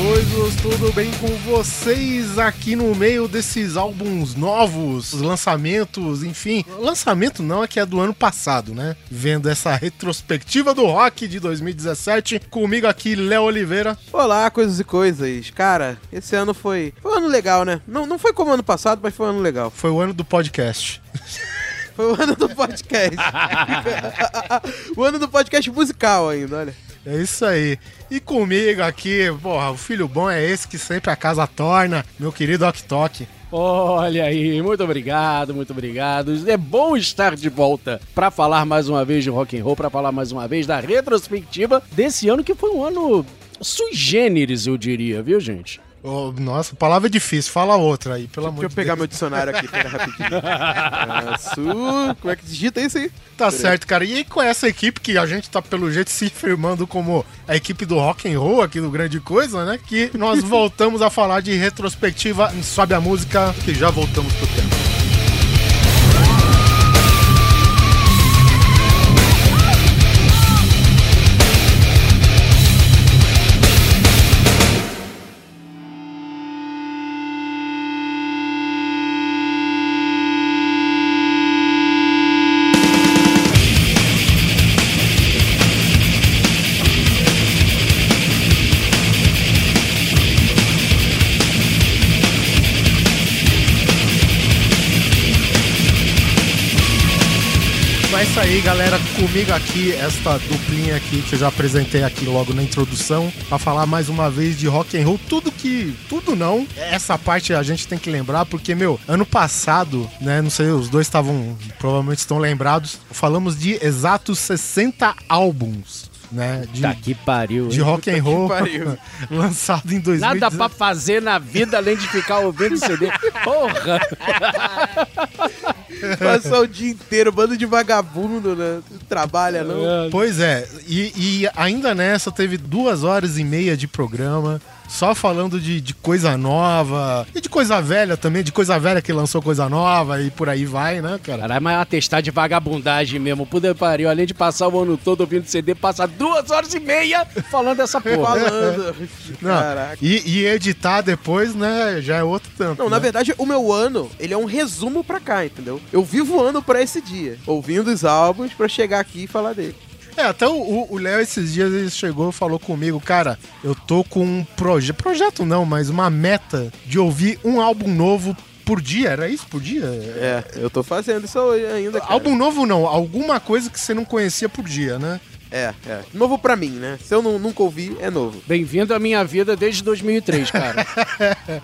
Coisas tudo bem com vocês aqui no meio desses álbuns novos, lançamentos, enfim. Lançamento não é que é do ano passado, né? Vendo essa retrospectiva do rock de 2017, comigo aqui, Léo Oliveira. Olá, coisas e coisas. Cara, esse ano foi, foi um ano legal, né? Não, não foi como ano passado, mas foi um ano legal. Foi o ano do podcast. Foi o ano do podcast. o ano do podcast musical ainda, olha. É isso aí. E comigo aqui, porra, o filho bom é esse que sempre a casa torna, meu querido Ok. Olha aí, muito obrigado, muito obrigado. É bom estar de volta para falar mais uma vez de rock and roll, para falar mais uma vez da retrospectiva desse ano que foi um ano sui generis, eu diria, viu, gente? Oh, nossa, palavra é difícil, fala outra aí, pelo amor de Deus. Deixa eu pegar meu dicionário aqui, pera rapidinho. é, su... Como é que digita isso aí? Tá certo, cara. E aí, com essa equipe que a gente tá, pelo jeito, se firmando como a equipe do rock and roll aqui do Grande Coisa, né? Que nós voltamos a falar de retrospectiva Sobe a Música, que já voltamos pro tema. Aí, galera, comigo aqui, esta duplinha aqui que eu já apresentei aqui logo na introdução, para falar mais uma vez de rock and roll, tudo que, tudo não, essa parte a gente tem que lembrar porque meu, ano passado, né, não sei, os dois estavam provavelmente estão lembrados, falamos de exatos 60 álbuns né? De, tá que pariu. De rock and roll lançado em 2000. Nada pra fazer na vida além de ficar ouvindo CD. Porra! Passar o dia inteiro, bando de vagabundo, né? Trabalha, não? Pois é, e, e ainda nessa teve duas horas e meia de programa só falando de, de coisa nova e de coisa velha também, de coisa velha que lançou coisa nova e por aí vai, né, cara? Caralho, mas é uma testar de vagabundagem mesmo. Puder pariu, além de passar o ano todo ouvindo CD, passa duas horas e meia falando dessa porra. falando. Não, Caraca. E, e, editar depois, né, já é outro tanto. Não, né? na verdade, o meu ano, ele é um resumo pra cá, entendeu? Eu vivo o ano pra esse dia, ouvindo os álbuns pra chegar aqui e falar dele. É, até o Léo esses dias ele chegou e falou comigo, cara, eu tô com um projeto, projeto não, mas uma meta de ouvir um álbum novo por dia, era isso por dia? É, eu tô fazendo isso ainda. Cara. Álbum novo não, alguma coisa que você não conhecia por dia, né? É, é. Novo pra mim, né? Se eu não, nunca ouvi, é novo. Bem-vindo à minha vida desde 2003, cara.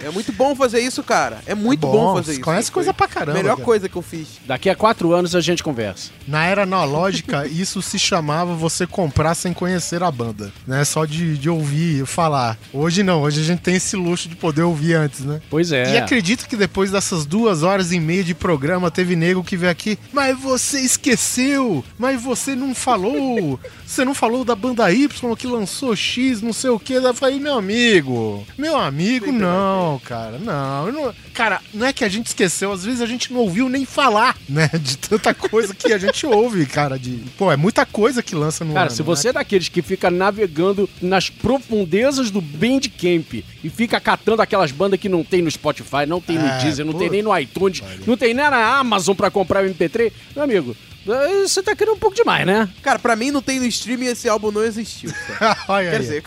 é muito bom fazer isso, cara. É muito é bom, bom, fazer isso. Conhece coisa pra caramba. Melhor cara. coisa que eu fiz. Daqui a quatro anos a gente conversa. Na era analógica, isso se chamava você comprar sem conhecer a banda, né? Só de, de ouvir falar. Hoje não, hoje a gente tem esse luxo de poder ouvir antes, né? Pois é. E acredito que depois dessas duas horas e meia de programa, teve nego que veio aqui, mas você esqueceu, mas você não falou, você não falou da banda Y que lançou X, não sei o que. Eu falei, meu amigo, meu amigo, não, cara, não, não. Cara, não é que a gente esqueceu, às vezes a gente não ouviu nem falar, né? De tanta coisa que a gente ouve, cara. De, pô, é muita coisa que lança no Cara, ano, se você né? é daqueles que fica navegando nas profundezas do Bandcamp e fica catando aquelas bandas que não tem no Spotify, não tem no é, Deezer, não tem nem no iTunes, não tem nem na Amazon pra comprar o MP3, meu amigo, você tá querendo um pouco demais, né? Cara, pra mim não tem no streaming esse álbum não existiu. Olha Quer aí. dizer,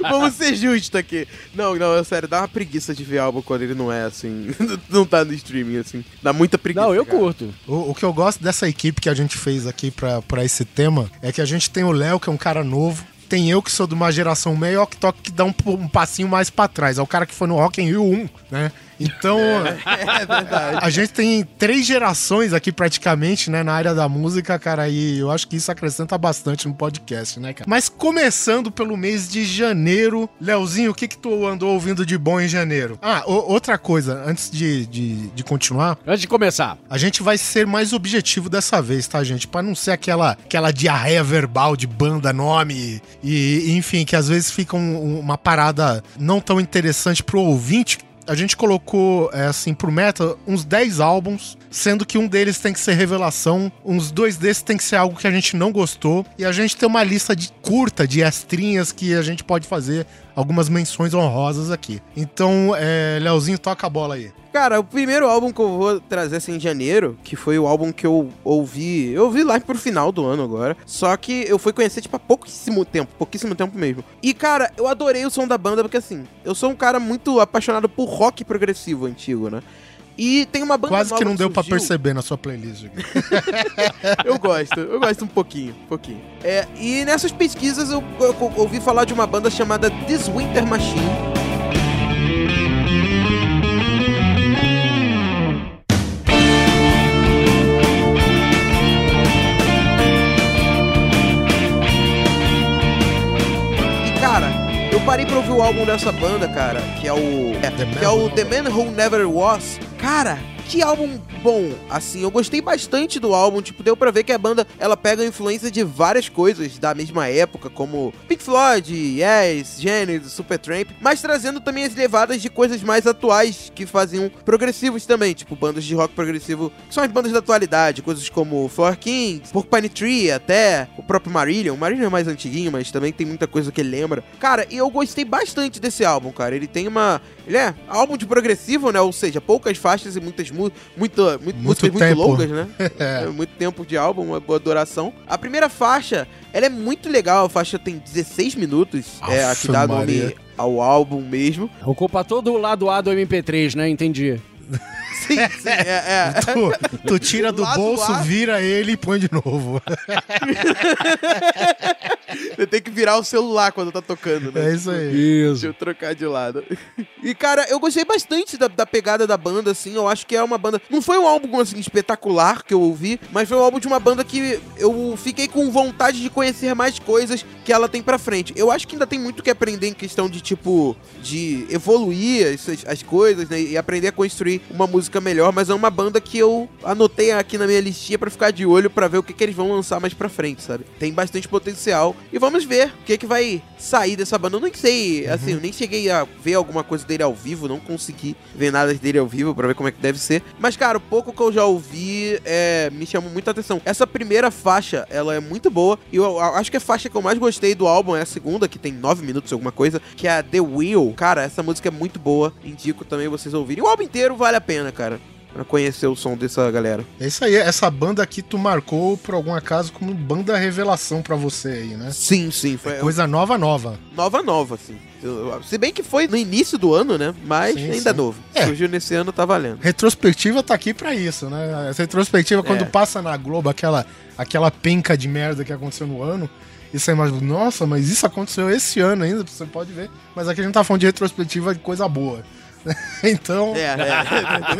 vamos ser justos aqui. Não, não, é sério, dá uma preguiça de ver álbum quando ele não é assim. não tá no streaming, assim. Dá muita preguiça. Não, eu cara. curto. O, o, que eu gosto dessa equipe que a gente fez aqui pra, pra esse tema é que a gente tem o Léo, que é um cara novo. Tem eu que sou de uma geração meio que toca que dá um, um passinho mais pra trás. É o cara que foi no Rock in Rio 1, né? Então, É verdade. a gente tem três gerações aqui praticamente, né, na área da música, cara, e eu acho que isso acrescenta bastante no podcast, né, cara? Mas começando pelo mês de janeiro, Leozinho, o que que tu andou ouvindo de bom em janeiro? Ah, outra coisa, antes de, de, de continuar, Antes de começar, a gente vai ser mais objetivo dessa vez, tá, gente? Pra não ser aquela, aquela diarreia verbal de banda, nome e, e, enfim, que às vezes fica um- uma parada não tão interessante pro ouvinte. A gente colocou, é, assim, pro meta, uns 10 álbuns, sendo que um deles tem que ser revelação, uns dois desses tem que ser algo que a gente não gostou, e a gente tem uma lista de curta, de estrinhas que a gente pode fazer algumas menções honrosas aqui. Então, é, Leozinho, toca a bola aí. Cara, o primeiro álbum que eu vou trazer assim em janeiro, que foi o álbum que eu ouvi, eu ouvi lá pro final do ano agora, só que eu fui conhecer tipo há pouquíssimo tempo, pouquíssimo tempo mesmo. E cara, eu adorei o som da banda porque assim, eu sou um cara muito apaixonado por rock progressivo antigo, né? E tem uma banda Quase que não deu pra surgiu. perceber na sua playlist. Eu gosto, eu gosto um pouquinho, um pouquinho. É, e nessas pesquisas eu, eu ouvi falar de uma banda chamada This Winter Machine. Cara, eu parei pra ouvir o álbum dessa banda, cara, que é o. é, que é o The Man Who Never Was. Cara, que álbum bom. Assim, eu gostei bastante do álbum. Tipo, deu pra ver que a banda ela pega influência de várias coisas da mesma época, como Pink Floyd, Yes, Genesis, Supertramp, mas trazendo também as levadas de coisas mais atuais que faziam progressivos também, tipo bandas de rock progressivo, que são as bandas da atualidade, coisas como Floor Kings, Porcupine Tree, até o próprio Marillion. O Marillion é mais antiguinho, mas também tem muita coisa que ele lembra. Cara, e eu gostei bastante desse álbum, cara. Ele tem uma. Ele é álbum de progressivo, né? Ou seja, poucas faixas e muitas mu muita, mu- músicas muito tempo. longas, né? É. Muito tempo de álbum, uma boa duração. A primeira faixa, ela é muito legal. A faixa tem 16 minutos. é a que dá Maria. nome ao álbum mesmo. ocupa todo o lado A do MP3, né? Entendi. Sim, sim, é. é. Tu, tu tira do bolso, vira ele e põe de novo. Você tem que virar o celular quando tá tocando, né? É isso aí. Deixa Isso. eu trocar de lado. E, cara, eu gostei bastante da, da pegada da banda, assim. Eu acho que é uma banda. Não foi um álbum, assim, espetacular que eu ouvi, mas foi um álbum de uma banda que eu fiquei com vontade de conhecer mais coisas que ela tem pra frente. Eu acho que ainda tem muito que aprender em questão de, tipo, de evoluir as, as coisas, né? E aprender a construir uma música melhor, mas é uma banda que eu anotei aqui na minha listinha pra ficar de olho pra ver o que, que eles vão lançar mais pra frente, sabe? Tem bastante potencial. E vamos ver o que, que vai sair dessa banda. Eu nem sei, assim, eu nem cheguei a ver alguma coisa dele ao vivo, não consegui ver nada dele ao vivo pra ver como é que deve ser. Mas, cara, o pouco que eu já ouvi é, me chamou muita atenção. Essa primeira faixa, ela é muito boa. E eu, eu acho que a faixa que eu mais gostei do álbum é a segunda, que tem nove minutos, alguma coisa, que é a The Wheel. Cara, essa música é muito boa. Indico também vocês ouvirem. O álbum inteiro vale a pena, cara. Pra conhecer o som dessa galera. É isso aí. Essa banda aqui tu marcou, por algum acaso, como banda revelação pra você aí, né? Sim, sim. Foi Coisa nova, nova. nova, nova. Eu- Se bem que foi no início do ano, né? Mas Sim, ainda sim. novo. É. Surgiu nesse ano, tá valendo. Retrospectiva tá aqui pra isso, né? Essa retrospectiva, quando É. passa na Globo aquela, aquela penca de merda que aconteceu no ano, e você imagina, nossa, mas isso aconteceu esse ano ainda, você pode ver. Mas aqui a gente tá falando de retrospectiva de coisa boa. então, É,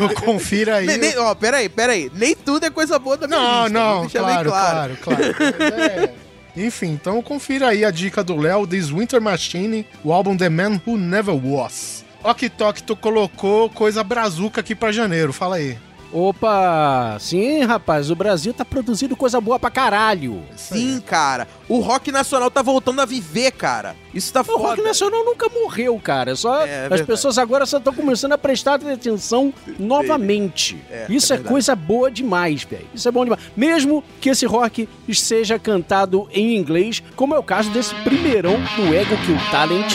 é. confira aí. nem, nem, ó, peraí, peraí. Nem tudo é coisa boa da minha Não, lista, não, claro, claro, claro. Mas é- Enfim, então confira aí a dica do Léo, This Winter Machine, o álbum The Man Who Never Was. Ok, Tok, tu colocou coisa brazuca aqui pra janeiro, fala aí. Opa! Sim, rapaz, o Brasil tá produzindo coisa boa pra caralho. Isso. Sim, cara. O rock nacional tá voltando a viver, cara. Isso tá O foda. rock nacional nunca morreu, cara. Só É, é as pessoas agora só estão começando a prestar atenção novamente. É, Isso é é, verdade. coisa boa demais, velho. Isso é bom demais. Mesmo que esse rock seja cantado em inglês, como é o caso desse primeirão do Ego Kill Talent.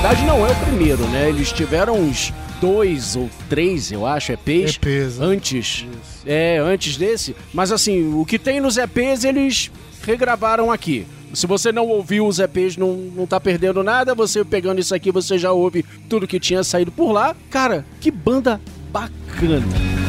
Verdade não é o primeiro, né? Eles tiveram uns dois ou três, eu acho, EPs. EPs, né? Antes. É, antes desse. Mas assim, o que tem nos EPs, eles regravaram aqui. Se você não ouviu os EPs, não, não tá perdendo nada. Você pegando isso aqui, você já ouve tudo que tinha saído por lá. Cara, que banda bacana.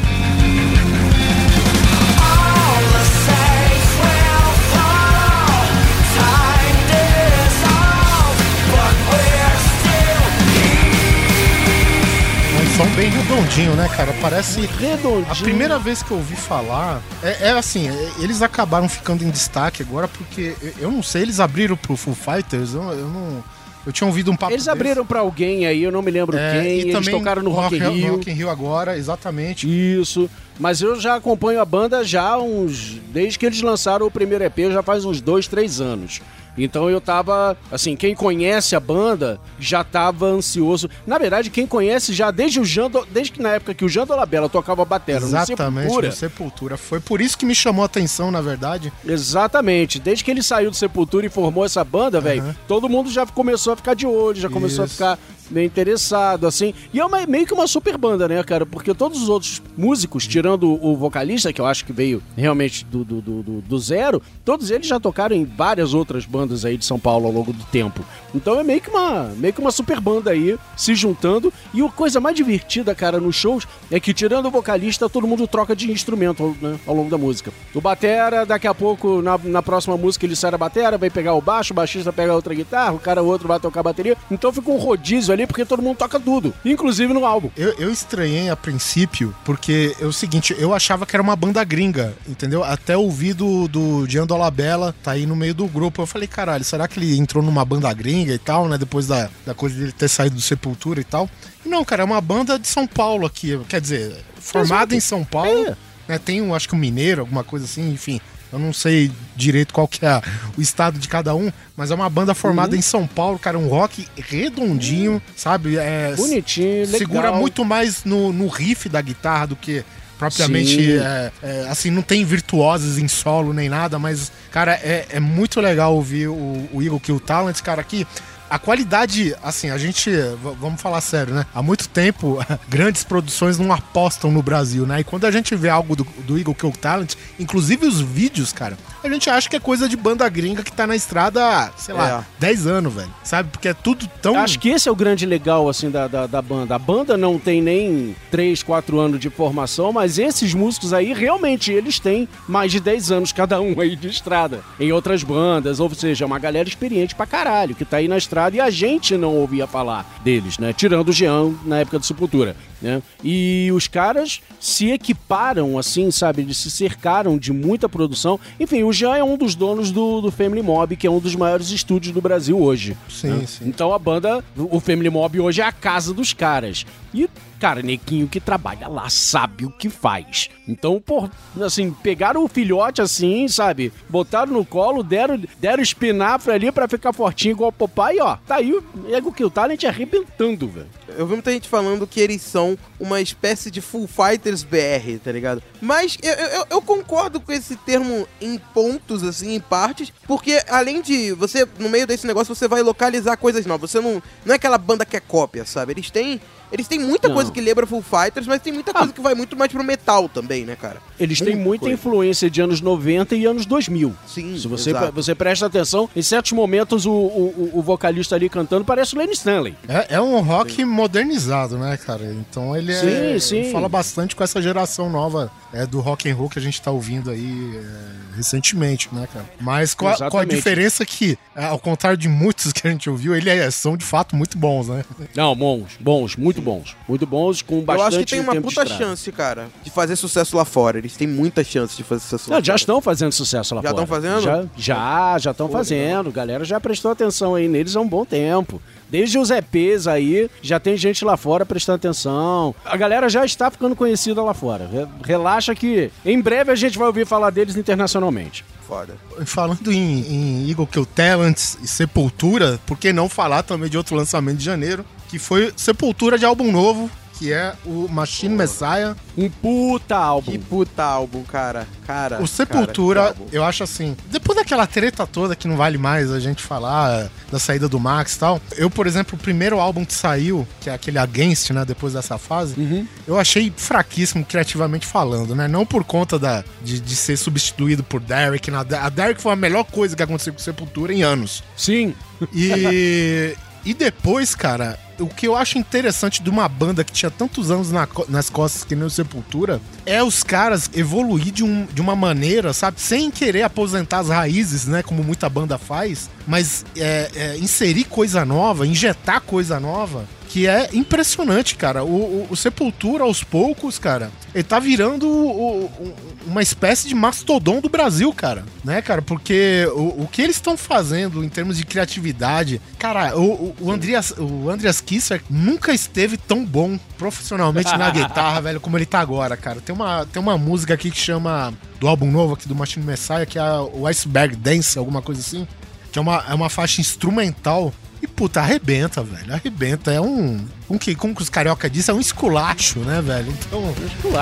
Som bem redondinho, né, cara? Parece. Redondinho. A primeira vez que eu ouvi falar, é, é assim, é, eles acabaram ficando em destaque agora porque, eu- não sei, eles abriram pro Full Fighters, eu, eu não... Eu tinha ouvido um papo Eles abriram pra alguém aí, eu não me lembro É, quem. Eles tocaram no Rock in no Rio. Rock in Rio agora, exatamente. Isso. Mas eu já acompanho a banda já uns. Desde que eles lançaram o primeiro EP, já faz uns dois, três anos. Então eu tava. Assim, quem conhece a banda já tava ansioso. Na verdade, quem conhece já desde o Jando. Desde que na época que o Jando Labella tocava batera no Exatamente, Sepultura. no Sepultura. Foi por isso que me chamou a atenção, na verdade. Exatamente. Desde que ele saiu do Sepultura e formou essa banda, velho, todo mundo já começou a ficar de olho, já começou a Isso. ficar meio interessado, assim. E é uma- meio que uma super banda, né, cara? Porque todos os outros músicos, tirando o vocalista, que eu acho que veio realmente do, do, do, do- zero, todos eles já tocaram em várias outras bandas aí de São Paulo ao longo do tempo. Então é meio que uma, meio que uma super banda aí se juntando. E a coisa mais divertida, cara, nos shows é que, tirando o vocalista, todo mundo troca de instrumento né, ao longo da música. O Batera, daqui a pouco, na, na próxima música, ele sai da batera, vai pegar o baixo, o baixista pega outra guitarra, o cara o outro vai tocar a bateria. Então fica um rodízio ali, porque todo mundo toca tudo, inclusive no álbum. Eu, eu estranhei a princípio, porque é o seguinte, eu achava que era uma banda gringa, entendeu? Até ouvi do, do Gian Dolabella, tá aí no meio do grupo. Eu falei, caralho, será que ele entrou numa banda gringa e tal, né? Depois da, da coisa dele ter saído do Sepultura e tal. E não, cara, é uma banda de São Paulo aqui. Quer dizer, formada Exato. em São Paulo. É. Né? Tem, um, acho que um mineiro, alguma coisa assim, enfim. Eu não sei direito qual que é o estado de cada um, mas é uma banda formada em São Paulo, cara, um rock redondinho, sabe? É, Bonitinho, legal. segura muito mais no, no riff da guitarra do que propriamente é, é, assim não tem virtuosos em solo nem nada mas cara é, é muito legal ouvir o, o Eagle Kill Talent cara aqui a qualidade, assim, a gente, vamos falar sério, né? Há muito tempo, grandes produções não apostam no Brasil, né? E quando a gente vê algo do, do Eagle Kill Talent, inclusive os vídeos, cara, a gente acha que é coisa de banda gringa que tá na estrada, sei lá, 10 anos, velho. Sabe? Porque é tudo tão. Acho que esse é o grande legal, assim, da, da, da banda. A banda não tem nem 3, 4 anos de formação, mas esses músicos aí, realmente, eles têm mais de 10 anos cada um aí de estrada. Em outras bandas, ou seja, é uma galera experiente pra caralho, que tá aí na estrada e a gente não ouvia falar deles, né? Tirando o Jean na época da Sepultura, né? E os caras se equiparam, assim, sabe? Eles se cercaram de muita produção. Enfim, o Jean é um dos donos do, do Family Mob, que é um dos maiores estúdios do Brasil hoje. Sim, né? sim. Então a banda, o Family Mob hoje é a casa dos caras. E, cara, neguinho que trabalha lá sabe o que faz. Então, por, assim, pegaram o filhote assim, sabe? Botaram no colo, deram, deram espinafre ali pra ficar fortinho igual o papai, ó. Tá aí o Ego Kill Talent arrebentando, velho. Eu vi muita gente falando que eles são uma espécie de Full Fighters BR, tá ligado? Mas eu, eu, eu concordo com esse termo em pontos, assim, em partes, porque além de você, no meio desse negócio, você vai localizar coisas novas. Você não. Não é aquela banda que é cópia, sabe? Eles têm. Eles têm muita Não. coisa que lembra Full Fighters, mas tem muita coisa que vai muito mais pro metal também, né, cara? Eles têm Muita muita coisa. influência de anos 90 e anos 2000. Sim, Se você, exato. você presta atenção, em certos momentos o, o, o- vocalista ali cantando parece o Lenny Stanley. É, é um rock modernizado, né, cara? Então ele Sim, é, sim. fala bastante com essa geração nova é, do rock and roll que a gente tá ouvindo aí é, recentemente, né, cara? Mas com a, com a diferença que, é, ao contrário de muitos que a gente ouviu, ele é, são de fato muito bons, né? Não, bons, bons, muito bons. Muito bons, com bastante eu acho que tem uma puta chance, cara, de fazer sucesso lá fora. Eles têm muita chance de fazer sucesso lá Não, já fora. estão fazendo sucesso lá Já fora. estão fazendo? Já, já, já estão fazendo. Galera já prestou atenção aí neles há um bom tempo. Desde os EPs aí, já tem gente lá fora prestando atenção. A galera já está ficando conhecida lá fora. Re- Relaxa que em breve a gente vai ouvir falar deles internacionalmente. Foda. Falando em, em Eagle Kill Talents e Sepultura, por que não falar também de outro lançamento de janeiro, que foi Sepultura de álbum novo, que é o Machine Messiah. Um puta álbum. Que puta álbum, cara. Cara. O Sepultura, cara, eu acho assim, depois daquela treta toda que não vale mais a gente falar da saída do Max e tal, eu, por exemplo, o primeiro álbum que saiu, que é aquele Against, né, depois dessa fase, Uhum. eu achei fraquíssimo criativamente falando, né? Não por conta da, de, de ser substituído por Derek. Na, a Derek foi a melhor coisa que aconteceu com o Sepultura em anos. Sim. E, e depois, cara, o que eu acho interessante de uma banda que tinha tantos anos na nas costas que nem o Sepultura é os caras evoluir de, um, de uma maneira, sabe? Sem querer aposentar as raízes, né? Como muita banda faz, mas é, é, inserir coisa nova, injetar coisa nova. Que é impressionante, cara. O, o- o Sepultura, aos poucos, cara, ele tá virando o- uma espécie de mastodon do Brasil, cara. Né, cara? Porque o, que eles estão fazendo em termos de criatividade, cara, o, o, Andreas, o Andreas Kisser nunca esteve tão bom profissionalmente na guitarra, velho, como ele tá agora, cara. Tem uma, tem uma música aqui que chama. Do álbum novo aqui do Machine Messiah, que é o Iceberg Dance, alguma coisa assim. Que é uma, é uma faixa instrumental. E, puta, arrebenta, velho. Arrebenta. É um. um que, como os carioca dizem, é um esculacho, né, velho? Então. Tu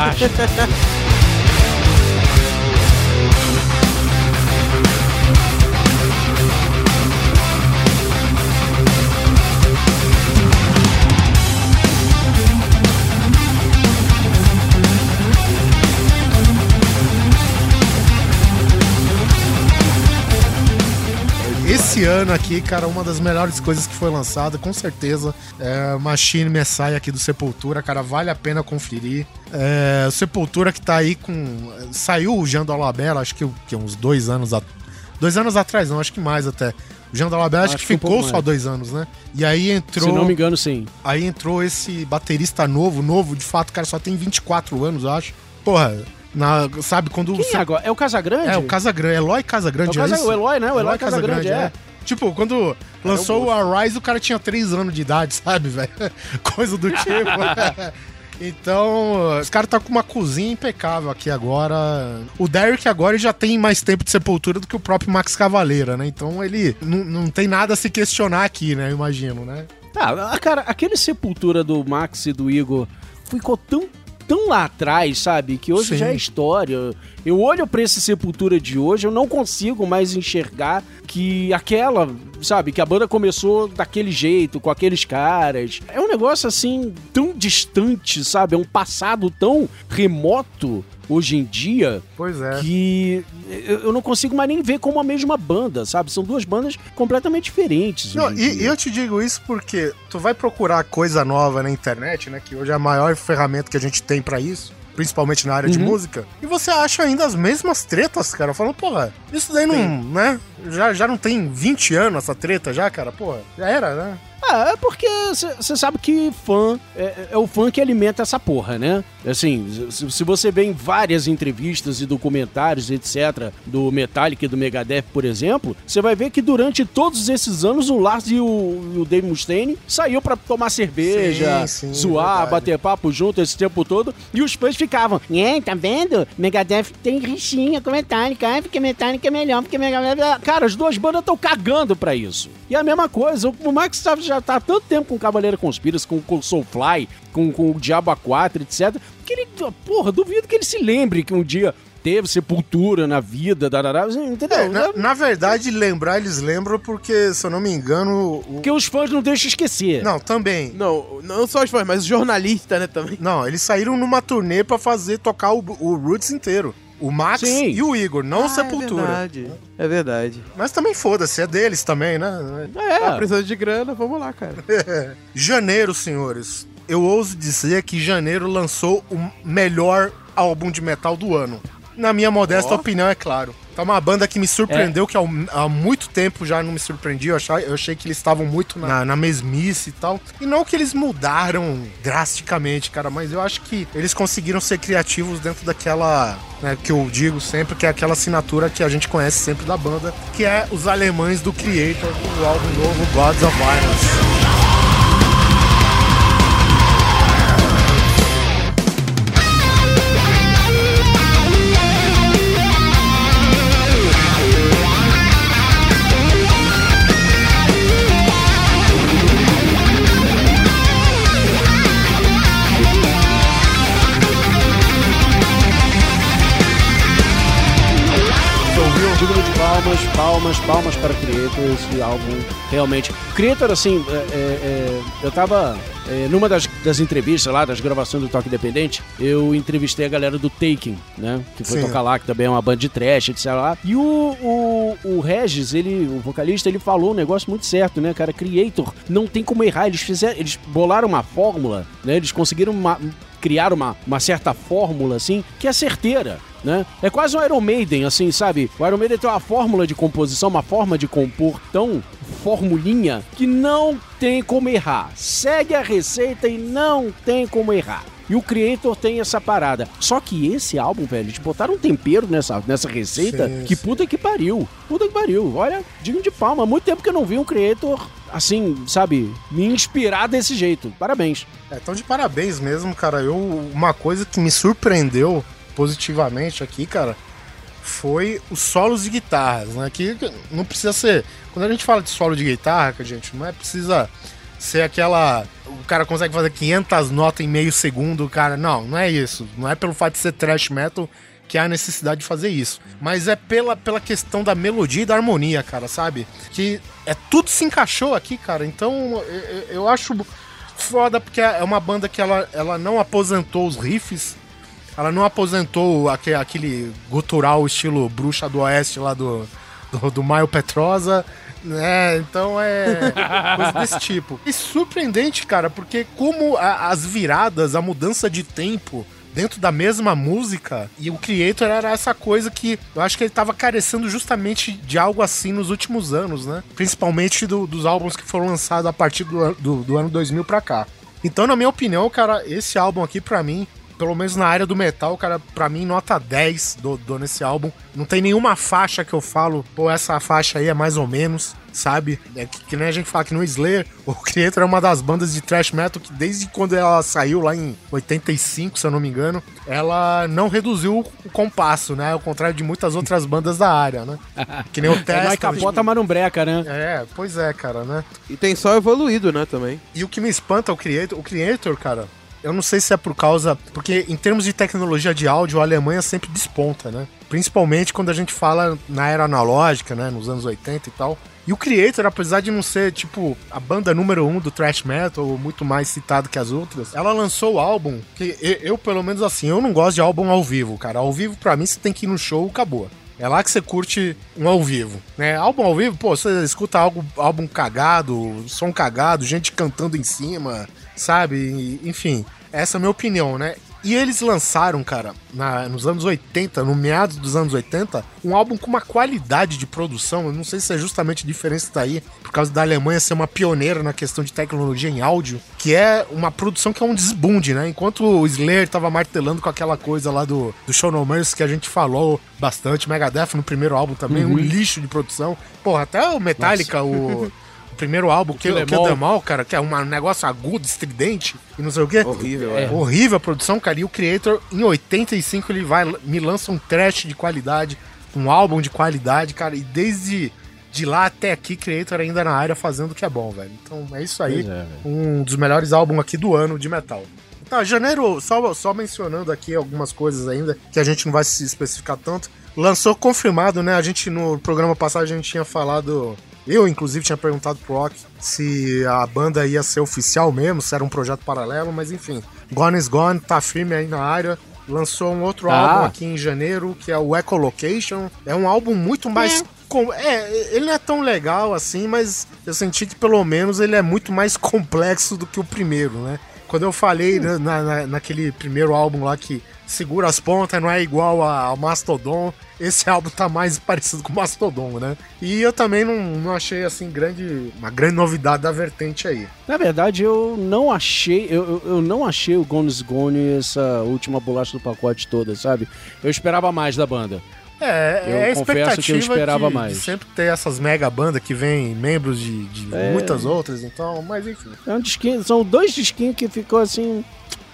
Esse ano aqui, cara, uma das melhores coisas que foi lançada, com certeza, é Machine Messiah aqui do Sepultura, cara, vale a pena conferir. É, Sepultura que tá aí com. Saiu o Jean Dolabella, acho que, que uns dois anos a... Dois anos atrás, não, acho que mais até. O Jean Dolabella acho, Acho que um ficou pouco só dois anos, né? E aí entrou. Se não me engano, sim. Aí entrou esse baterista novo, novo, de fato, o cara só tem 24 anos, eu acho. Porra, na, sabe, quando Quem é? É o Casagrande? É, o Casagrande, Eloy É Casagrande, o, Casa- isso? o Eloy, né? O Eloy Casagrande, é. Tipo, quando lançou o Arise, o cara tinha 3 anos de idade, sabe, velho? Coisa do tipo. então, os caras tá com uma cozinha impecável aqui agora. O Derek agora já tem mais tempo de sepultura do que o próprio Max Cavaleira, né? Então ele não, tem nada a se questionar aqui, né? Eu imagino, né? Ah, cara, aquele Sepultura do Max e do Igor ficou tão, tão lá atrás, sabe? Que hoje Sim. já é história. Eu olho pra esse Sepultura de hoje, eu não consigo mais enxergar que aquela, sabe, que a banda começou daquele jeito, com aqueles caras. É um negócio assim, tão distante, sabe? É um passado tão remoto hoje em dia Pois é. que eu não consigo mais nem ver como a mesma banda, sabe? São duas bandas completamente diferentes. Não, e, e eu te digo isso porque tu vai procurar coisa nova na internet, né? Que hoje é a maior ferramenta que a gente tem pra isso. Principalmente na área de Uhum. música. E você acha ainda as mesmas tretas, cara. Falando, porra, isso daí não, né? Já, já não tem 20 anos essa treta já, cara? Porra, já era, né? Ah, é porque você sabe que fã é, é o fã que alimenta essa porra, né? Assim, se, se você vê em várias entrevistas e documentários, etc., do Metallica e do Megadeth, por exemplo, você vai ver que durante todos esses anos o Lars e o, o Dave Mustaine saiu pra tomar cerveja, Sim, sim, zoar, verdade. bater papo junto esse tempo todo, e os fãs ficavam, é, tá vendo? Megadeth tem rixinha com Metallica, ai, porque Metallica é melhor, porque Megadeth... Cara, as duas bandas estão cagando pra isso. E a mesma coisa, o Max tá- já tá há tanto tempo com Cavaleiro Conspiras, com, com Soulfly, com, com o Diabo A4, etc., que ele, porra, duvido que ele se lembre que um dia teve sepultura na vida, darará, entendeu? É, na, na verdade, lembrar, eles lembram porque, se eu não me engano. O... Porque os fãs não deixam esquecer. Não, também. Não, não só os fãs, mas os jornalistas, né, também. Não, eles saíram numa turnê pra fazer tocar o, o Roots inteiro. O Max Sim. e o Igor, não o Ah, Sepultura. É verdade. É verdade. Mas também foda-se, é deles também, né? É. Tá precisando de grana, vamos lá, cara. Janeiro, senhores. Eu ouso dizer que janeiro lançou o melhor álbum de metal do ano. Na minha modesta Ó. opinião, é claro. Tá uma banda que me surpreendeu, que há, muito tempo já não me surpreendia. Eu achei, eu achei que eles estavam muito na, na mesmice e tal. E não que eles mudaram drasticamente, cara, mas eu acho que eles conseguiram ser criativos dentro daquela, né, que eu digo sempre, que é aquela assinatura que a gente conhece sempre da banda, que é os alemães do Creator, do álbum novo Gods of Violence. Palmas, palmas, para Creator, esse álbum realmente. Creator, assim, é, é, é, eu tava é, numa das, das entrevistas lá, das gravações do Toque Independente, eu entrevistei a galera do Taken, né? Que foi Sim. tocar lá, que também é uma banda de trash, etc. Lá. E o, o, o Regis, ele, o vocalista, ele falou um negócio muito certo, né, cara? Creator não tem como errar. Eles fizeram, eles bolaram uma fórmula, né? Eles conseguiram uma- criar uma, uma certa fórmula, assim, que é certeira. Né? É quase um Iron Maiden, assim, sabe? O Iron Maiden tem uma fórmula de composição, uma forma de compor tão formulinha que não tem como errar. Segue a receita e não tem como errar. E o Creator tem essa parada. Só que esse álbum, velho, eles botaram um tempero nessa, nessa receita Sim, que sim. puta que pariu. Puta que pariu. Olha, digno de palma. Há muito tempo que eu não vi um Creator, assim, sabe, me inspirar desse jeito. Parabéns. É, então de parabéns mesmo, cara. Eu, uma coisa que me surpreendeu positivamente aqui, cara, foi os solos de guitarras, né? Que não precisa ser. Quando a gente fala de solo de guitarra, gente, não é precisa ser aquela. O cara consegue fazer 500 notas em meio segundo, cara. Não, não é isso. Não é pelo fato de ser thrash metal que há necessidade de fazer isso. Mas é pela, pela questão da melodia e da harmonia, cara, sabe? Que é tudo se encaixou aqui, cara. Então eu, eu- acho foda porque é uma banda que ela, ela não aposentou os riffs. Ela não aposentou aque- aquele gutural estilo bruxa do oeste lá do, do, do Maio Petrosa. Né? Então é coisa desse tipo. E surpreendente, cara, porque como a- as viradas, a mudança de tempo dentro da mesma música, e o Creator era essa coisa que eu acho que ele tava carecendo justamente de algo assim nos últimos anos, né? Principalmente do- dos álbuns que foram lançados a partir do, do, do ano 2000 pra cá. Então, na minha opinião, cara, esse álbum aqui, pra mim, pelo menos na área do metal, cara, pra mim, nota 10 do, do nesse álbum. Não tem nenhuma faixa que eu falo, pô, essa faixa aí é mais ou menos, sabe? É que, que nem a gente fala que no Slayer, o Creator é uma das bandas de thrash metal que desde quando ela saiu lá em 85, se eu não me engano, ela não reduziu o compasso, né? Ao contrário de muitas outras bandas da área, né? Que nem o É, nós capota, mas não breca, né? É, pois é, cara, né? E tem só evoluído, né, também. E o que me espanta é o Creator, o Creator, cara, eu não sei se é por causa. Porque em termos de tecnologia de áudio, a Alemanha sempre desponta, né? Principalmente quando a gente fala na era analógica, né? Nos anos 80 e tal. E o Creator, apesar de não ser, tipo, a banda número um do thrash metal, muito mais citado que as outras, ela lançou o álbum que eu, eu, pelo menos assim, eu não gosto de álbum ao vivo, cara. Ao vivo, pra mim, você tem que ir no show, acabou. É lá que você curte um ao vivo, né? Álbum ao vivo, pô, você escuta algo, álbum cagado, som cagado, gente cantando em cima, sabe? Enfim, essa é a minha opinião, né? E eles lançaram, cara, na- nos anos 80, no meados dos anos 80, um álbum com uma qualidade de produção. Eu não sei se é justamente a diferença daí, por causa da Alemanha ser uma pioneira na questão de tecnologia em áudio, que é uma produção que é um desbunde, né? Enquanto o Slayer tava martelando com aquela coisa lá do, do Show No Mercy que a gente falou bastante, Megadeth no primeiro álbum também, um lixo de produção. Porra, até o Metallica, o. o Primeiro álbum, que, que é o All. The Mall, cara, que é um negócio agudo, estridente e não sei o quê. Horrível, É. é. Horrível a produção, cara. E o Creator, em 85, ele vai, me lança um trash de qualidade, um álbum de qualidade, cara. E desde de lá até aqui, Creator ainda na área fazendo o que é bom, velho. Então é isso aí. É, um dos melhores álbuns aqui do ano de metal. Tá, janeiro, só, só mencionando aqui algumas coisas ainda, que a gente não vai se especificar tanto. Lançou confirmado, né? A gente no programa passado a gente tinha falado. Eu, inclusive, tinha perguntado pro Rock se a banda ia ser oficial mesmo, se era um projeto paralelo, mas enfim. Gone is Gone, tá firme aí na área. Lançou um outro Tá. álbum aqui em janeiro, que é o Echolocation. É um álbum muito mais. com- É, ele não é tão legal assim, mas eu senti que pelo menos ele é muito mais complexo do que o primeiro, né? Quando eu falei né, na, na- naquele primeiro álbum lá que segura as pontas, não é igual ao Mastodon, esse álbum tá mais parecido com o Mastodon, né? E eu também não, não achei assim grande, uma grande novidade da vertente aí. Na verdade, eu não achei, eu, eu- não achei o Gones Gone essa última bolacha do pacote toda, sabe? Eu esperava mais da banda. É, Eu é a confesso que eu esperava de, mais. de sempre ter essas mega bandas que vem membros de, de É. muitas outras, então, mas enfim. É um disquinho, são dois disquinhos que ficou assim,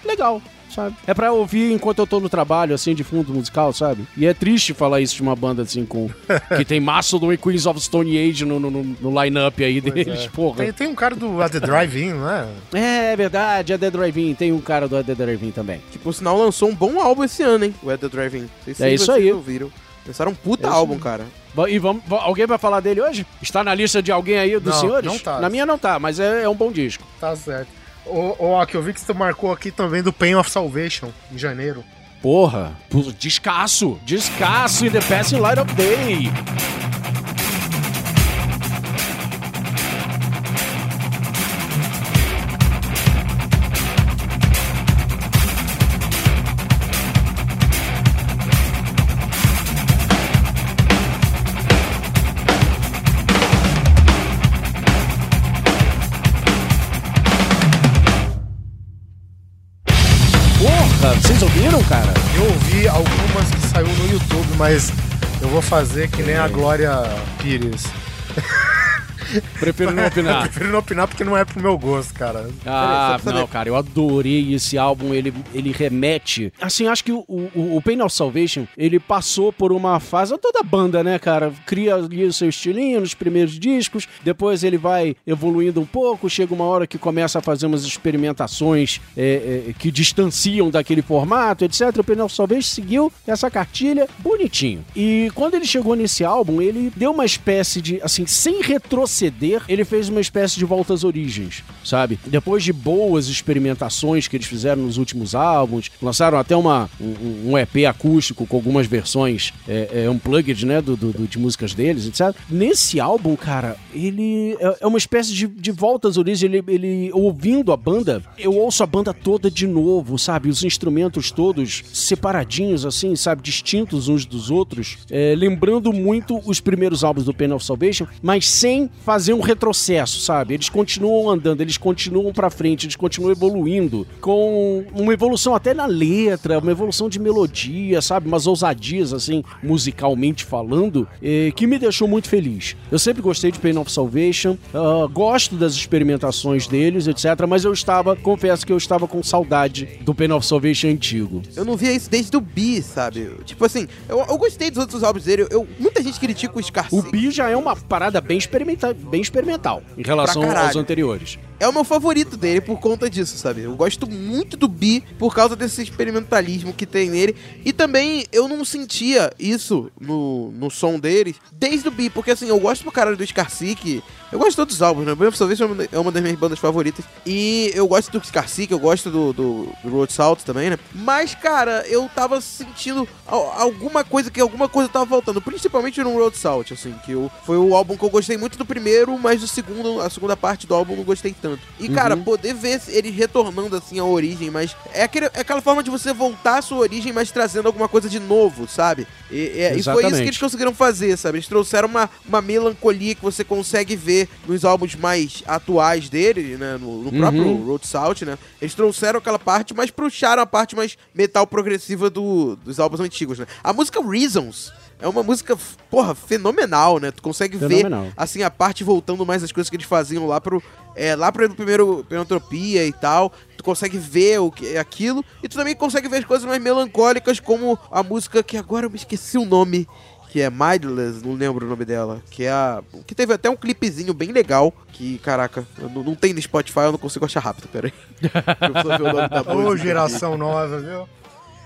legal, sabe? É pra ouvir enquanto eu tô no trabalho, assim, de fundo musical, sabe? E é triste falar isso de uma banda assim com. que tem Mastodon e Queens of Stone Age no, no, no, line-up aí deles, é. porra. Tem, tem um cara do At The Drive-In, não é? É, é verdade, a The Drive-In, tem um cara do The Drive-In também. Que por sinal lançou um bom álbum esse ano, hein? O Ed the Drive-In. É isso vocês aí. ouviram. Lançaram um puta É álbum, mesmo. cara. E vamos, va- alguém vai falar dele hoje? Está na lista de alguém aí dos Não, senhores? não tá. Na minha não tá, mas é, é um bom disco. Tá certo. Ô, ô, Aki, eu vi que você marcou aqui também do Pain of Salvation, em janeiro. Porra, descasso, descasso in the passing light of day. Mas eu vou fazer que nem a Glória Pires. Prefiro não Eu opinar. prefiro não opinar porque não é pro meu gosto, cara. Ah, Peraí, não, cara, eu adorei esse álbum, ele, ele remete. Assim, acho que o, o, o Pain of Salvation, ele passou por uma fase, toda banda, né, cara? Cria ali o seu estilinho nos primeiros discos, depois ele vai evoluindo um pouco, chega uma hora que começa a fazer umas experimentações é, é, que distanciam daquele formato, etc. O Pain of Salvation seguiu essa cartilha bonitinho. E quando ele chegou nesse álbum, ele deu uma espécie de, assim, sem retroceder, ele fez uma espécie de volta às origens, sabe? Depois de boas experimentações que eles fizeram nos últimos álbuns, lançaram até uma, um, um EP acústico com algumas versões é, é, unplugged, né, do, do- do- de músicas deles, etc. Nesse álbum, cara, ele é, é uma espécie de, de volta às origens, ele, ele, ouvindo a banda, eu ouço a banda toda de novo, sabe? Os instrumentos todos separadinhos, assim, sabe? Distintos uns dos outros, é, lembrando muito os primeiros álbuns do Pain of Salvation, mas sem fazer um retrocesso, sabe? Eles continuam andando, eles continuam pra frente, eles continuam evoluindo, com uma evolução até na letra, uma evolução de melodia, sabe? Umas ousadias, assim, musicalmente falando, eh, que me deixou muito feliz. Eu sempre gostei de Pain of Salvation, ah, gosto das experimentações deles, etc. Mas eu estava, confesso que eu estava com saudade do Pain of Salvation antigo. Eu não via isso desde o Bi, sabe? Tipo assim, eu, eu gostei dos outros álbuns dele. Eu, muita gente critica o Scar O Bi já é uma parada bem, experimenta bem experimental em relação aos anteriores. É o meu favorito dele por conta disso, sabe? Eu gosto muito do Bi por causa desse experimentalismo que tem nele. E também eu não sentia isso no, no som deles desde o Bi, porque assim, eu gosto pro caralho do Scarsick. Eu gosto de todos os álbuns, né? Of Salvation é uma- é uma das minhas bandas favoritas. E eu gosto do Scarsick, eu gosto do, do, do Road Salt também, né? Mas, cara, eu tava sentindo al- alguma coisa que alguma coisa tava faltando. Principalmente no Road Salt, assim, que eu, foi o álbum que eu gostei muito do primeiro, mas do segundo, a segunda parte do álbum eu gostei tanto. E, cara, poder ver ele retornando assim à origem, mas é, aquele, é aquela forma de você voltar à sua origem, mas trazendo alguma coisa de novo, sabe? E, e- e foi isso que eles conseguiram fazer, sabe? Eles trouxeram uma, uma melancolia que você consegue ver nos álbuns mais atuais dele, né? No, no próprio Uhum. Road Salt, né? Eles trouxeram aquela parte, mas puxaram a parte mais metal progressiva do, dos álbuns antigos, né? A música Reasons é uma música, porra, fenomenal, né? Tu consegue Fenomenal. ver, assim, a parte voltando mais as coisas que eles faziam lá pro... É, lá pro primeiro Penotropia e tal, tu consegue ver o que é aquilo, e tu também consegue ver as coisas mais melancólicas, como a música que agora eu me esqueci o nome, que é Mindless, não lembro o nome dela, que é a. que teve até um clipezinho bem legal, que, caraca, não, não tem no Spotify, eu não consigo achar rápido, peraí. Eu preciso ver o nome da Ô, geração nova, viu?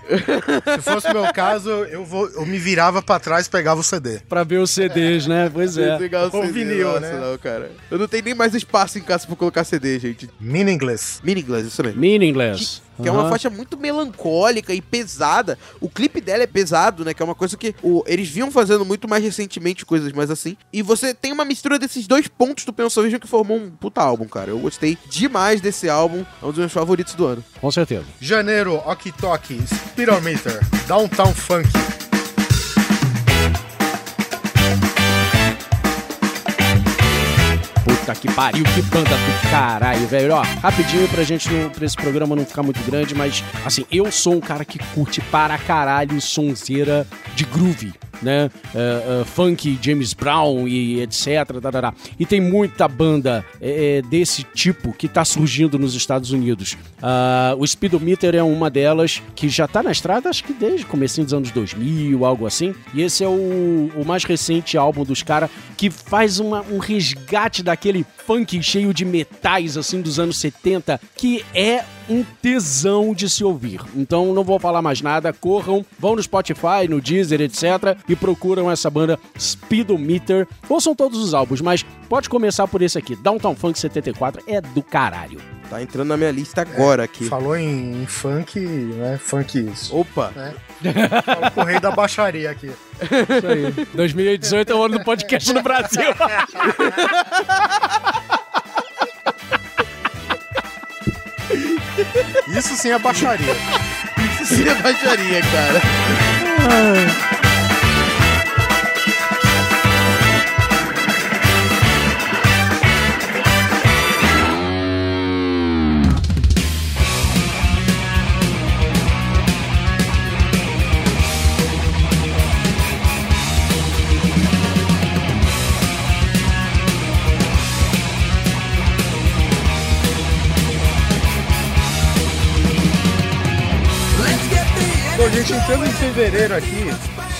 Se fosse o meu caso, eu, vou, eu me virava pra trás e pegava o CD. Pra ver os CDs, né? Pois é. Legal Com CD, vinil, nossa, né? Não, cara. Eu não tenho nem mais espaço em casa pra colocar CD, gente. Meaningless. Meaningless, isso mesmo. Meaningless. Que é uma faixa muito melancólica e pesada. O clipe dela é pesado, né? Que é uma coisa que o- eles vinham fazendo muito mais recentemente, coisas mais assim. E você tem uma mistura desses dois pontos do Pencil Vision que formou um puta álbum, cara. Eu gostei demais desse álbum. É um dos meus favoritos do ano. Com certeza. Janeiro, Ok Tok, Speedometer, Downtown Funk. Puta que pariu, que banda do caralho, velho. Ó, rapidinho pra gente, não, pra esse programa não ficar muito grande, mas, assim, eu sou um cara que curte para caralho sonzeira de groove, né? É, é, funk, James Brown e etc. tarará. E tem muita banda é, é, desse tipo que tá surgindo nos Estados Unidos. Ah, o Speedometer é uma delas que já tá na estrada, acho que desde o comecinho dos anos 2000, algo assim. E esse é o, o mais recente álbum dos caras que faz uma- um resgate daquele funk cheio de metais, assim, dos anos 70, que é um tesão de se ouvir. Então não vou falar mais nada, corram, vão no Spotify, no Deezer, etc. e procuram essa banda Speedometer. Ouçam todos os álbuns, mas pode começar por esse aqui. Downtown Funk 74 é do caralho. Tá entrando na minha lista agora aqui. Falou em, em funk, né? Funk isso. Opa! Fala com o rei da baixaria aqui. Isso aí. 2018 é o ano do podcast no Brasil. Isso sim é baixaria. Isso sim é baixaria, cara. Bom, gente, entrando em fevereiro aqui,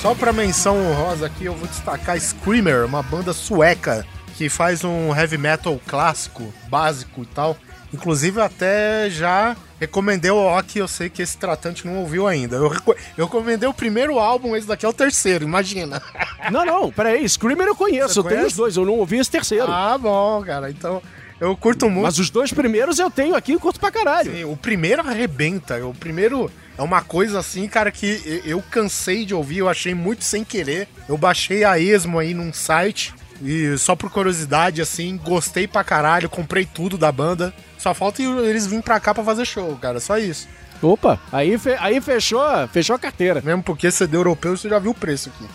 só pra menção honrosa aqui, eu vou destacar Screamer, uma banda sueca que faz um heavy metal clássico, básico e tal. Inclusive, até já recomendei o Ok, eu sei que esse tratante não ouviu ainda. Eu, reco- eu recomendei o primeiro álbum, esse daqui é o terceiro, imagina. não, não, peraí. Screamer eu conheço, Você eu tenho os dois, eu não ouvi esse terceiro. ah, bom, cara. Então, eu curto muito. Mas os dois primeiros eu tenho aqui e curto pra caralho. Sim, o primeiro arrebenta. O primeiro é uma coisa assim, cara, que eu- cansei de ouvir, eu achei muito sem querer. Eu baixei a esmo aí num site e só por curiosidade, assim, gostei pra caralho, comprei tudo da banda. Só falta eles virem pra cá pra fazer show, cara, só isso. Opa, aí, fe- aí fechou, fechou a carteira. Mesmo porque CD europeu você já viu o preço aqui.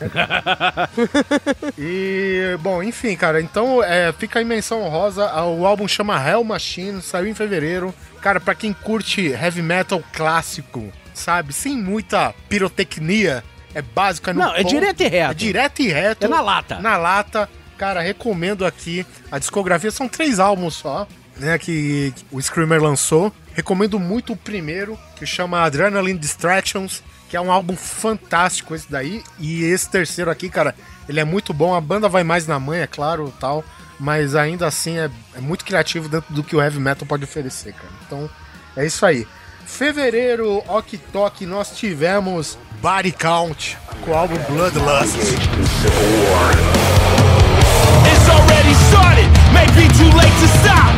e, bom, enfim, cara, então é, fica a menção honrosa. O álbum chama Hell Machine, saiu em fevereiro. Cara, pra quem curte heavy metal clássico, sabe? Sem muita pirotecnia, é básico, é Não, é ponto, direto e reto. É direto e reto. É na lata. Na lata. Cara, recomendo aqui. A discografia são três álbuns só, né? Que o Screamer lançou. Recomendo muito o primeiro, que chama Adrenaline Distractions, que é um álbum fantástico esse daí. E esse terceiro aqui, cara, ele é muito bom. A banda vai mais na mãe, é claro, tal. Mas ainda assim é, é muito criativo dentro do que o heavy metal pode oferecer, cara. Então, é isso aí. Fevereiro, Ok Tok, nós tivemos Body Count com o álbum Bloodlust. It's already started, may be too late to stop.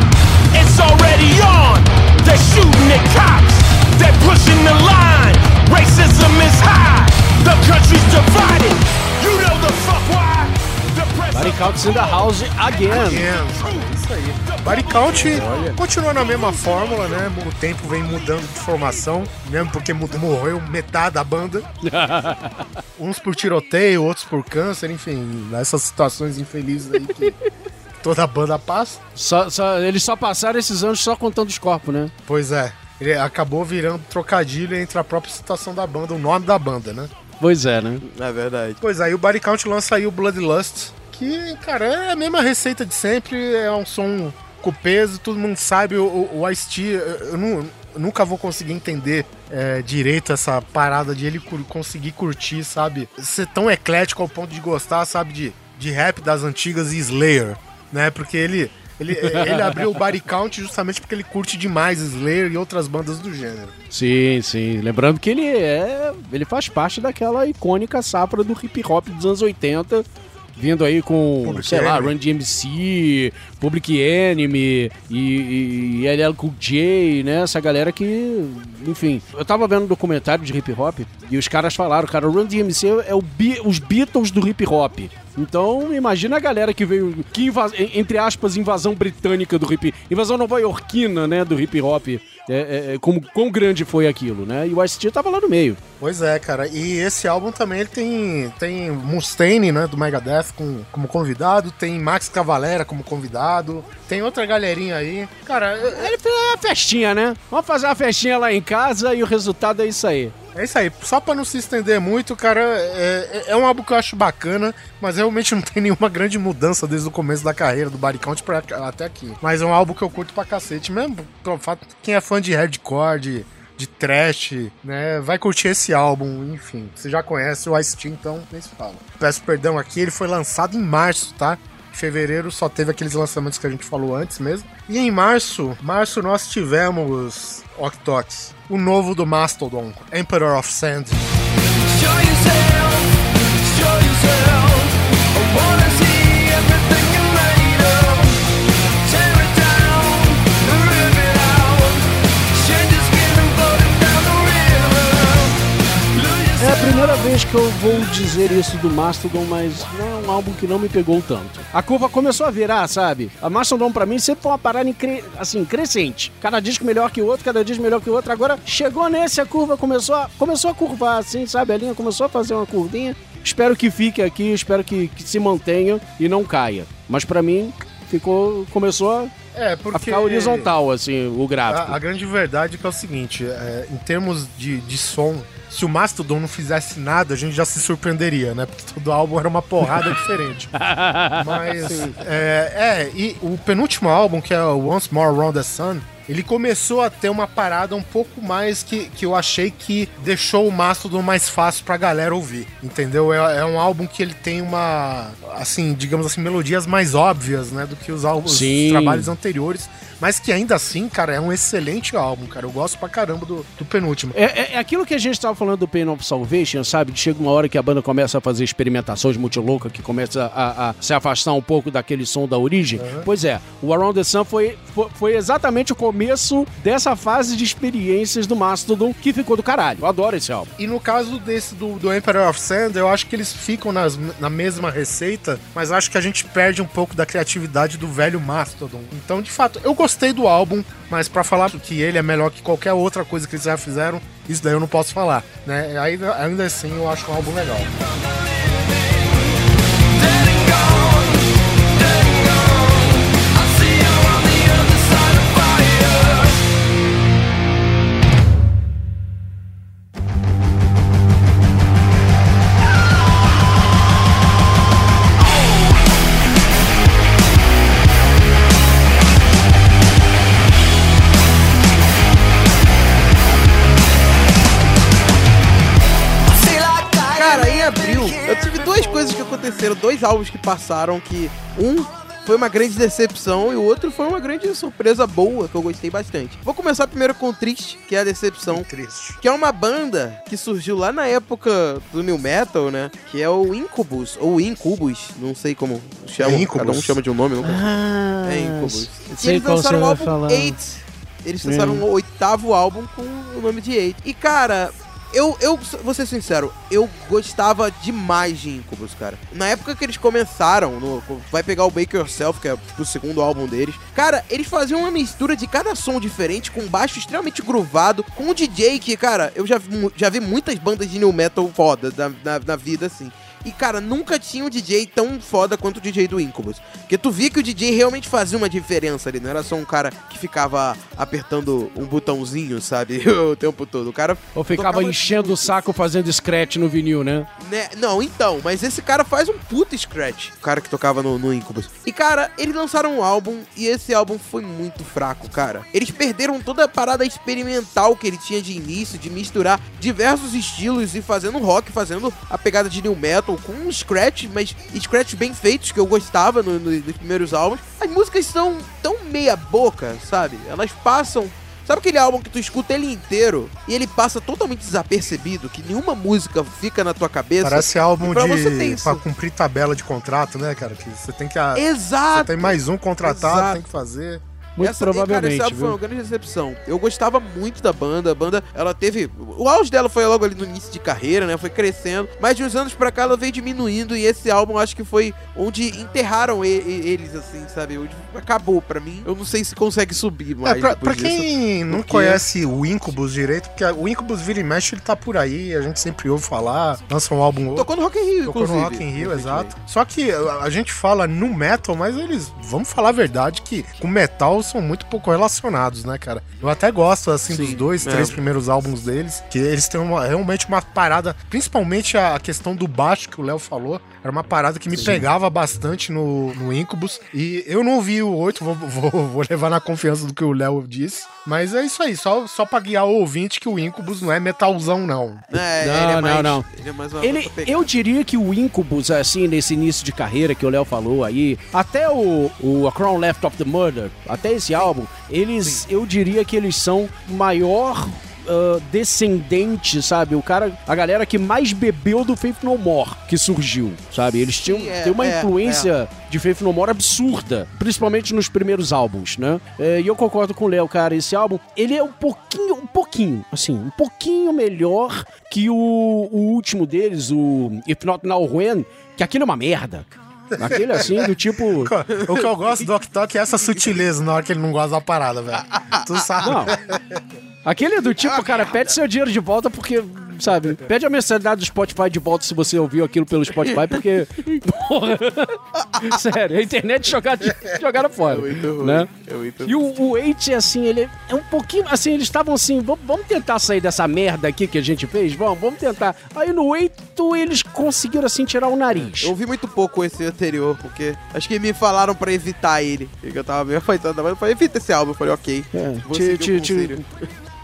It's already on. They're shooting at cops. They're pushing the line. Racism is high. The country's divided. You know the fuck why. Body Counts in the House again. É isso aí. Body Count continua na mesma fórmula, né? O tempo vem mudando de formação, mesmo porque morreu metade da banda. Uns por tiroteio, outros por câncer, enfim, nessas situações infelizes aí que toda banda passa. Só- só- eles só passaram esses anos só contando os corpos, né? Pois é, ele acabou virando trocadilho entre a própria situação da banda, o nome da banda, né? Pois é, né? É verdade. Pois aí o Body Count lança aí o Bloodlust, que, cara, é a mesma receita de sempre, é um som com peso, todo mundo sabe, o, o, o Ice-T, eu, eu nu- eu nunca vou conseguir entender é, direito essa parada de ele cur- conseguir curtir, sabe? Ser tão eclético ao ponto de gostar, sabe, de, de rap das antigas e Slayer, né? Porque ele... Ele, ele abriu o Body Count justamente porque ele curte demais Slayer e outras bandas do gênero. Sim, sim. Lembrando que ele é. Ele faz parte daquela icônica safra do hip hop dos anos 80. Vindo aí com, Public sei lá, Enemy. Run DMC, Public Enemy e, e LL Cool J, né? Essa galera que, enfim. Eu tava vendo um documentário de hip hop e os caras falaram, cara, o Run DMC é o os Beatles do hip hop. Então, imagina a galera que veio, que inva- entre aspas, invasão britânica do hip, invasão nova-iorquina, né, do hip hop. É, é, é, como quão grande foi aquilo, né? E o Ice-T tava lá no meio. Pois é, cara. E esse álbum também ele tem, tem Mustaine, né, do Megadeth com, como convidado, tem Max Cavalera como convidado, tem outra galerinha aí. Cara, Ele fez uma festinha, né? Vamos fazer uma festinha lá em casa e o resultado é isso aí. É isso aí. Só pra não se estender muito, cara, é, é um álbum que eu acho bacana, mas realmente não tem nenhuma grande mudança desde o começo da carreira do Body Count pra, até aqui. Mas é um álbum que eu curto pra cacete mesmo. Pelo fato, quem é fã de hardcore, de, de trash, né, vai curtir esse álbum, enfim. Você já conhece o Ice-T, então nem se fala. Peço perdão aqui, ele foi lançado em março, tá? Em fevereiro só teve aqueles lançamentos que a gente falou antes mesmo. E em março, março nós tivemos Octox, o novo do Mastodon, Emperor of Sand. Show yourself, show yourself. Primeira vez que eu vou dizer isso do Mastodon, mas não é um álbum que não me pegou tanto. A curva começou a virar, sabe? A Mastodon pra mim sempre foi uma parada assim, crescente. Cada disco melhor que o outro, cada disco melhor que o outro. Agora chegou nesse, a curva começou a, começou a curvar, assim, sabe? A linha começou a fazer uma curvinha. Espero que fique aqui, espero que, que se mantenha e não caia. Mas pra mim, ficou. começou a, É, a porque... ficar horizontal, assim, o gráfico. A, a grande verdade é que é o seguinte, é, em termos de, de som, se o Mastodon não fizesse nada, a gente já se surpreenderia, né? Porque todo álbum era uma porrada diferente. Mas, é, é, e o penúltimo álbum, que é o Once More Around the Sun, ele começou a ter uma parada um pouco mais que, que eu achei que deixou o Mastodon mais fácil pra galera ouvir, entendeu? É, é um álbum que ele tem uma, assim, digamos assim, melodias mais óbvias, né? Do que os álbuns, os trabalhos anteriores, mas que ainda assim, cara, é um excelente álbum, cara. Eu gosto pra caramba do, do penúltimo. É, é- é aquilo que a gente estava falando do Pain of Salvation, sabe? Chega uma hora que a banda começa a fazer experimentações muito loucas, que começa a, a se afastar um pouco daquele som da origem. Pois é, o Around the Sun foi, foi, foi exatamente o começo dessa fase de experiências do Mastodon, que ficou do caralho. Eu adoro esse álbum. E no caso desse do, do Emperor of Sand, eu acho que eles ficam nas- na mesma receita, mas acho que a gente perde um pouco da criatividade do velho Mastodon. Então, de fato, eu gostei do álbum, mas pra falar que ele é melhor que qualquer outra coisa que eles já fizeram, isso daí eu não posso falar, né? Ainda, ainda assim, eu acho um álbum legal. Dois álbuns que passaram que um foi uma grande decepção e o outro foi uma grande surpresa boa que eu gostei bastante. Vou começar primeiro com o Triste, que é a decepção. Triste. Que é uma banda que surgiu lá na época do New Metal, né? Que é o Incubus, ou Incubus, não sei como chama. É Incubus. Cada um chama de um nome, nunca. Ah, É Incubus. E sei eles qual lançaram você o álbum. Eight. Eles lançaram Hum. o oitavo álbum com o nome de Eight. E, cara, eu, eu vou ser sincero, eu gostava demais de Incubus, cara. Na época que eles começaram, no, vai pegar o Make Yourself, que é o segundo álbum deles. Cara, eles faziam uma mistura de cada som diferente, com baixo extremamente groovado, com um DJ que, cara, eu já já vi muitas bandas de new metal foda na, na, na vida, assim. E, cara, nunca tinha um DJ tão foda quanto o DJ do Incubus. Porque tu via que o DJ realmente fazia uma diferença ali. Não era só um cara que ficava apertando um botãozinho, sabe? O tempo todo. O cara. Ou ficava enchendo o saco fazendo scratch no vinil, né? Né? Não, então, mas esse cara faz um puta scratch. O cara que tocava no, no Incubus. E, cara, eles lançaram um álbum e esse álbum foi muito fraco, cara. Eles perderam toda a parada experimental que ele tinha de início, de misturar diversos estilos e fazendo rock, fazendo a pegada de new metal com um scratch, mas scratch bem feitos que eu gostava no- no- nos primeiros álbuns. As músicas são tão meia boca, sabe? Elas passam Sabe aquele álbum que tu escuta ele inteiro e ele passa totalmente desapercebido, que nenhuma música fica na tua cabeça? Parece álbum pra você de. pra cumprir tabela de contrato, né, cara? Que você tem que. Você Exato! tem mais um contratado, Exato. tem que fazer. Muito Essa- Cara, provavelmente, esse álbum foi viu? uma grande decepção. Eu gostava muito da banda. A banda, ela teve. O auge dela foi logo ali no início de carreira, né? Foi crescendo. Mas de uns anos pra cá ela veio diminuindo. E esse álbum acho que foi onde enterraram e- e- eles, assim, sabe? Onde acabou pra mim. Eu não sei se consegue subir mais. É, pra, pra disso. quem não porque- conhece o Incubus direito, porque o Incubus vira e mexe, ele tá por aí, a gente sempre ouve falar, lança um álbum outro. Tocou no Rock in Rio, Tocou inclusive. no Rock in Rio, exato. Só que a, a gente fala no metal, mas eles, vamos falar a verdade, que com metal são muito pouco relacionados, né, cara? Eu até gosto, assim, dos dois, é. três primeiros álbuns deles, que eles têm uma- realmente uma parada, principalmente a questão do baixo que o Léo falou, era uma parada que me pegava bastante no, no Incubus. E eu não ouvi o 8, vou, vou, vou levar na confiança do que o Léo disse. Mas é isso aí, só, só pra guiar o ouvinte que o Incubus não é metalzão, não. É, Não, ele é não, mais, não. Ele é mais uma Ele, eu diria que o Incubus, assim, nesse início de carreira que o Léo falou aí, até o, o A Crown Left of the Murder, até esse álbum, eles, eu diria que eles são maior ah, descendente, sabe? O cara, a galera que mais bebeu do Faith No More que surgiu, sabe? Eles tinham Sim, é, tem uma é, influência de Faith No More absurda, principalmente nos primeiros álbuns, né? É, e eu concordo com o Léo, cara, esse álbum, ele é um pouquinho, um pouquinho, assim, um pouquinho melhor que o, o último deles, o If Not Now When, que aquilo é uma merda. Aquele assim, do tipo... O que eu gosto do Octok é essa sutileza na hora que ele não gosta da parada, velho. Tu sabe? Não. Aquele é do tipo, cara, pede seu dinheiro de volta porque, sabe, pede a mensalidade do Spotify de volta se você ouviu aquilo pelo Spotify, porque. Porra. Sério, a internet jogada, jogada fora. É muito ruim, né? é muito E o, o Eight, assim, ele é um pouquinho. Assim, eles estavam assim, vamos, tentar sair dessa merda aqui que a gente fez? Vamos, vamos tentar. Aí no Eight, eles conseguiram, assim, tirar o nariz. Eu ouvi muito pouco esse anterior, porque acho que me falaram pra evitar ele. Eu tava meio afastado, mas eu falei, evita esse álbum. Eu falei, ok. É, vou te, te, te.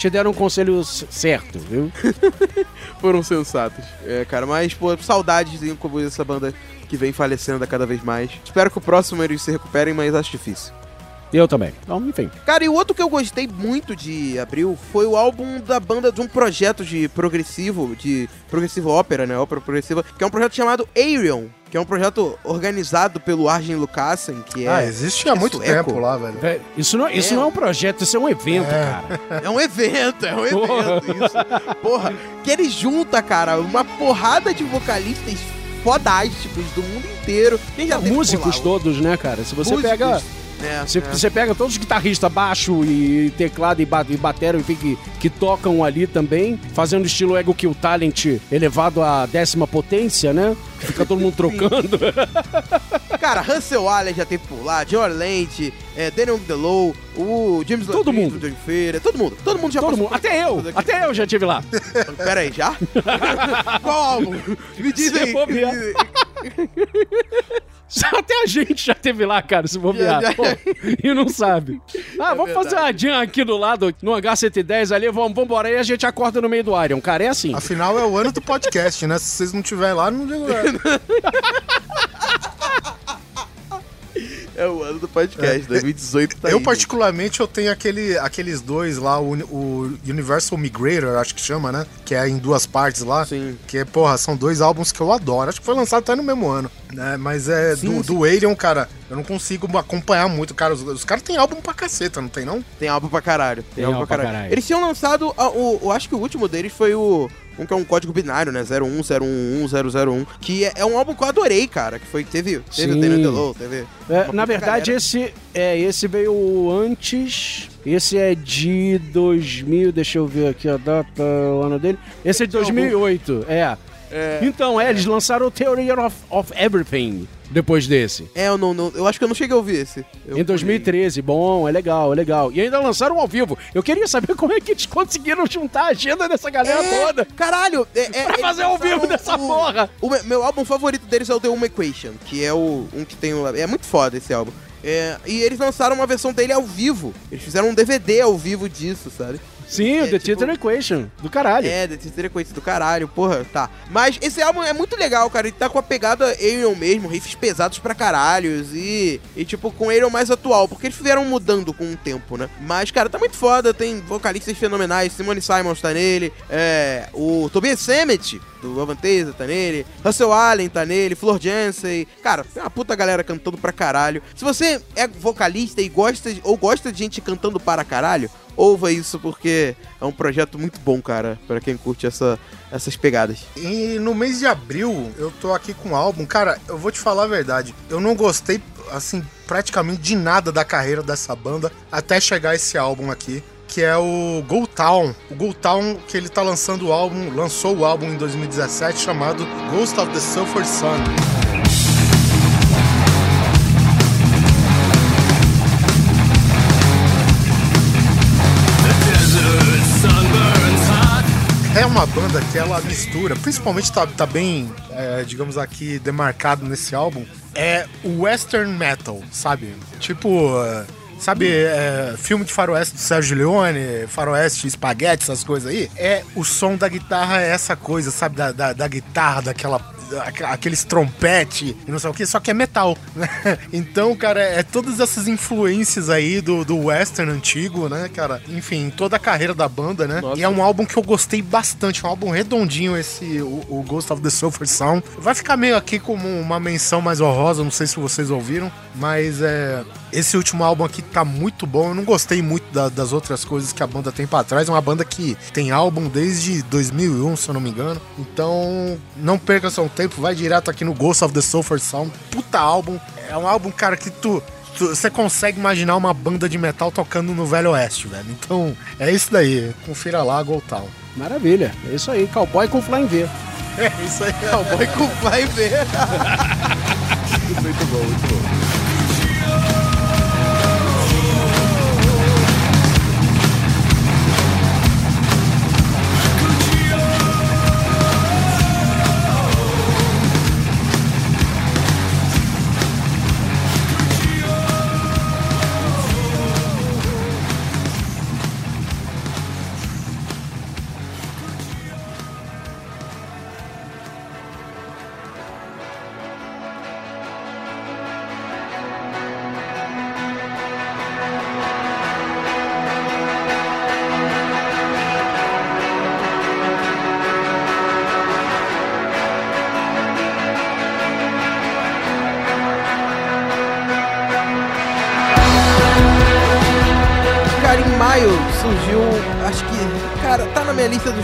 Te deram um conselho c- certo, viu? Foram sensatos. É, cara, mas, pô, saudades de Incubus dessa banda que vem falecendo cada vez mais. Espero que o próximo eles se recuperem, mas acho difícil. Eu também. Então, enfim. Cara, e o outro que eu gostei muito de abril foi o álbum da banda de um projeto de progressivo, de progressivo ópera, né? Ópera progressiva, que é um projeto chamado Aerion, que é um projeto organizado pelo Arjen Lucassen, que é. Ah, existe há muito sueco. tempo lá, velho. Isso não, isso É. não é um projeto, isso é um evento, cara. É um evento, é um evento, isso. Porra, que ele junta, cara, uma porrada de vocalistas fodásticos do mundo inteiro. Quem já por Músicos lá? todos, né, cara? Se você Músicos, pega. Né. você pega todos os guitarristas baixo e teclado e, ba e batera enfim, que, que tocam ali também, fazendo estilo Ego Kill Talent elevado à décima potência, né? Fica todo mundo trocando. Cara, Hansel Allen já teve por lá, John Land, é, Daniel DeLow, o James Todo Lapidus, mundo. o Johnny Feira, todo mundo. Todo mundo já todo mundo. Até eu! Até eu já estive lá. Pera aí, já? Qual álbum? Me diz aí. Até a gente já esteve lá, cara, se bobear. Pô, e não sabe. Ah, vamos fazer uma jam aqui do lado, no H110 ali, vamos, vamos embora aí, a gente acorda no meio do Iron. Cara, é assim. Afinal, é o ano do podcast, né? Se vocês não estiverem lá, não digo nada. É o ano do podcast, 2018 tá eu, aí, particularmente, eu tenho aquele, aqueles dois lá, o, o Universal Migrator, acho que chama, né? Que é em duas partes lá. Sim. Que, porra, são dois álbuns que eu adoro. Acho que foi lançado até no mesmo ano. Né? Mas é Sim, do, sim. do Alien, cara, eu não consigo acompanhar muito, cara. Os, os caras têm álbum pra caceta, não tem, não? Tem álbum pra caralho. Tem, álbum pra caralho. caralho. Eles tinham lançado, a- o, eu acho que o último deles foi o. Um que é um código binário, né? 01011, que é, é um álbum que eu adorei, cara. Que foi, teve, teve o Sim. Daniel DeLow, teve. É, na verdade, galera. esse é esse veio antes. Esse é de 2000, deixa eu ver aqui a data, o ano dele. Esse é de 2008, é. Então, é, eles lançaram o Theory of, of Everything depois desse. É, eu não, não- eu acho que eu não cheguei a ouvir esse. Eu em 2013, bom, é legal, é legal. E ainda lançaram ao vivo. Eu queria saber como é que eles conseguiram juntar a agenda dessa galera É, toda. Caralho! É, é, Pra fazer ao vivo dessa o- porra. O me- meu álbum favorito deles é o The Uma Equation, que é o um que tem o. É muito foda esse álbum. É, e eles lançaram uma versão dele ao vivo. Eles fizeram um DVD ao vivo disso, sabe? Sim, É, o The tipo- Theater Equation, do caralho. É, The Terceira Coisa do caralho, porra, tá. Mas esse álbum é muito legal, cara. Ele tá com a pegada Aerion mesmo, riffs pesados pra caralhos e, e tipo, com Aerion mais atual, porque eles vieram mudando com o tempo, né? Mas, cara, tá muito foda, tem vocalistas fenomenais, Simone Simons tá nele, é, o Tobias Sammet, do Avanteza, tá nele, Russell Allen tá nele, Flor Jansen, cara, tem uma puta galera cantando pra caralho. Se você é vocalista e gosta, de- ou gosta de gente cantando para caralho, ouva isso porque é um projeto muito bom, cara, pra quem curte essa, essas pegadas. E no mês de abril, eu tô aqui com um álbum. Cara, eu vou te falar a verdade. Eu não gostei, assim, praticamente de nada da carreira dessa banda até chegar esse álbum aqui. Que é o Go Town. O Go Town, que ele tá lançando o álbum, lançou o álbum em 2017 chamado Ghost of the Sulphur Sun. É uma banda que ela mistura, principalmente tá, tá bem, é, digamos aqui, demarcado nesse álbum, é o western metal, sabe? Tipo, é, sabe, é, filme de faroeste do Sérgio Leone, faroeste, espaguete, essas coisas aí? É, o som da guitarra é essa coisa, sabe? Da, da, da guitarra, daquela aqu- aqueles trompete e não sei o que, só que é metal, né? Então, cara, é todas essas influências aí do, do western antigo, né, cara? Enfim, toda a carreira da banda, né? Nossa. E é um álbum que eu gostei bastante, um álbum redondinho esse, o, o Ghost of the Sulphur Sound. Vai ficar meio aqui como uma menção mais honrosa, não sei se vocês ouviram, mas é... Esse último álbum aqui tá muito bom. Eu não gostei muito da- das outras coisas que a banda tem pra trás. É uma banda que tem álbum desde 2001, se eu não me engano. Então, não perca seu tempo. Vai direto aqui no Ghost of the Sulphur Sound. Puta álbum. É um álbum, cara, que tu... tu- Você consegue imaginar uma banda de metal tocando no Velho Oeste, velho. Então, é isso daí. Confira lá, Go Town. Maravilha. É isso aí, cowboy com Flying V. É isso aí. Cowboy com vai ver. muito bom, muito bom.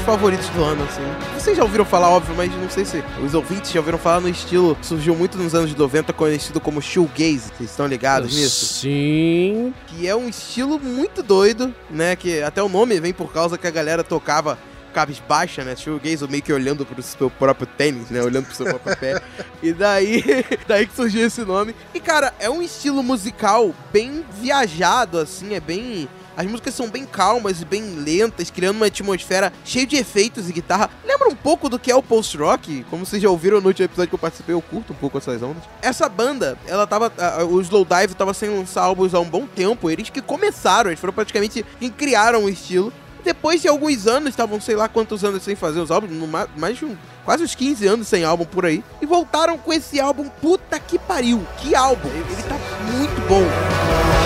Dos favoritos do ano, assim. Vocês já ouviram falar, óbvio, mas não sei se os ouvintes já ouviram falar no estilo que surgiu muito nos anos 90, conhecido como shoegaze. Vocês estão ligados nisso? Sim. Que é um estilo muito doido, né? Que até o nome vem por causa que a galera tocava cabisbaixa, né? Shoegaze, meio que olhando pro seu próprio tênis, né? Olhando pro seu próprio pé. E daí, daí que surgiu esse nome. E, cara, é um estilo musical bem viajado, assim, é bem... As músicas são bem calmas e bem lentas, criando uma atmosfera cheia de efeitos e guitarra. Lembra um pouco do que é o post-rock? Como vocês já ouviram no último episódio que eu participei, eu curto um pouco essas ondas. Essa banda, ela tava... a- O Slowdive tava sem lançar álbuns há um bom tempo. Eles que começaram, eles foram praticamente quem criaram o estilo. Depois de alguns anos, estavam sei lá quantos anos sem fazer os álbuns, mais de um, quase uns 15 anos sem álbum por aí, e voltaram com esse álbum, puta que pariu, que álbum, ele tá muito bom.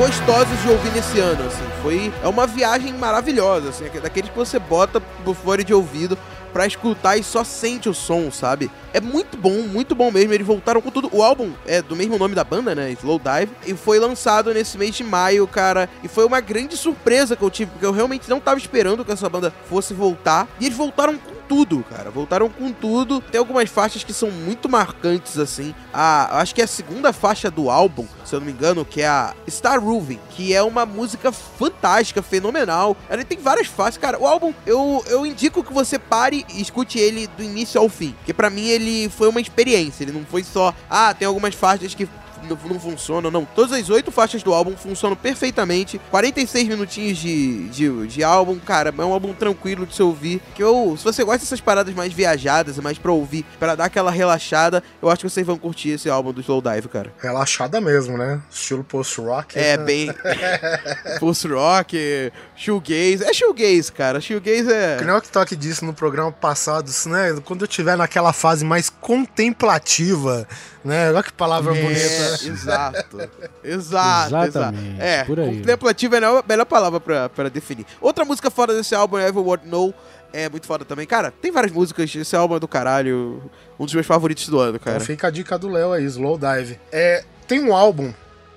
Gostosos de ouvir nesse ano, assim. Foi é uma viagem maravilhosa, assim, é daqueles que você bota pro fone de ouvido pra escutar e só sente o som, sabe? É muito bom, muito bom mesmo. Eles voltaram com tudo. O álbum é do mesmo nome da banda, né? Slow Dive, e foi lançado nesse mês de maio, cara. E foi uma grande surpresa que eu tive, porque eu realmente não tava esperando que essa banda fosse voltar. E eles voltaram com tudo, cara. Voltaram com tudo. Tem algumas faixas que são muito marcantes, assim. A, acho que é a segunda faixa do álbum, se eu não me engano, que é a Star Roving, que é uma música fantástica, fenomenal. Ela tem várias faixas. Cara, o álbum, eu, eu indico que você pare e escute ele do início ao fim. Porque pra mim ele foi uma experiência. Ele não foi só, ah, tem algumas faixas que não, funcionam, não. Todas as oito faixas do álbum funcionam perfeitamente. 46 minutinhos de, de, de álbum, cara, é um álbum tranquilo de se ouvir. Que eu, se você gosta dessas paradas mais viajadas mais pra ouvir, pra dar aquela relaxada, eu acho que vocês vão curtir esse álbum do Slow Dive, cara. Relaxada mesmo, né? Estilo post-rock. É né? bem. Post-rock, shoegaze. É shoegaze, cara. Shoegaze Que é. nem o Tok disse no programa passado, né? Quando eu tiver naquela fase mais contemplativa, né? Olha que palavra bonita. É, né? exato. Exato, Exatamente, exato. É, por aí. contemplativo é a melhor- melhor palavra pra, pra definir. Outra música fora desse álbum é Everyone Know. É muito foda também. Cara, tem várias músicas. Esse álbum é do caralho. Um dos meus favoritos do ano, cara. Então fica a dica do Léo aí, Slow Dive. É, tem um álbum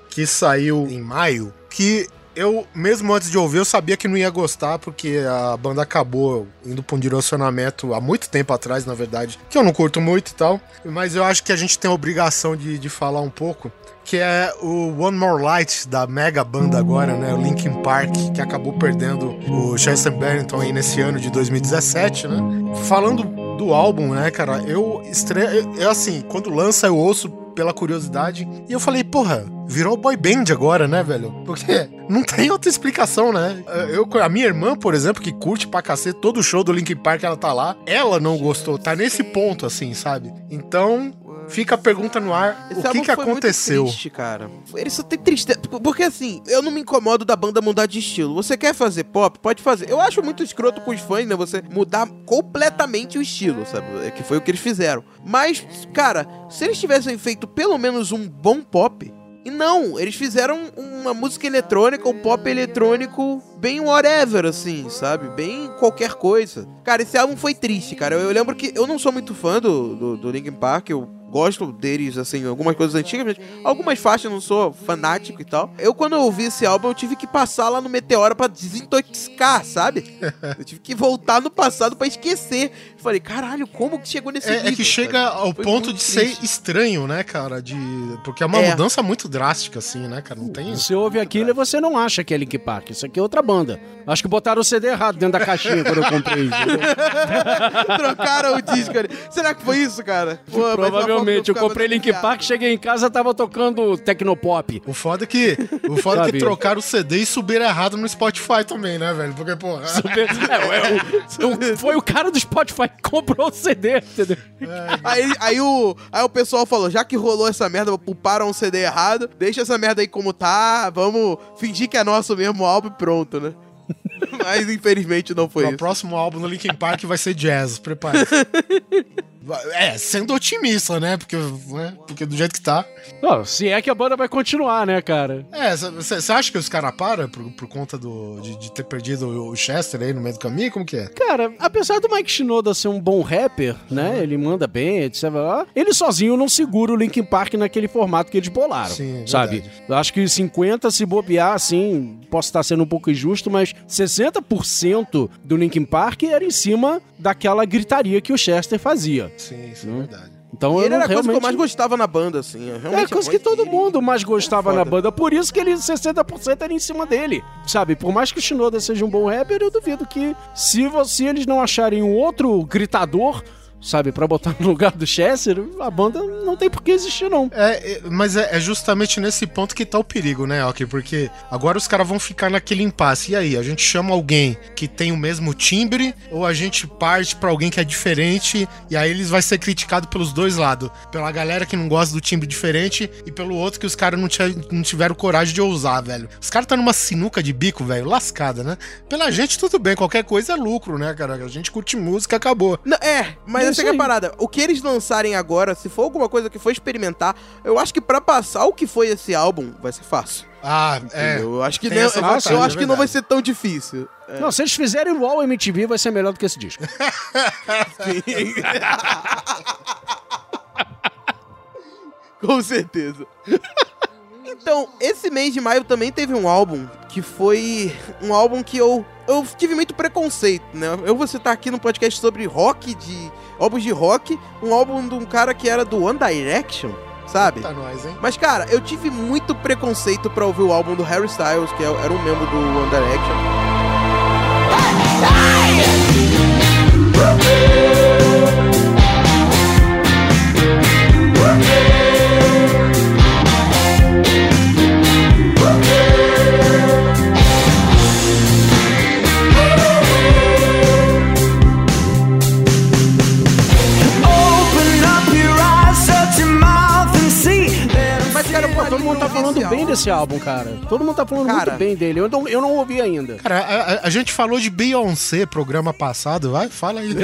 que saiu em maio que eu, mesmo antes de ouvir, eu sabia que não ia gostar, porque a banda acabou indo pra um direcionamento há muito tempo atrás, na verdade, que eu não curto muito e tal. Mas eu acho que a gente tem a obrigação de, de falar um pouco. Que é o One More Light da mega banda agora, né? O Linkin Park, que acabou perdendo o Chester Bennington aí nesse ano de 2017, né? Falando do álbum, né, cara? Eu estreia. Eu, assim, quando lança, eu ouço pela curiosidade. E eu falei, porra, virou boy band agora, né, velho? Porque não tem outra explicação, né? Eu, a minha irmã, por exemplo, que curte pra cacete todo show do Linkin Park, ela tá lá, ela não gostou. Tá nesse ponto, assim, sabe? Então, Fica a pergunta no ar, Esse o que que aconteceu? triste, cara. Ele só tem tristeza. Porque assim, eu não me incomodo da banda mudar de estilo. Você quer fazer pop? Pode fazer. Eu acho muito escroto com os fãs, né? Você mudar completamente o estilo, sabe? É que foi o que eles fizeram. Mas, cara, se eles tivessem feito pelo menos um bom pop. E não, eles fizeram uma música eletrônica, um pop eletrônico bem whatever, assim, sabe? Bem qualquer coisa. Cara, esse álbum foi triste, cara. Eu, eu lembro que eu não sou muito fã do, do, do Linkin Park, eu gosto deles, assim, algumas coisas antigas, mas algumas faixas não sou fanático e tal. Eu, quando eu ouvi esse álbum, eu tive que passar lá no Meteora pra desintoxicar, sabe? Eu tive que voltar no passado pra esquecer. Falei, caralho, como que chegou nesse É, é nível, que chega ao Foi ponto de ser triste. estranho, né, cara? De... Porque é uma É. mudança muito drástica, assim, né, cara? Não tem. Você ouve aquilo e você não acha que é Link Park. Isso aqui é outra banda. Acho que botaram o CD errado dentro da caixinha quando eu comprei. entendeu? Trocaram o disco ali. Será que foi isso, cara? Pô, Provavelmente. Eu que comprei Link Park, chateado. cheguei em casa, tava tocando Tecnopop. O foda é que. O foda é que trocaram o CD e subiram errado no Spotify também, né, velho? Porque, pô. É, é, o- foi o cara do Spotify comprou o CD, entendeu? Aí, aí, o, aí o pessoal falou, já que rolou essa merda, puparam o CD errado, deixa essa merda aí como tá, vamos fingir que é nosso mesmo álbum e pronto, né? Mas infelizmente não foi O isso. próximo álbum do Linkin Park vai ser jazz, prepare É, sendo otimista, né? Porque, né? Porque do jeito que tá. Não, se é que a banda vai continuar, né, cara? É, você acha que os caras param por, por conta do, de, de ter perdido o Chester aí no meio do caminho? Como que é? Cara, apesar do Mike Shinoda ser um bom rapper, né? Ele manda bem, etc. Ele sozinho não segura o Linkin Park naquele formato que eles bolaram. Sim, é sabe? Eu acho que 50, se bobear, assim, posso estar sendo um pouco injusto, mas 60% do Linkin Park era em cima daquela gritaria que o Chester fazia. Sim, isso Hum. é verdade. Então E eu ele era a coisa que eu realmente... mais gostava na banda, assim. eu É Realmente coisa a que todo mundo mais gostava foda. na banda. Por isso que ele 60% era em cima dele. Sabe? Por mais que o Shinoda seja um bom rapper, eu duvido que se, você, eles não acharem um outro gritador, sabe, pra botar no lugar do Chester, a banda não tem por que existir, não. É, é, mas é, é justamente nesse ponto que tá o perigo, né, Ok? Porque agora os caras vão ficar naquele impasse. E aí, a gente chama alguém que tem o mesmo timbre ou a gente parte pra alguém que é diferente e aí eles vai ser criticado pelos dois lados. Pela galera que não gosta do timbre diferente e pelo outro que os caras não, não tiveram coragem de ousar, velho. Os caras tá numa sinuca de bico, velho, lascada, né? Pela gente, tudo bem, qualquer coisa é lucro, né, cara? A gente curte música, acabou. Não, é, mas essa é a parada. O que eles lançarem agora, se for alguma coisa que for experimentar, eu acho que pra passar o que foi esse álbum, vai ser fácil. Ah, é. entendeu? Eu acho que, não, eu, vantagem, eu acho é que não vai ser tão difícil. É. Não, se eles fizerem o All MTV, vai ser melhor do que esse disco. Sim. Com certeza. Então, esse mês de maio também teve um álbum que foi um álbum que eu eu tive muito preconceito, né? Eu vou citar aqui no podcast sobre rock de álbuns de rock, um álbum de um cara que era do One Direction, sabe? Tá nós, hein? Mas cara, eu tive muito preconceito pra ouvir o álbum do Harry Styles, que é- era um membro do One Direction. Open desse álbum, cara. Todo mundo tá falando Cara. muito bem dele. Eu não, eu não ouvi ainda. Cara, a, a- a gente falou de Beyoncé programa passado, vai, fala aí.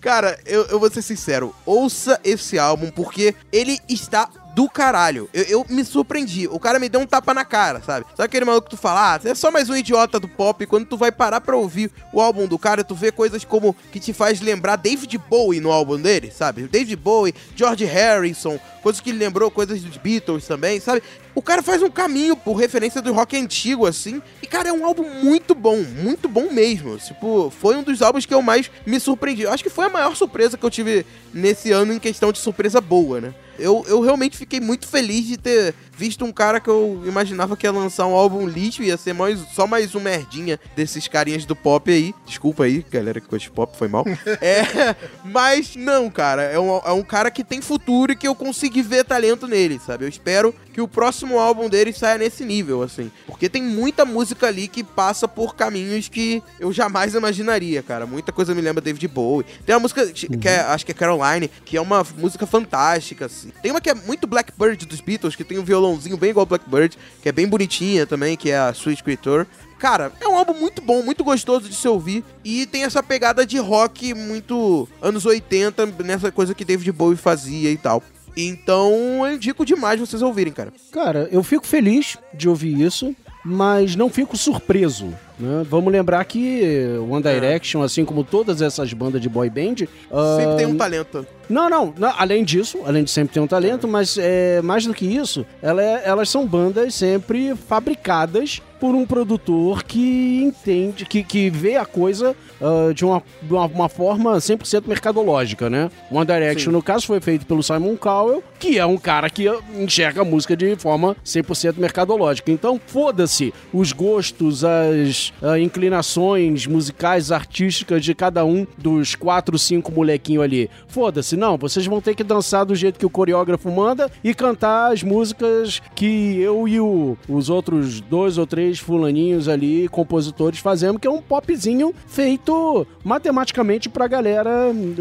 Cara, eu, eu vou ser sincero, ouça esse álbum porque ele está do caralho. Eu, eu me surpreendi. O cara me deu um tapa na cara, sabe? Sabe aquele maluco que tu fala, ah, é só mais um idiota do pop. Quando tu vai parar pra ouvir o álbum do cara, tu vê coisas como que te faz lembrar David Bowie no álbum dele, sabe? David Bowie, George Harrison, coisas que ele lembrou, coisas dos Beatles também, sabe? o cara faz um caminho por referência do rock antigo, assim. E, cara, é um álbum muito bom, muito bom mesmo. Tipo, foi um dos álbuns que eu mais me surpreendi. Eu acho que foi a maior surpresa que eu tive nesse ano em questão de surpresa boa, né? Eu, eu realmente fiquei muito feliz de ter visto um cara que eu imaginava que ia lançar um álbum lixo, ia ser mais, só mais um merdinha desses carinhas do pop aí. Desculpa aí, galera que gosta de pop, foi mal. é, mas não, cara, é um, é um cara que tem futuro e que eu consegui ver talento nele, sabe? Eu espero que o próximo álbum dele saia nesse nível, assim. Porque tem muita música ali que passa por caminhos que eu jamais imaginaria, cara. Muita coisa me lembra David Bowie. Tem uma música que é, acho que é Caroline, que é uma música fantástica, assim. Tem uma que é muito Blackbird dos Beatles, que tem um violãozinho bem igual Blackbird, que é bem bonitinha também, que é a Sweet Creature. Cara, é um álbum muito bom, muito gostoso de se ouvir. E tem essa pegada de rock muito anos 80, nessa coisa que David Bowie fazia e tal. Então eu indico demais vocês ouvirem, cara. Cara, eu fico feliz de ouvir isso, mas não fico surpreso. Né? Vamos lembrar que One Direction, assim como todas essas bandas de boy band, Sempre tem um talento. Não, não, não, Além disso, além de sempre ter um talento, mas é, mais do que isso, ela é- elas são bandas sempre fabricadas por um produtor que entende, que, que vê a coisa ah, de, uma, de uma, uma forma 100% mercadológica, né? One Direction, Sim. no caso, foi feito pelo Simon Cowell, que é um cara que enxerga a música de forma 100% mercadológica. Então, foda-se os gostos, as ah, inclinações musicais, artísticas de cada um dos quatro, cinco molequinhos ali. Foda-se, não, vocês vão ter que dançar do jeito que o coreógrafo manda e cantar as músicas que eu e o- os outros dois ou três fulaninhos ali, compositores, fazemos, que é um popzinho feito matematicamente pra galera,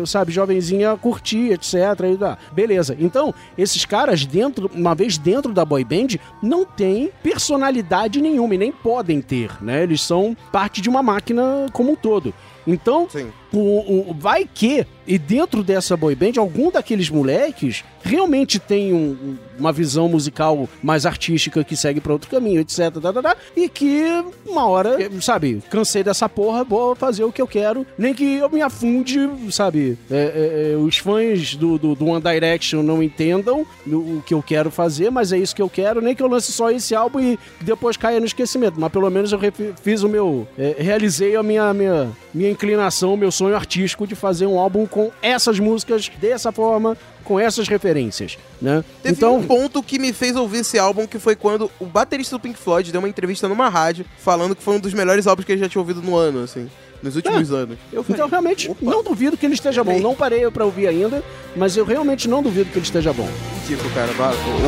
sabe, jovenzinha curtir, etc. E dá. Beleza. Então, esses caras dentro, uma vez dentro da boy band, não tem personalidade nenhuma e nem podem ter, né? Eles são parte de uma máquina como um todo. Então, Sim. O, o- vai que, e dentro dessa boy band, algum daqueles moleques realmente tem um- um- uma visão musical mais artística que segue pra outro caminho, etc. tá, tá, tá, e que uma hora, sabe, cansei dessa porra, vou fazer o que eu quero, nem que eu me afunde, sabe? é, é, é, os fãs do, do, do One Direction não entendam o, que eu quero fazer, mas é isso que eu quero, nem que eu lance só esse álbum e depois caia no esquecimento. Mas pelo menos eu fiz o meu. é, realizei a minha, minha, minha inclinação, meu sonho artístico de fazer um álbum com essas músicas dessa forma, com essas referências, né? Teve então, um ponto que me fez ouvir esse álbum, que foi quando o baterista do Pink Floyd deu uma entrevista numa rádio, falando que foi um dos melhores álbuns que ele já tinha ouvido no ano, assim, nos últimos anos. Eu falei, então realmente opa, não duvido que ele esteja bom. Não parei pra ouvir ainda, mas eu realmente não duvido que ele esteja bom. Tipo, cara,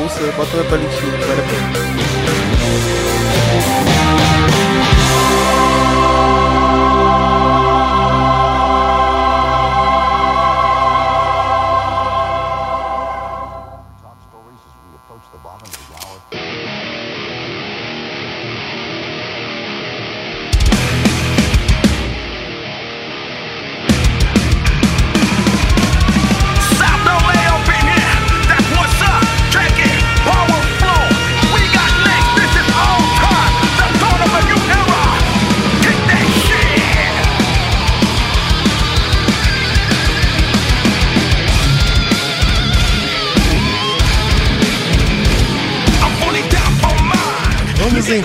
ouça, bota na listinha, vale a pena.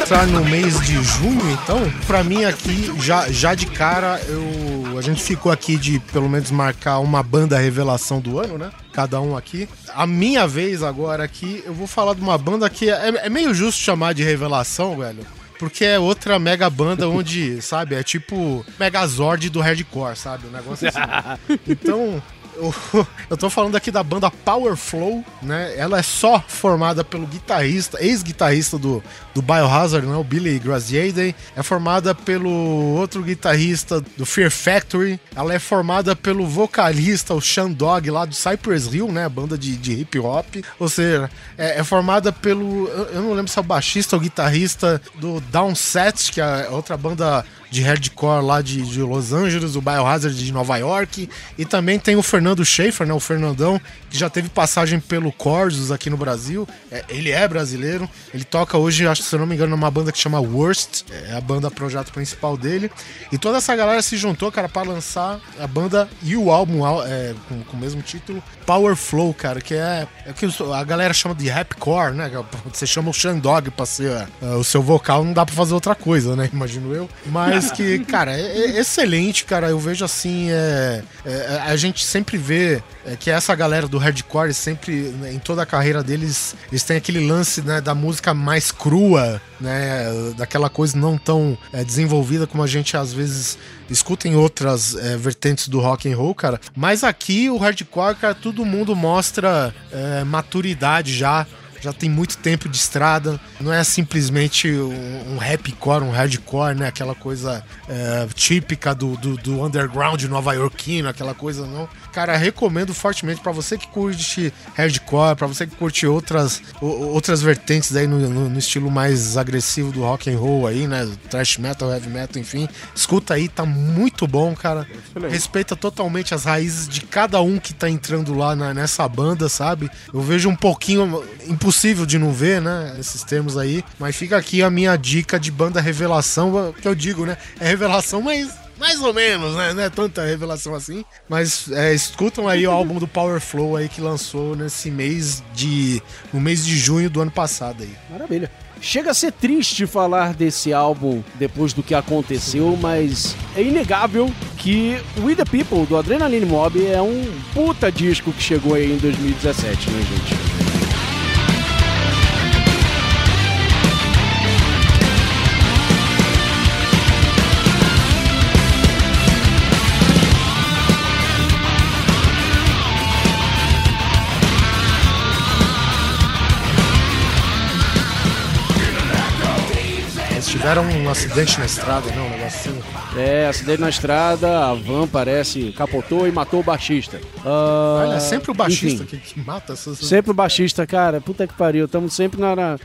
Entrar no mês de junho, então. Pra mim aqui, já, já de cara, eu a gente ficou aqui de pelo menos marcar uma banda revelação do ano, né? Cada um aqui. A minha vez agora aqui, eu vou falar de uma banda que é, é meio justo chamar de revelação, velho. Porque é outra mega banda onde, sabe, é tipo Megazord do hardcore, sabe? Um negócio assim. Então, eu tô falando aqui da banda Power Flow, né? Ela é só formada pelo guitarrista, ex-guitarrista do, do Biohazard, né? O Billy Graziadei. É formada pelo outro guitarrista do Fear Factory. Ela é formada pelo vocalista, o Sean Dog, lá do Cypress Hill, né? Banda de, de hip hop. Ou seja, é, é formada pelo. Eu não lembro se é o baixista ou guitarrista do Downset, que é outra banda de hardcore lá de, de Los Angeles, o Biohazard de Nova York. E também tem o Fernando Schaefer, né? O Fernandão, que já teve passagem pelo Corsos aqui no Brasil. É, ele é brasileiro. Ele toca hoje, acho, se eu não me engano, numa banda que chama Worst, é a banda projeto principal dele. E toda essa galera se juntou, cara, pra lançar a banda e o álbum é, com, com o mesmo título, Power Flow, cara, que é, é que a galera chama de rapcore, né? Você chama o Shandog pra ser uh, o seu vocal, não dá pra fazer outra coisa, né? Imagino eu. Mas que, cara, é, é excelente, cara. Eu vejo assim, é, é, a gente sempre vê é, que essa galera do hardcore sempre, né, em toda a carreira deles, eles têm aquele lance né, da música mais crua, né, daquela coisa não tão é, desenvolvida como a gente às vezes escuta em outras é, vertentes do rock and roll, cara. Mas aqui o hardcore, cara, todo mundo mostra é, maturidade já já tem muito tempo de estrada, não é simplesmente um, um rapcore, um hardcore, né? Aquela coisa é, típica do, do, do underground nova-iorquino, aquela coisa não. Cara, recomendo fortemente para você que curte hardcore, para você que curte outras, outras vertentes aí no, no, no, estilo mais agressivo do rock and roll aí, né? Thrash metal, heavy metal, enfim. Escuta aí, tá muito bom, cara. Excelente. Respeita totalmente as raízes de cada um que tá entrando lá na, nessa banda, sabe? Eu vejo um pouquinho impossível de não ver, né? Esses termos aí. Mas fica aqui a minha dica de banda revelação, que eu digo, né? É revelação, mas mais ou menos, né? Não é tanta revelação assim. Mas é, escutam aí o álbum do Power Flow aí que lançou nesse mês de. no mês de junho do ano passado aí. Maravilha. Chega a ser triste falar desse álbum depois do que aconteceu, mas é inegável que We The People do Adrenaline Mob é um puta disco que chegou aí em 2017, né, gente? Tiveram um acidente na estrada, não, um negocinho. É, acidente na estrada, a van parece capotou e matou o baixista. Uh, Olha, é sempre o baixista que, que, mata essas. Sempre o baixista, cara. Puta que pariu. Tamo sempre na. na...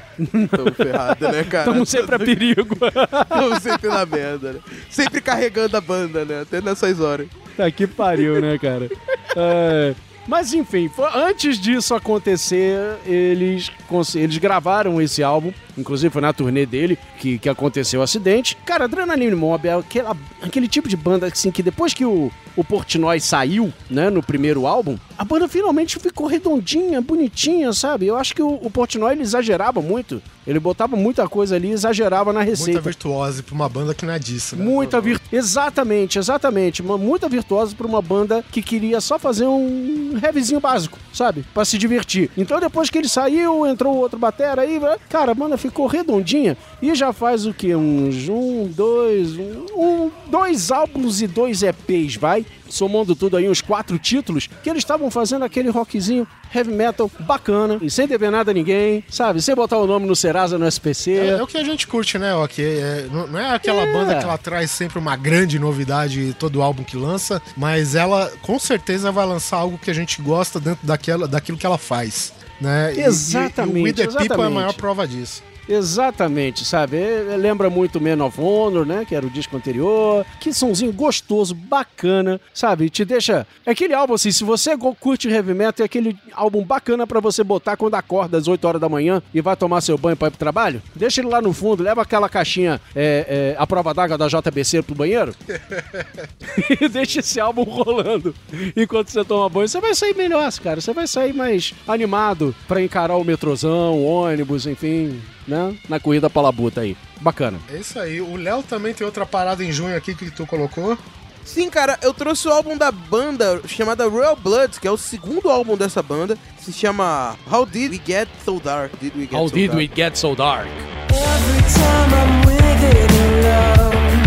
Tamo ferrado, né, cara? Tamo sempre a perigo. Tamo sempre na merda, né? Sempre carregando a banda, né? Até nessas horas. Tá que pariu, né, cara? É. Mas enfim, antes disso acontecer, eles, eles gravaram esse álbum. Inclusive foi na turnê dele que, que aconteceu o acidente. Cara, Adrenaline Mob é aquela, aquele tipo de banda assim que depois que o, o Portnoy saiu, né, no primeiro álbum, a banda finalmente ficou redondinha, bonitinha, sabe? Eu acho que o, o Portnoy ele exagerava muito. Ele botava muita coisa ali, exagerava na receita. Muita virtuose pra uma banda que não é disso, né? Muita vir... Exatamente, exatamente. Uma, muita virtuosa pra uma banda que queria só fazer um heavyzinho básico, sabe? Pra se divertir. Então depois que ele saiu, entrou outro batera aí, cara, a banda ficou redondinha e já faz o que? Uns um, dois, um, dois álbuns e dois EPs, vai? Somando tudo aí, uns quatro títulos, que eles estavam fazendo aquele rockzinho heavy metal bacana, e sem dever nada a ninguém, sabe? Sem botar o nome no Serasa, no SPC. É, é o que a gente curte, né, ok? É, não é aquela é. banda que ela traz sempre uma grande novidade todo álbum que lança, mas ela com certeza vai lançar algo que a gente gosta dentro daquela, daquilo que ela faz. Né? Exatamente. E, e, e o We The exatamente. People é a maior prova disso. Exatamente, sabe? É, lembra muito Man of Honor, né? Que era o disco anterior. Que somzinho gostoso, bacana, sabe? Te deixa. É aquele álbum assim, se você curte heavy metal, é aquele álbum bacana para você botar quando acorda às 8 horas da manhã e vai tomar seu banho pra ir pro trabalho. Deixa ele lá no fundo, leva aquela caixinha, é, é, a prova d'água da JBC pro banheiro e deixa esse álbum rolando. Enquanto você toma banho, você vai sair melhor, cara. Você vai sair mais animado para encarar o metrozão, o ônibus, enfim né? Na corrida pra labuta aí. Bacana. É isso aí. O Léo também tem outra parada em junho aqui que tu colocou. Sim, cara, eu trouxe o álbum da banda chamada Royal Bloods, que é o segundo álbum dessa banda. Se chama How Did We Get So Dark? Did we get How so Did dark? We Get So Dark? Every time I'm with it alone,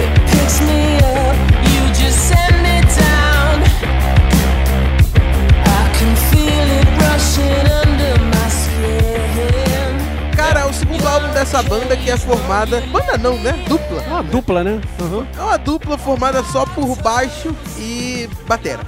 it picks me up. You just send me down. I can feel it rushing segundo álbum dessa banda que é formada. Banda não, né? Dupla. Uma dupla, né? Uhum. É uma dupla formada só por baixo e batera.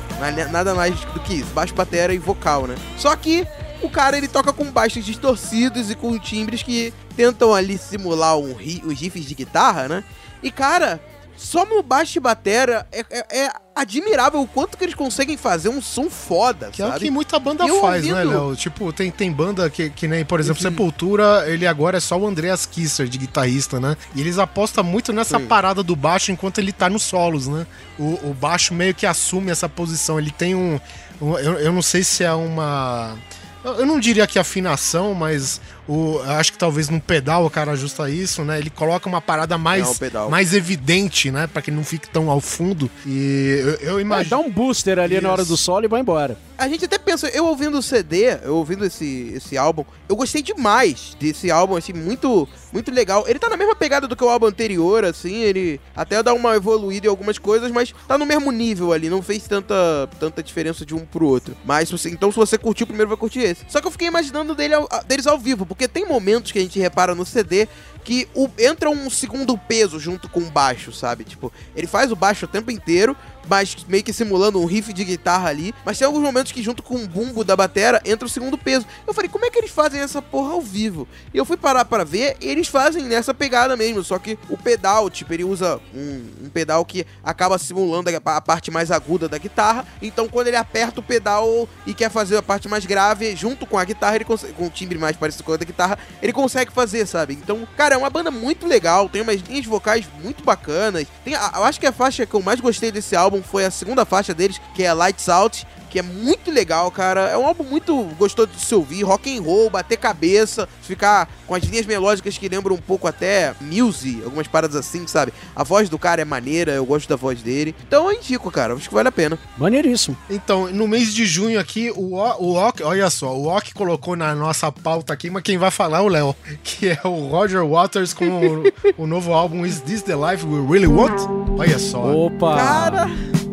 Nada mais do que isso. Baixo, batera e vocal, né? Só que o cara ele toca com baixos distorcidos e com timbres que tentam ali simular um ri, os riffs de guitarra, né? E cara, só no baixo e batera é, é, é admirável o quanto que eles conseguem fazer um som foda, Que é o sabe? que muita banda eu faz, né, ouvindo- Léo? Tipo, tem, tem banda que, que nem, por exemplo, Sepultura, ele agora é só o Andreas Kisser de guitarrista, né? E eles apostam muito nessa Sim. parada do baixo enquanto ele tá nos solos, né? O, o baixo meio que assume essa posição. Ele tem um. um- eu, eu não sei se é uma. Eu não diria que afinação, mas o, eu acho que talvez no pedal o cara ajusta isso, né? Ele coloca uma parada mais, Não, pedal. mais evidente, né? Pra que não fique tão ao fundo. E eu, eu Ah, imagino. dá um booster ali na hora Isso. do solo e vai embora. A gente até pensa, eu ouvindo o CD, eu ouvindo esse, esse álbum, eu gostei demais desse álbum, assim, muito, muito legal. Ele tá na mesma pegada do que o álbum anterior, assim, ele até dá uma evoluída em algumas coisas, mas tá no mesmo nível ali, não fez tanta, tanta diferença de um pro outro. Mas, então, se você curtiu o primeiro, vai curtir esse. Só que eu fiquei imaginando dele ao- deles ao vivo, porque tem momentos que a gente repara no CD que o- entra um segundo peso junto com o baixo, sabe? Tipo, ele faz o baixo o tempo inteiro, mas meio que simulando um riff de guitarra ali. Mas tem alguns momentos que, junto com o bumbo da batera, entra o segundo peso. Eu falei, como é que eles fazem essa porra ao vivo? E eu fui parar pra ver, e eles fazem nessa pegada mesmo. Só que o pedal, tipo, ele usa um, um pedal que acaba simulando a, a parte mais aguda da guitarra. Então, quando ele aperta o pedal e quer fazer a parte mais grave, junto com a guitarra, ele consegue, com o timbre mais parecido com a da guitarra, ele consegue fazer, sabe? Então, cara, é uma banda muito legal, tem umas linhas vocais muito bacanas. Tem, eu acho que a faixa que eu mais gostei desse álbum foi a segunda faixa deles, que é Lights Out, que é muito legal, cara. É um álbum muito gostoso de se ouvir, rock and roll, bater cabeça, ficar com as linhas melódicas que lembram um pouco até Muse, algumas paradas assim, sabe? A voz do cara é maneira, eu gosto da voz dele. Então eu indico, cara, acho que vale a pena. Maneiríssimo. Então, no mês de junho aqui, o, O- o Ok, olha só, o Ok colocou na nossa pauta aqui, mas quem vai falar é o Léo, que é o Roger Waters com o, o novo álbum Is This the Life We Really Want? Olha só. Opa! Cara,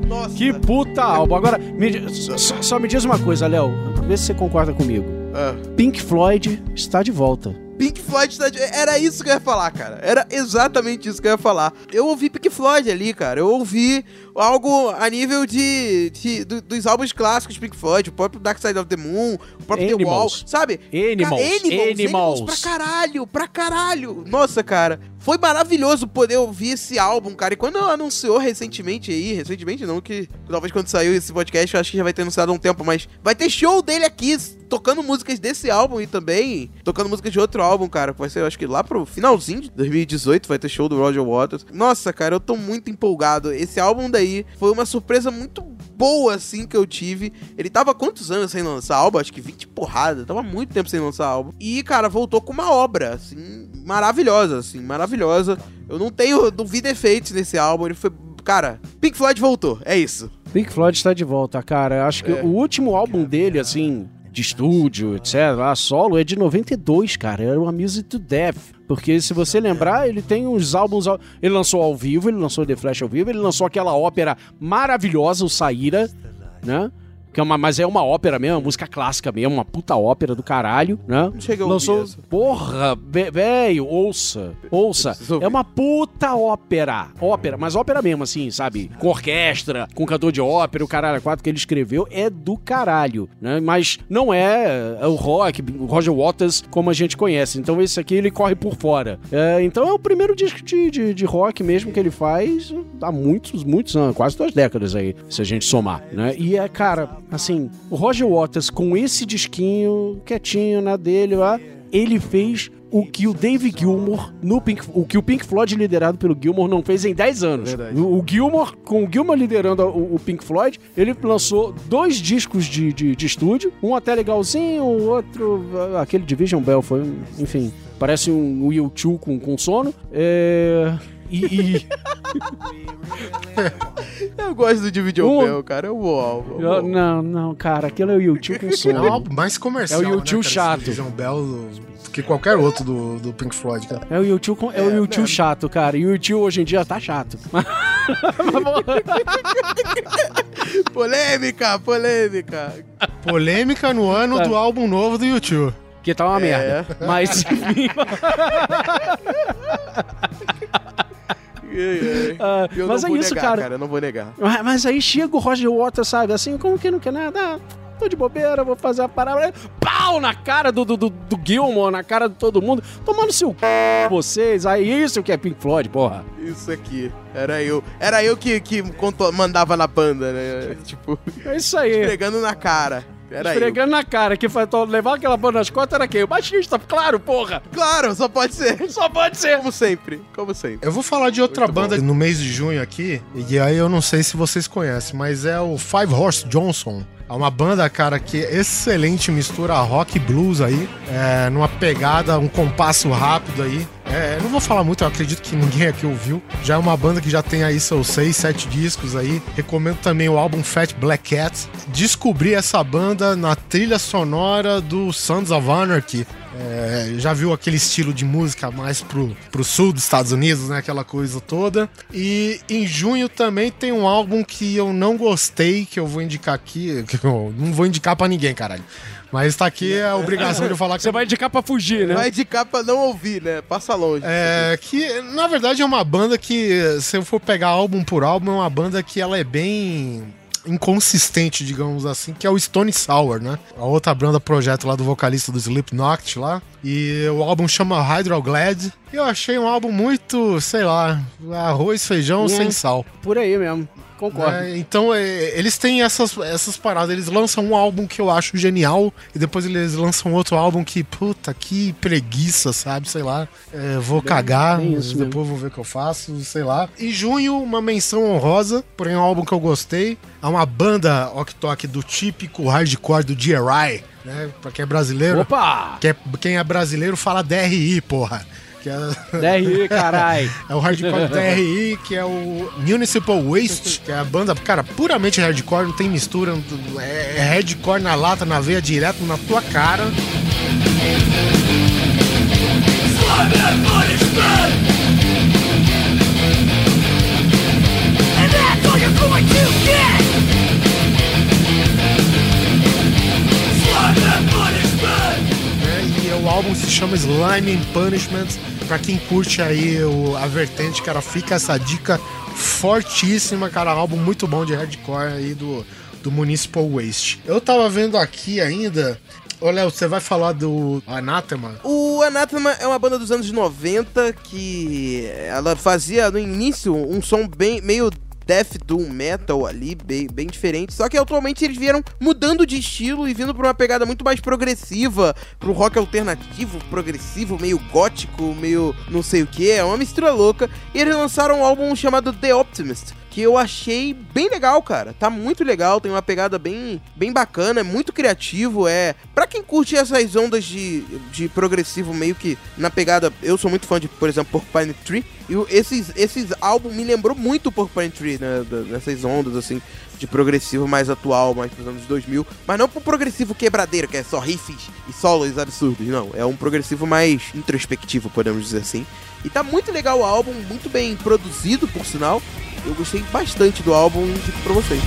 nossa. Que puta álbum. Agora, me só, só me diz uma coisa, Léo. Vê se você concorda comigo. Ah. Pink Floyd está de volta. Pink Floyd tá de... Era isso que eu ia falar, cara. Era exatamente isso que eu ia falar. Eu ouvi Pink Floyd ali, cara. Eu ouvi algo a nível de, de- do- dos álbuns clássicos de Pink Floyd, o próprio Dark Side of the Moon, o próprio The Wall, Animals. sabe? Animals, Ca- Animals, Animals. pra caralho, pra caralho. Nossa, cara. Foi maravilhoso poder ouvir esse álbum, cara. E quando anunciou recentemente aí, recentemente não, que talvez quando saiu esse podcast, eu acho que já vai ter anunciado há um tempo, mas vai ter show dele aqui, tocando músicas desse álbum e também tocando músicas de outro álbum, cara. Vai ser, eu acho que lá pro finalzinho de 2018 vai ter show do Roger Waters. Nossa, cara, eu tô muito empolgado. Esse álbum daí foi uma surpresa muito boa, assim, que eu tive. Ele tava há quantos anos sem lançar álbum? Acho que 20 porrada. Tava muito tempo sem lançar álbum. E, cara, voltou com uma obra, assim, maravilhosa, assim, maravilhosa. Eu não tenho, não vi defeitos nesse álbum. Ele foi, cara, Pink Floyd voltou, é isso. Pink Floyd está de volta, cara. Acho que É. o último álbum dele, assim, de estúdio, etc., solo, é de 92, cara. Era uma Music to Death. Porque se você lembrar, ele tem uns álbuns. Ele lançou ao vivo, ele lançou The Flash ao vivo, ele lançou aquela ópera maravilhosa, o Saíra, né? Que é uma, mas é uma ópera mesmo, uma música clássica mesmo, uma puta ópera do caralho, né? Não cheguei a ouvir Lançou. essa. Porra, ve- velho, ouça. Ouça. É uma puta ópera. Ópera, mas ópera mesmo, assim, sabe? Com orquestra, com cantor de ópera, o caralho, quatro que ele escreveu é do caralho, né? Mas não é é o rock, o Roger Waters como a gente conhece. Então esse aqui ele corre por fora. É, então é o primeiro disco de, de, de rock mesmo que ele faz há muitos, muitos anos, quase duas décadas aí, se a gente somar, né? E é, cara, assim, o Roger Waters com esse disquinho quietinho na dele lá, ele fez o que o Dave Gilmour no Pink, o que o Pink Floyd liderado pelo Gilmour não fez em 10 anos. Verdade. O, o Gilmour, com o Gilmour liderando o, o Pink Floyd, ele lançou dois discos de, de, de estúdio, um até legalzinho, o outro, aquele Division Bell foi, enfim, parece um Will 2 com, com sono. É, e, e- Eu gosto do David Um- Bell, cara. É um bom álbum. é um eu- não, não, cara, aquele é o 2 com É um sono. álbum mais comercial. É o né, YouTube cara, chato. esse Vision Bell do- que qualquer outro do, do Pink Floyd, cara. É o YouTube, com- é o É, YouTube né? chato, cara. E o YouTube hoje em dia tá chato. Polêmica, polêmica. Polêmica no ano Tá. do álbum novo do YouTube. Que tá uma É. merda. Mas, ah, Eu mas não é vou isso, negar, cara. Eu não vou negar. Mas, mas aí chega o Roger Waters, sabe? Assim, como que não quer nada? Ah, tô de bobeira, vou fazer a parada. Pau! na cara do, do, do, do Gilmore, na cara de todo mundo. Tomando seu c... vocês. Aí isso que é Pink Floyd, porra. Isso aqui. Era eu. Era eu que, que mandava na banda, né? Tipo, É isso aí. esfregando na cara. Era eu. Esfregando na cara. Que foi levar aquela banda nas costas era quem? O baixista, claro, porra. Claro, só pode ser. Só pode ser. Como sempre. Como sempre. Eu vou falar de outra Muito banda no mês de junho aqui, e aí eu não sei se vocês conhecem, mas é o Five Horse Johnson. É uma banda, cara, que é excelente, mistura rock e blues aí, é, numa pegada, um compasso rápido aí. É, não vou falar muito, eu acredito que ninguém aqui ouviu. Já é uma banda que já tem aí seus seis, sete discos aí. Recomendo também o álbum Fat Black Cat. Descobri essa banda na trilha sonora do Sons of Anarchy. É, já viu aquele estilo de música mais pro, pro sul dos Estados Unidos, né? Aquela coisa toda. E em junho também tem um álbum que eu não gostei, que eu vou indicar aqui. Que eu não vou indicar pra ninguém, caralho. Mas tá aqui a obrigação de eu falar que Você vai indicar pra fugir, né? Vai de capa não ouvir, né? Passa longe. É, que na verdade é uma banda que, se eu for pegar álbum por álbum, é uma banda que ela é bem inconsistente, digamos assim, que é o Stone Sour, né? A outra banda projeto lá do vocalista do Slipknot lá. E o álbum chama Hydroglad. E eu achei um álbum muito, sei lá, arroz, feijão, Hum. sem sal. Por aí mesmo. Concordo. É, então, é, eles têm essas, essas paradas. Eles lançam um álbum que eu acho genial, e depois eles lançam outro álbum que, puta, que preguiça, sabe? Sei lá. É, vou cagar, bem depois vou ver o que eu faço, sei lá. Em junho, uma menção honrosa, porém um álbum que eu gostei. É uma banda ok do típico hardcore do DRI, né? Pra quem é brasileiro. Opa! Que é- quem é brasileiro fala DRI, porra. Que é, DRI, carai. é o hardcore DRI, que é o Municipal Waste, que é a banda, cara, puramente hardcore, não tem mistura, é, é hardcore na lata, na veia, direto na tua cara. And álbum se chama Slime and Punishment. Pra quem curte aí o- a vertente, cara, fica essa dica fortíssima, cara. Álbum muito bom de hardcore aí do, do Municipal Waste. Eu tava vendo aqui ainda. Ô, Léo, você vai falar do Anathema? O Anathema é uma banda dos anos 90 que ela fazia no início um som bem meio death doom metal ali, bem, bem diferente. Só que atualmente eles vieram mudando de estilo e vindo pra uma pegada muito mais progressiva, pro rock alternativo, progressivo, meio gótico, meio não sei o que. É uma mistura louca. E eles lançaram um álbum chamado The Optimist. Que eu achei bem legal, cara. Tá muito legal, tem uma pegada bem, bem bacana, é muito criativo. É. Pra quem curte essas ondas de, de progressivo, meio que na pegada. Eu sou muito fã de, por exemplo, Porcupine Tree. E esses, esses álbuns me lembrou muito Porcupine Tree, né? Nessas ondas, assim, de progressivo mais atual, mais pros anos 2000. Mas não pro progressivo quebradeiro, que é só riffs e solos absurdos. Não, é um progressivo mais introspectivo, podemos dizer assim. E tá muito legal o álbum, muito bem produzido, por sinal. Eu gostei bastante do álbum e indico pra vocês.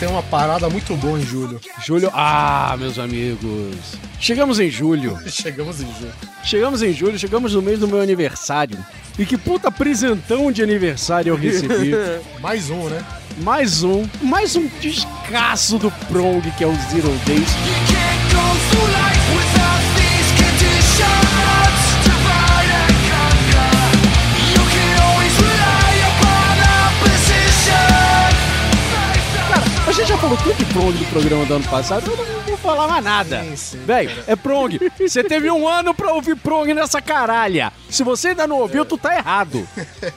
Tem uma parada muito boa em julho. Julho. Ah, meus amigos. Chegamos em julho. Chegamos em julho. Chegamos em julho, chegamos no mês do meu aniversário. E que puta presentão de aniversário eu recebi. Mais um, né? mais um, mais um descasso do Prong, que é o Zero Days. Gente já falou tudo de Prong do programa do ano passado, eu não vou falar mais nada. Véi, é Prong. Você teve um ano pra ouvir Prong nessa caralha. Se você ainda não ouviu, tu tá errado.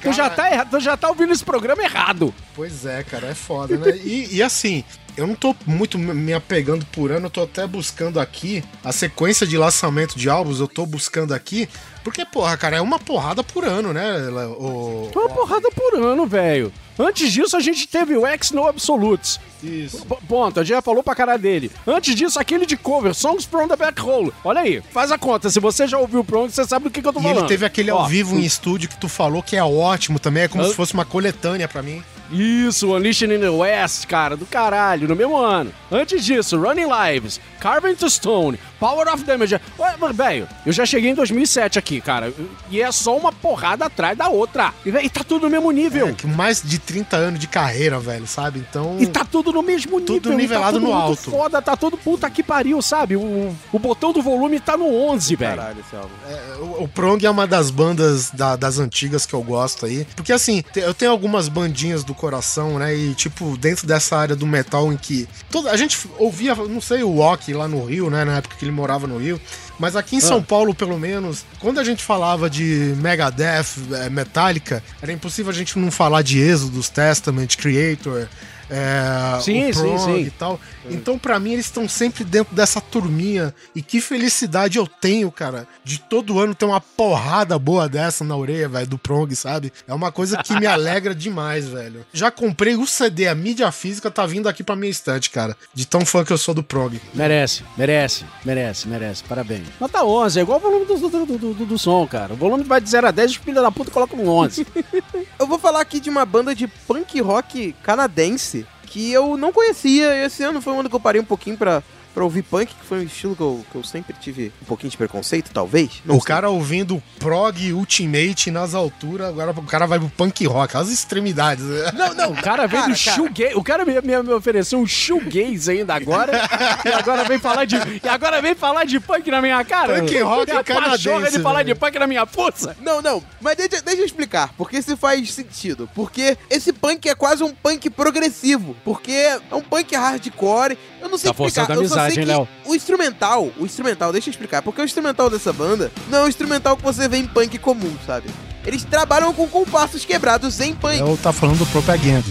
Tu já tá errado, tu já tá ouvindo esse programa errado. Pois é, cara, é foda, né? E, e assim, eu não tô muito me apegando por ano, eu tô até buscando aqui a sequência de lançamento de álbuns, eu tô buscando aqui, porque, porra, cara, é uma porrada por ano, né? O, É uma porrada por ano, velho. Antes disso, a gente teve o X No Absolutes. Isso. P- Ponto, a gente já falou pra cara dele. Antes disso, aquele de cover, Songs from the Back Hole. Olha aí, faz a conta. Se você já ouviu o Prong, você sabe do que, que eu tô E falando. ele teve aquele ao Ó, vivo em estúdio que tu falou que é ótimo também, é como se fosse uma coletânea pra mim. Isso, Unleashed in the West, cara, do caralho, no mesmo ano. Antes disso, Running Lives, Carving to Stone, Power of Damage. Ué, velho, eu já cheguei em 2007 aqui, cara, e é só uma porrada atrás da outra. E, véi, e tá tudo no mesmo nível. É, que mais de 30 anos de carreira, velho, sabe? Então. E tá tudo no mesmo nível. Tudo e nivelado tá tudo no muito alto. foda, tá tudo puta que pariu, sabe? O, o botão do volume tá no 11, velho. Caralho, esse álbum. O, o Prong é uma das bandas da- das antigas que eu gosto aí. Porque assim, eu tenho algumas bandinhas do coração, né? E tipo, dentro dessa área do metal em que. Toda, a gente ouvia, não sei, o Walk lá no Rio, né? Na época que ele morava no Rio. Mas aqui em São Paulo, pelo menos, quando a gente falava de Megadeth, eh, Metallica, era impossível a gente não falar de Exodus, Testament, Creator. É, Sim, o sim, Prong sim. e tal. Então, pra mim, eles estão sempre dentro dessa turminha. E que felicidade eu tenho, cara, de todo ano ter uma porrada boa dessa na orelha, velho, do Prong, sabe? É uma coisa que me alegra demais, velho. Já comprei o CD, a mídia física tá vindo aqui pra minha estante, cara. De tão fã que eu sou do Prong. Merece, merece, merece, merece. Parabéns. Nota 11, é igual o volume do, do, do, do- do som, cara. O volume vai de 0 a 10, os filhos da puta colocam um 11. Eu vou falar aqui de uma banda de punk rock canadense que eu não conhecia. Esse ano foi um ano que eu parei um pouquinho pra, pra ouvir punk, que foi um estilo que eu, que eu sempre tive um pouquinho de preconceito, talvez. Não o sei. cara ouvindo Prog Ultimate nas alturas, agora o cara vai pro punk rock, as extremidades. Não, não. O cara veio Cara, do shoegaze. O cara me, me, me ofereceu um shoegaze ainda agora. e agora vem falar de. E agora vem falar de punk na minha cara. Punk rock a canadense, de falar de punk na minha força. Não, não, mas deixa, deixa eu explicar, porque isso faz sentido. Porque esse punk é quase um punk progressivo, porque é um punk hardcore. Eu não sei Tá explicar, forçando a eu só amizade, sei hein, que Léo? o instrumental, o instrumental, deixa eu explicar, porque o instrumental dessa banda não é o instrumental que você vê em punk comum, sabe? Eles trabalham com compassos quebrados em punk. Eu tá falando do Propaganda.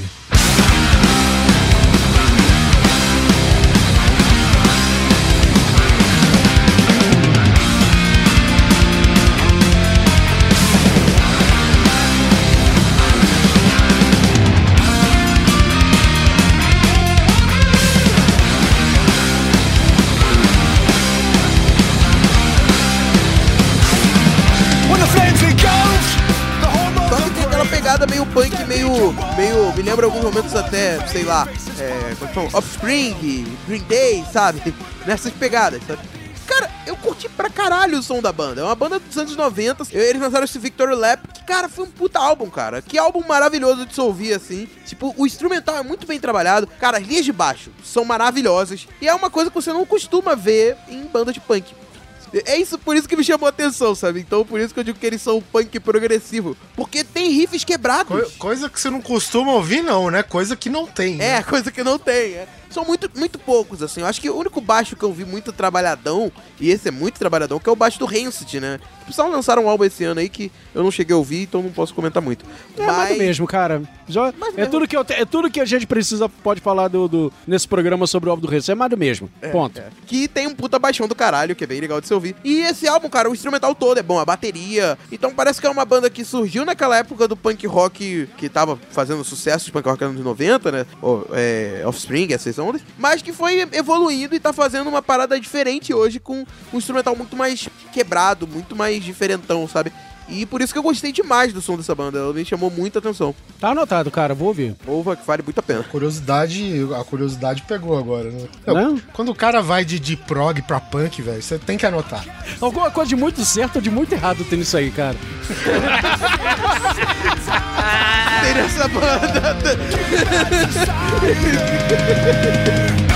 Punk, meio. meio. Me lembra alguns momentos até, sei lá, é. Como é que fala? Offspring, Green Day, sabe? Nessas pegadas, sabe? Cara, eu curti pra caralho o som da banda. É uma banda dos anos 90. Eles lançaram esse Victory Lap, que, cara, foi um puta álbum, cara. Que álbum maravilhoso de se ouvir, assim. Tipo, o instrumental é muito bem trabalhado. Cara, as linhas de baixo são maravilhosas. E é uma coisa que você não costuma ver em banda de punk. É isso, por isso que me chamou a atenção, sabe? Então, por isso que eu digo que eles são punk progressivo. Porque tem riffs quebrados. Co- coisa que você não costuma ouvir, não, né? Coisa que não tem. né? É, coisa que não tem, é. São muito, muito poucos, assim. Eu acho que o único baixo que eu vi muito trabalhadão, e esse é muito trabalhadão, que é o baixo do Rancid, né? Só lançaram um álbum esse ano aí que eu não cheguei a ouvir, então não posso comentar muito. É mais do mesmo, cara. Já- Mais é, mesmo. tudo que te- é tudo que a gente precisa, pode falar do, do- nesse programa sobre o álbum do Reis. É mais do mesmo. Ponto. Que tem um puta baixão do caralho, que é bem legal de se ouvir. E esse álbum, cara, o instrumental todo é bom, a bateria. Então parece que é uma banda que surgiu naquela época do punk rock que tava fazendo sucesso de punk rock nos anos 90, né? Ou, é, Offspring, essas ondas. Mas que foi evoluindo e tá fazendo uma parada diferente hoje com um instrumental muito mais quebrado, muito mais diferentão, sabe? E por isso que eu gostei demais do som dessa banda. Ela me chamou muita atenção. Tá anotado, cara. Vou ouvir. Ouva que vale muito a pena. Curiosidade, a curiosidade pegou agora, né? Não, Não? Quando o cara vai de, de prog pra punk, velho, você tem que anotar. Alguma coisa de muito certo ou de muito errado tem nisso aí, cara. Tem nessa banda.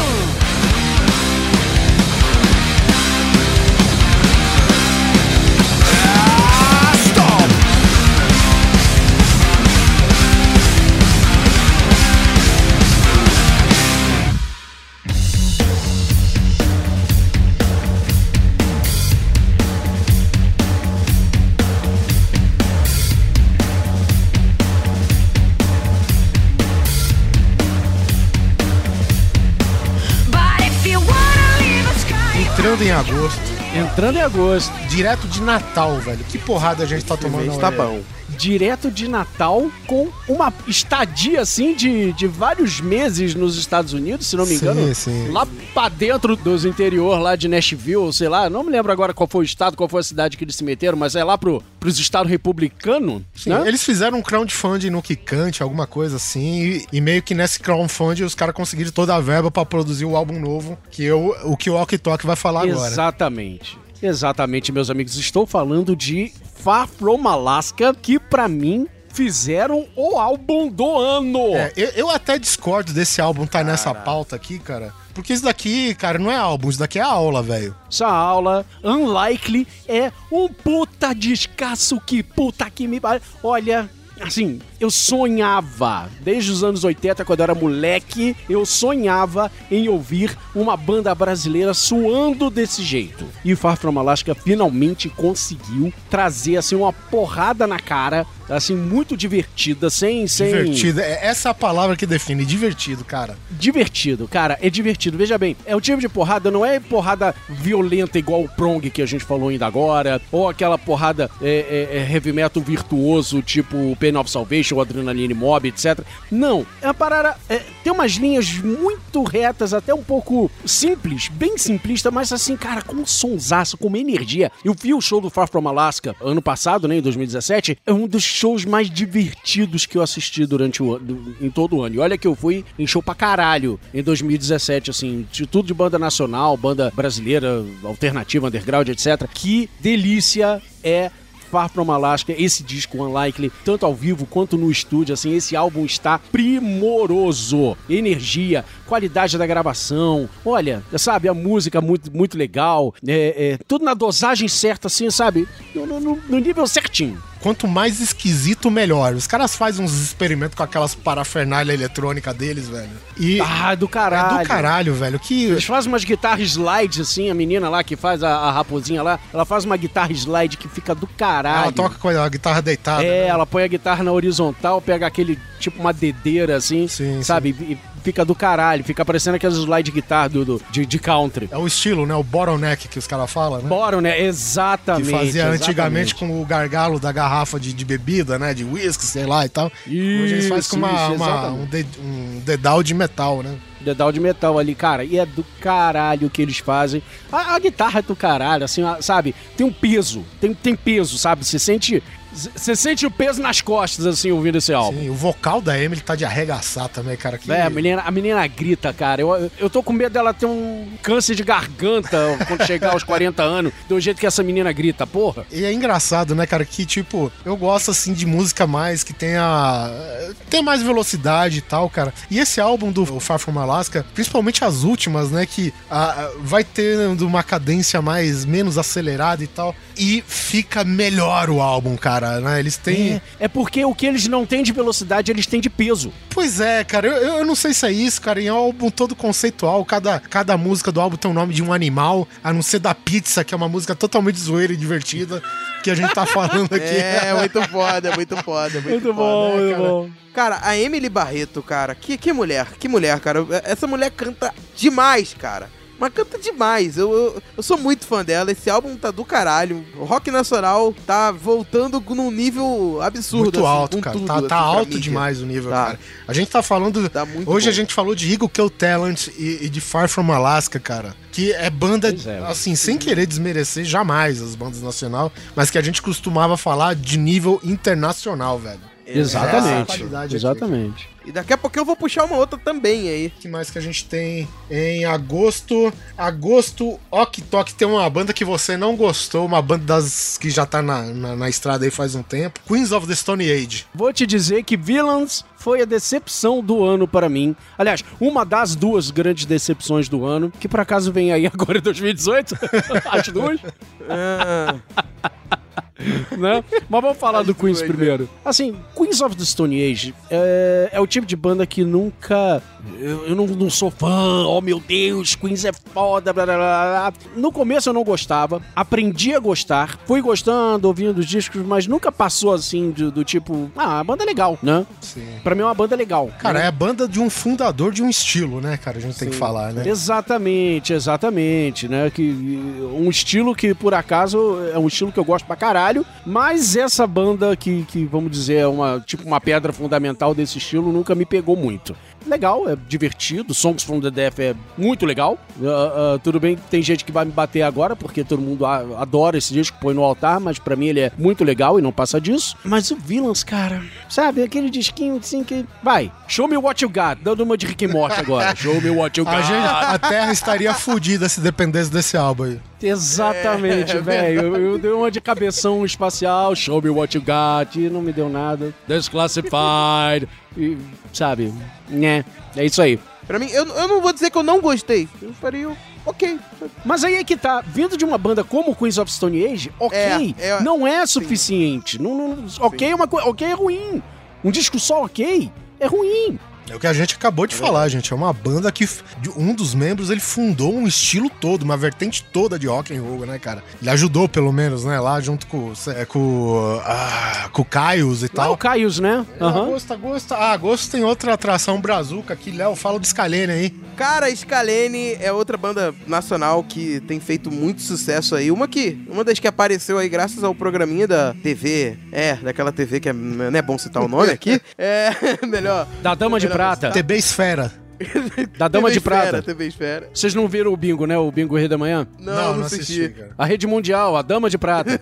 Entrando em agosto, Entrando em agosto. Direto de Natal, velho. Que porrada a gente tá tomando tá bom. Direto de Natal com uma estadia assim de, de vários meses nos Estados Unidos, se não me Sim, engano. sim. Lá pra dentro dos interior lá de Nashville, sei lá, não me lembro agora qual foi o estado, qual foi a cidade que eles se meteram, mas é lá pro, pros estados republicanos, Sim, né? Eles fizeram um crowdfunding no Kikante, alguma coisa assim, e, e meio que nesse crowdfunding os caras conseguiram toda a verba pra produzir o álbum novo, que eu, o que o Ok Talk vai falar agora. Exatamente. Exatamente, meus amigos. Estou falando de Far From Alaska, que pra mim fizeram o álbum do ano. É, eu, eu até discordo desse álbum tá nessa pauta aqui, cara. Porque isso daqui, cara, não é álbum, isso daqui é aula, velho. Essa aula, Unlikely, é um puta descasso que puta que me. Olha, assim, eu sonhava, desde os anos 80, quando eu era moleque, eu sonhava em ouvir uma banda brasileira suando desse jeito. E o Far From Alaska finalmente conseguiu trazer, assim, uma porrada na cara, assim, muito divertida, sem... sem... Divertido. É essa é a palavra que define, divertido, cara. Divertido, cara, é divertido. Veja bem, é o tipo de porrada, não é porrada violenta igual o Prong que a gente falou ainda agora, ou aquela porrada é, é, é heavy metal virtuoso, tipo o Pain of Salvation, o Adrenaline Mob, etc. Não, é uma parada. é, tem umas linhas muito retas, até um pouco simples, bem simplista, mas assim, cara, com um sonsaço, com uma energia. Eu vi o show do Far From Alaska ano passado, né, em 2017, é um dos shows mais divertidos que eu assisti durante o ano, em todo o ano. E olha que eu fui em show pra caralho em 2017, assim, de tudo de banda nacional, banda brasileira, alternativa, underground, etc. Que delícia é Far From Alaska, esse disco Unlikely, tanto ao vivo quanto no estúdio, assim, esse álbum está primoroso. Energia, qualidade da gravação, olha, sabe, a música muito, muito legal, é, é, tudo na dosagem certa, assim, sabe, no, no- no nível certinho. Quanto mais esquisito, melhor. Os caras fazem uns experimentos com aquelas parafernália eletrônica deles, velho. E Ah, do é caralho. do caralho, velho. Que Eles fazem umas guitarras slides, assim, a menina lá que faz a, a raposinha lá, ela faz uma guitarra slide que fica do caralho. ela toca com a guitarra deitada. É, né? ela põe a guitarra na horizontal, pega aquele, tipo, uma dedeira, assim, Sim, sabe? E fica do caralho, fica parecendo aquelas slide guitarra do, do- de, de country. É o estilo, né? O bottleneck que os caras falam, né? Bora, né? que Exatamente. fazia antigamente exatamente. com o gargalo da garrafa de, de bebida, né? De whisky, sei lá e tal. Hoje eles fazem com uma, Isso, uma- exatamente. um, ded- um dedal de metal, né? dedal de metal ali, cara, e é do caralho que eles fazem. A, a guitarra é do caralho, assim, a- sabe? Tem um peso, tem, tem peso, sabe? Você sente. Você sente o peso nas costas, assim, ouvindo esse álbum. Sim, o vocal da Emily tá de arregaçar também, cara. Que... É, a menina, a menina grita, cara. Eu, eu tô com medo dela ter um câncer de garganta quando chegar aos 40 anos, do jeito que essa menina grita, porra. E é engraçado, né, cara, que tipo, eu gosto assim de música mais que tenha tem mais velocidade e tal, cara. E esse álbum do Far From Alaska, principalmente as últimas, né, que ah, vai ter uma cadência mais menos acelerada e tal, e fica melhor o álbum, cara, né? Eles têm É, é porque o que eles não têm de velocidade, eles têm de peso. Pois é, cara, eu, eu não sei se é isso, cara. Em um álbum todo conceitual, cada, cada música do álbum tem o nome de um animal, a não ser da pizza, que é uma música totalmente zoeira e divertida, que a gente tá falando aqui. É, muito foda, muito foda, muito, foda. né, cara? Cara, a Emily Barreto, cara, que, que mulher, que mulher, cara. Essa mulher canta demais, cara. Mas canta demais. Eu, eu, eu sou muito fã dela. Esse álbum tá do caralho. O rock nacional tá voltando num nível absurdo. Muito assim, alto, cara. tudo, tá assim, tá alto mídia. demais o nível, Tá. cara. A gente tá falando. Tá muito hoje bom. a gente falou de Eagle Kill Talent e, e de Far From Alaska, cara. Que é banda, é. assim, sem querer desmerecer jamais as bandas nacional, mas que a gente costumava falar de nível internacional, velho. É Exatamente. aqui. Exatamente. E daqui a pouco eu vou puxar uma outra também aí. O que mais que a gente tem em agosto? Agosto, Ok Tok tem uma banda que você não gostou, uma banda das que já tá na, na, na estrada aí faz um tempo. Queens of the Stone Age. Vou te dizer que Villains foi a decepção do ano para mim. Aliás, uma das duas grandes decepções do ano, que por acaso vem aí agora em 2018. As duas. Ah, né? Mas vamos falar do Queens doido, primeiro. Assim, Queens of the Stone Age é, é o tipo de banda que nunca. Eu, eu não, não sou fã, oh meu Deus, Queens é foda, blá blá blá. blá. No começo eu não gostava, aprendi a gostar, fui gostando, ouvindo os discos, mas nunca passou assim do, do tipo, ah, a banda é legal, né? Sim. Pra mim é uma banda legal. Cara, né? é a banda de um fundador de um estilo, né, cara? A gente tem que falar, né? Exatamente, exatamente, né? Que, um estilo que, por acaso, é um estilo que eu gosto pra caralho, mas essa banda que, que vamos dizer, é uma, tipo uma pedra fundamental desse estilo, nunca me pegou muito. Legal, é divertido, Songs from the Death é muito legal. Ah, ah, tudo bem, tem gente que vai me bater agora, porque todo mundo a- adora esse disco, põe no altar, mas pra mim ele é muito legal e não passa disso. Mas o Villains, cara, sabe, aquele disquinho assim que. Vai, show me what you got, dando uma de Rick and Morty agora. Show me what you got. A, gente, a Terra estaria fodida se dependesse desse álbum aí. Exatamente, velho. Eu, eu dei uma de cabeção espacial, show me what you got, e não me deu nada. Desclassified. E, sabe, né? É isso aí. Pra mim, eu, eu não vou dizer que eu não gostei. Eu faria o- ok. Mas aí é que tá, vindo de uma banda como Queens of Stone Age, ok, É, é- não é suficiente. Não, não- ok é uma coisa, ok é ruim. Um disco só ok é ruim. É o que a gente acabou de falar, gente. É uma banda que um dos membros ele fundou um estilo todo, uma vertente toda de rock and roll, né, cara? Ele ajudou pelo menos, né, lá junto com é, com, ah, com o Caios e Lá tal. o Caius, né? Agosto, agosto. Ah, agosto tem outra atração brazuca aqui. Léo, fala do Scalene aí. Cara, Scalene é outra banda nacional que tem feito muito sucesso aí. Uma que, uma das que apareceu aí graças ao programinha da TV, é, daquela TV que é, não é bom citar o nome aqui. É, melhor. Da Dama de melhor Prata. TB Esfera. Da Dama TV de Prata. Esfera, TV Esfera. Vocês não viram o bingo, né? O bingo Rei da Manhã? Não, não, assisti. cara. A Rede Mundial, a Dama de Prata.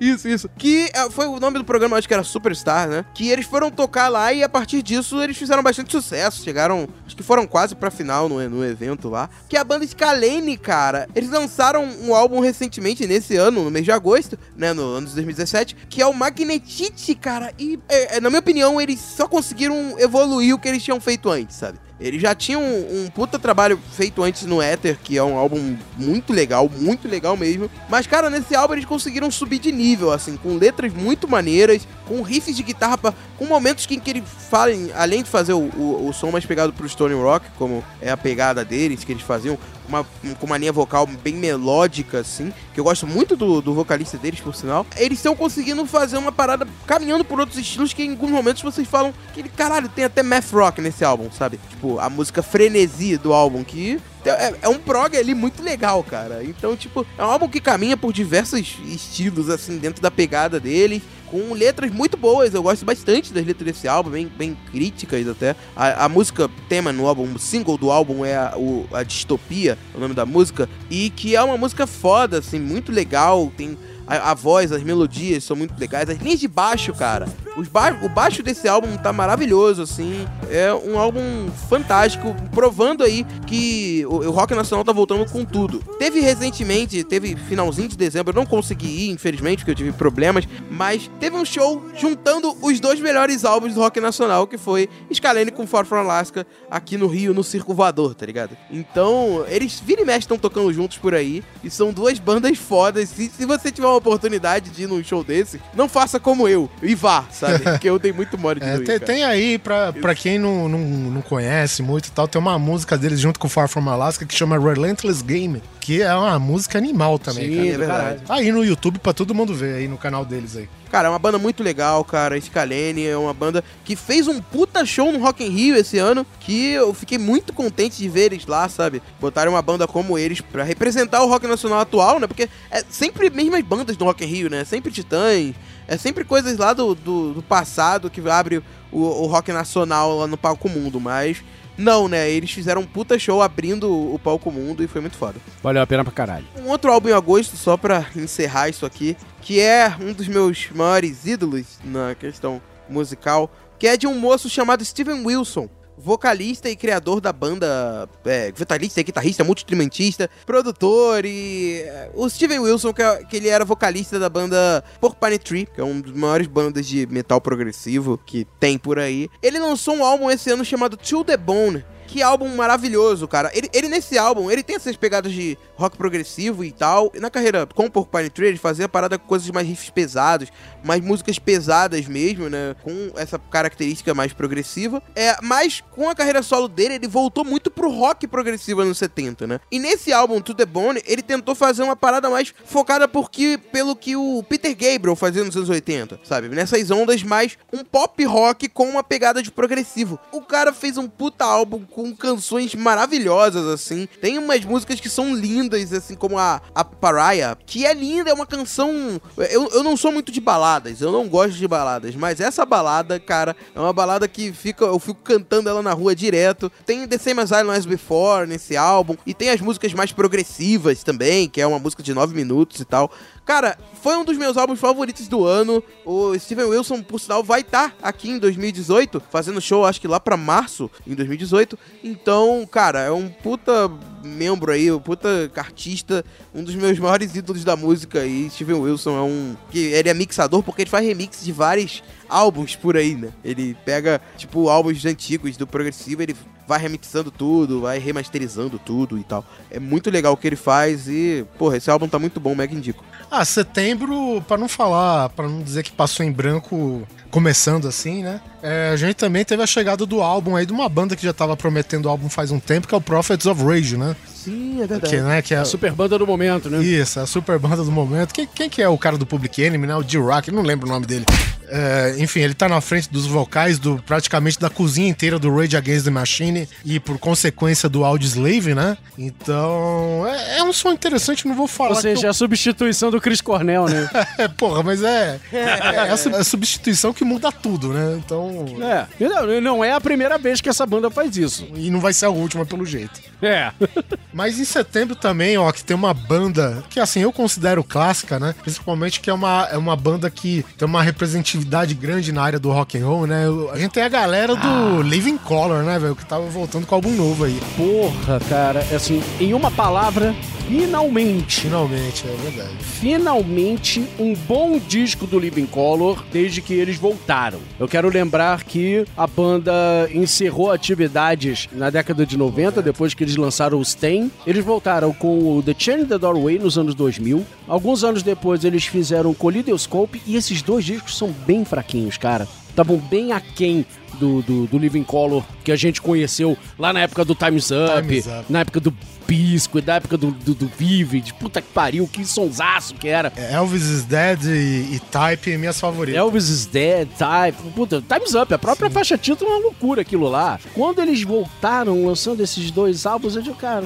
Isso, isso. Que é, foi o nome do programa, acho que era Superstar, né? Que eles foram tocar lá e a partir disso eles fizeram bastante sucesso. Chegaram, acho que foram quase pra final no, no evento lá. Que a banda Scalene, cara, eles lançaram um álbum recentemente, nesse ano, no mês de agosto, né? No ano de 2017, que é o Magnetite, cara. E, é, é, na minha opinião, eles só conseguiram evoluir o que eles tinham feito antes, sabe? Eles já tinham um, um puta trabalho feito antes no Ether, que é um álbum muito legal, muito legal mesmo. Mas, cara, nesse álbum eles conseguiram subir de nível, assim, com letras muito maneiras, com riffs de guitarra, pra- com momentos que, em que eles falem, além de fazer o, o, o som mais pegado pro Stone Rock, como é a pegada deles, que eles faziam, uma, com uma linha vocal bem melódica, assim, que eu gosto muito do, do vocalista deles, por sinal. Eles estão conseguindo fazer uma parada caminhando por outros estilos que em alguns momentos vocês falam que caralho, tem até math rock nesse álbum, sabe? Tipo, a música Frenesi do álbum, que é, é um prog ali muito legal, cara. Então, tipo, é um álbum que caminha por diversos estilos, assim, dentro da pegada deles. Com letras muito boas, eu gosto bastante das letras desse álbum, bem, bem críticas até. A, a música tema no álbum, o single do álbum é a, o- a Distopia, o nome da música, e que é uma música foda, assim, muito legal. Tem a, a voz, as melodias são muito legais. As linhas de baixo, cara. Ba o baixo desse álbum tá maravilhoso, assim. É um álbum fantástico, provando aí que o, o rock nacional tá voltando com tudo. Teve recentemente, teve finalzinho de dezembro, eu não consegui ir, infelizmente, porque eu tive problemas, mas teve um show juntando os dois melhores álbuns do rock nacional, que foi Scalene com Far From Alaska, aqui no Rio, no Circo Voador, tá ligado? Então, eles vira e mexe estão tocando juntos por aí, e são duas bandas fodas. Se, se você tiver uma oportunidade de ir num show desse, não faça como eu, e vá, sabe? Porque eu dei muito mole de É, tem, tem aí, pra, pra quem não, não, não conhece muito e tal, tem uma música deles junto com Far From Alaska que chama Relentless Game, que é uma música animal também, Sim, cara. é verdade. Tá aí no YouTube pra todo mundo ver aí no canal deles aí. Cara, é uma banda muito legal, cara. Scalene é uma banda que fez um puta show no Rock in Rio esse ano, que eu fiquei muito contente de ver eles lá, sabe? Botarem uma banda como eles pra representar o rock nacional atual, né? Porque é sempre mesmas bandas do Rock in Rio, né? Sempre Titãs, é sempre coisas lá do, do, do passado que abre o, o rock nacional lá no palco mundo, mas... Não, né? Eles fizeram um puta show abrindo o palco mundo e foi muito foda. Valeu a pena pra caralho. Um outro álbum em agosto, só pra encerrar isso aqui, que é um dos meus maiores ídolos na questão musical, que é de um moço chamado Steven Wilson. Vocalista e criador da banda, é, vocalista e guitarrista, multi-instrumentista, produtor e... é, O Steven Wilson, que, é- que ele era vocalista da banda Porcupine Tree, que é uma das maiores bandas de metal progressivo que tem por aí. Ele lançou um álbum esse ano chamado To The Bone, Que álbum maravilhoso, cara. Ele, ele nesse álbum, ele tem essas pegadas de rock progressivo e tal. E na carreira com o Porcupine Tree, ele fazia parada com coisas mais riffs pesados, mais músicas pesadas mesmo, né? Com essa característica mais progressiva. É, mas com a carreira solo dele, ele voltou muito pro rock progressivo anos 70, né? E nesse álbum, To The Bone, ele tentou fazer uma parada mais focada porque, pelo que o Peter Gabriel fazia nos anos 80, sabe? Nessas ondas mais um pop rock com uma pegada de progressivo. O cara fez um puta álbum com canções maravilhosas, assim. Tem umas músicas que são lindas, assim, como a, a Pariah, que é linda, é uma canção. Eu, eu não sou muito de baladas, eu não gosto de baladas, mas essa balada, cara, é uma balada que fica, eu fico cantando ela na rua direto. Tem The Same As I Know As Before nesse álbum, e tem as músicas mais progressivas também, que é uma música de 9 minutos e tal. Cara, foi um dos meus álbuns favoritos do ano. O Steven Wilson, por sinal, vai estar aqui em 2018, fazendo show, acho que lá pra março, em 2018. Então, cara, é um puta membro aí, um puta artista, um dos meus maiores ídolos da música. E Steven Wilson é um. Ele é mixador porque ele faz remix de vários álbuns por aí, né? Ele pega, tipo, álbuns antigos do progressivo, ele vai remixando tudo, vai remasterizando tudo e tal. É muito legal o que ele faz e, porra, esse álbum tá muito bom, mega indico. Ah, setembro, pra não falar, pra não dizer que passou em branco começando assim, né? É, a gente também teve a chegada do álbum aí de uma banda que já tava prometendo álbum faz um tempo, que é o Prophets of Rage, né? Sim, é verdade. Que, né, que é A super banda do momento, né? Isso, a super banda do momento. Quem, quem que é o cara do Public Enemy, né? O D-Rock, eu não lembro o nome dele. É, enfim, ele tá na frente dos vocais do praticamente da cozinha inteira do Rage Against the Machine e por consequência do Audio Slave, né? Então, é, é um som interessante, não vou falar Ou seja, que a substituição do Chris Cornell, né? eu... é, porra, mas é, é, a, su- a substituição que muda tudo, né? Então, é. Não, não é a primeira vez que essa banda faz isso. e não vai ser a última pelo jeito. É. Mas em setembro também, ó, que tem uma banda que, assim, eu considero clássica, né? Principalmente que é uma, é uma banda que tem uma representatividade grande na área do rock and roll, né? A gente tem a galera do Living Color, né, velho? Que tava voltando com álbum novo aí. Porra, cara, assim, em uma palavra, finalmente. Finalmente, é verdade. finalmente um bom disco do Living Color desde que eles voltaram. Eu quero lembrar que a banda encerrou atividades na década de 90, depois que eles lançaram o Stain. Eles voltaram com o The Chain the Doorway nos anos 2000. Alguns anos depois eles fizeram Kaleidoscope e esses dois discos são bem fraquinhos, cara. Estavam bem aquém do, do, do Living Color que a gente conheceu lá na época do Time's Up, Time's Up. na época do Bisco, da época do, do, do Vivid. Puta que pariu, que sonsaço que era. É Elvis is Dead e, e Type, minhas favoritas. Elvis is Dead, Type, puta, Time's Up, a própria faixa título é uma loucura aquilo lá. Quando eles voltaram lançando esses dois álbuns, eu digo, cara,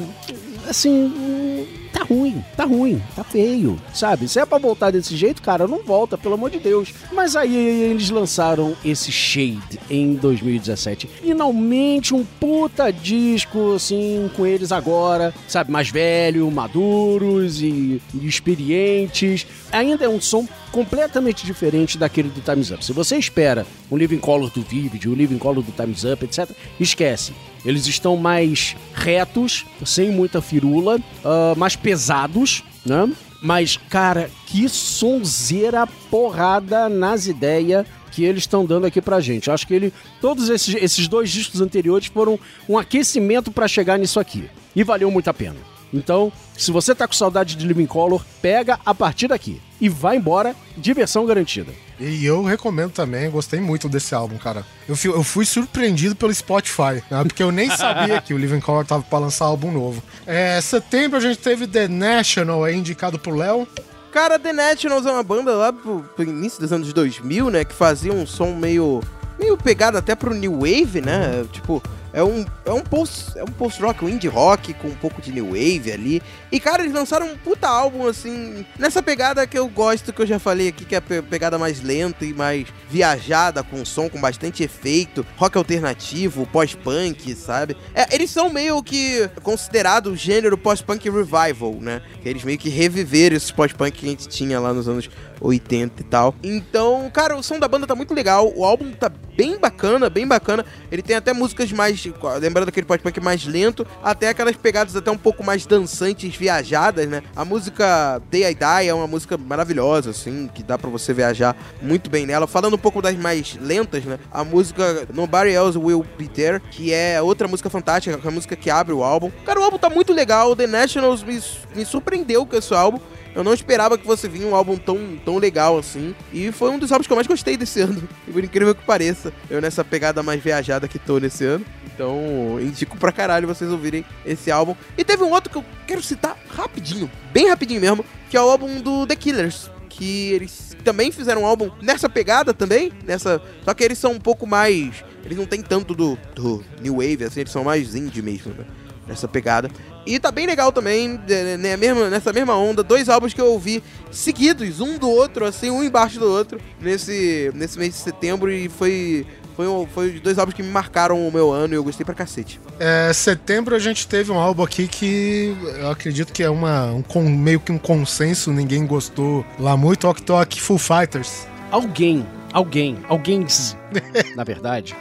assim, tá ruim, tá ruim, tá feio, sabe? Se é pra voltar desse jeito, cara, não volta, pelo amor de Deus. Mas aí eles lançaram esse Shade em 2017. Finalmente um puta disco, assim, com eles agora, sabe? Mais velho, maduros e, e experientes. Ainda é um som completamente diferente daquele do Time's Up. Se você espera um Living Color do Vivid, um Living Color do Time's Up, etc., esquece. Eles estão mais retos, sem muita firula, ah, mais pesados, né? Mas, cara, que sonzeira porrada nas ideias que eles estão dando aqui pra gente. Eu acho que ele, todos esses, esses dois discos anteriores foram um aquecimento pra chegar nisso aqui. E valeu muito a pena. Então, se você tá com saudade de Living Color, pega a partir daqui. E vai embora, diversão garantida. E eu recomendo também, gostei muito desse álbum, cara. Eu fui, eu fui surpreendido pelo Spotify, né? porque eu nem sabia que o Living Color tava pra lançar álbum novo. É, setembro a gente teve The National aí, indicado pro Léo. Cara, The Nationals é uma banda lá pro, pro início dos anos 2000, né? Que fazia um som meio. meio pegado até pro New Wave, né? Tipo, é um, é um post é um post-rock, um indie rock com um pouco de New Wave ali. E, cara, eles lançaram um puta álbum, assim, nessa pegada que eu gosto, que eu já falei aqui, que é a pe- pegada mais lenta e mais viajada, com som, com bastante efeito, rock alternativo, pós-punk, sabe? É, eles são meio que considerados o gênero pós-punk revival, né? Eles meio que reviveram esse pós-punk que a gente tinha lá nos anos 80 e tal. Então, cara, o som da banda tá muito legal, o álbum tá bem bacana, bem bacana. Ele tem até músicas mais Lembrando aquele pop-punk mais lento, até aquelas pegadas até um pouco mais dançantes, viajadas, né? A música Day I Die é uma música maravilhosa, assim, que dá pra você viajar muito bem nela. Falando um pouco das mais lentas, né? A música Nobody Else Will Be There, que é outra música fantástica, que é a música que abre o álbum. Cara, o álbum tá muito legal. The Nationals me, me surpreendeu com esse álbum. Eu não esperava que fosse vir um álbum tão, tão legal assim. E foi um dos álbuns que eu mais gostei desse ano. Por incrível que pareça. Eu nessa pegada mais viajada que tô nesse ano. Então, indico pra caralho vocês ouvirem esse álbum. E teve um outro que eu quero citar rapidinho, bem rapidinho mesmo, que é o álbum do The Killers. Que eles também fizeram um álbum nessa pegada também, nessa. Só que eles são um pouco mais. Eles não tem tanto do, do New Wave, assim, eles são mais indie mesmo, né? Nessa pegada. E tá bem legal também, né, né, mesmo, nessa mesma onda, dois álbuns que eu ouvi seguidos, um do outro, assim, um embaixo do outro, nesse, nesse mês de setembro, e foi. Foi, um- foi os dois álbuns que me marcaram o meu ano e eu gostei pra cacete. É, setembro a gente teve um álbum aqui que eu acredito que é uma, um meio que um consenso, ninguém gostou lá muito, Ok Tok Full Fighters. Alguém, alguém, alguém, na verdade,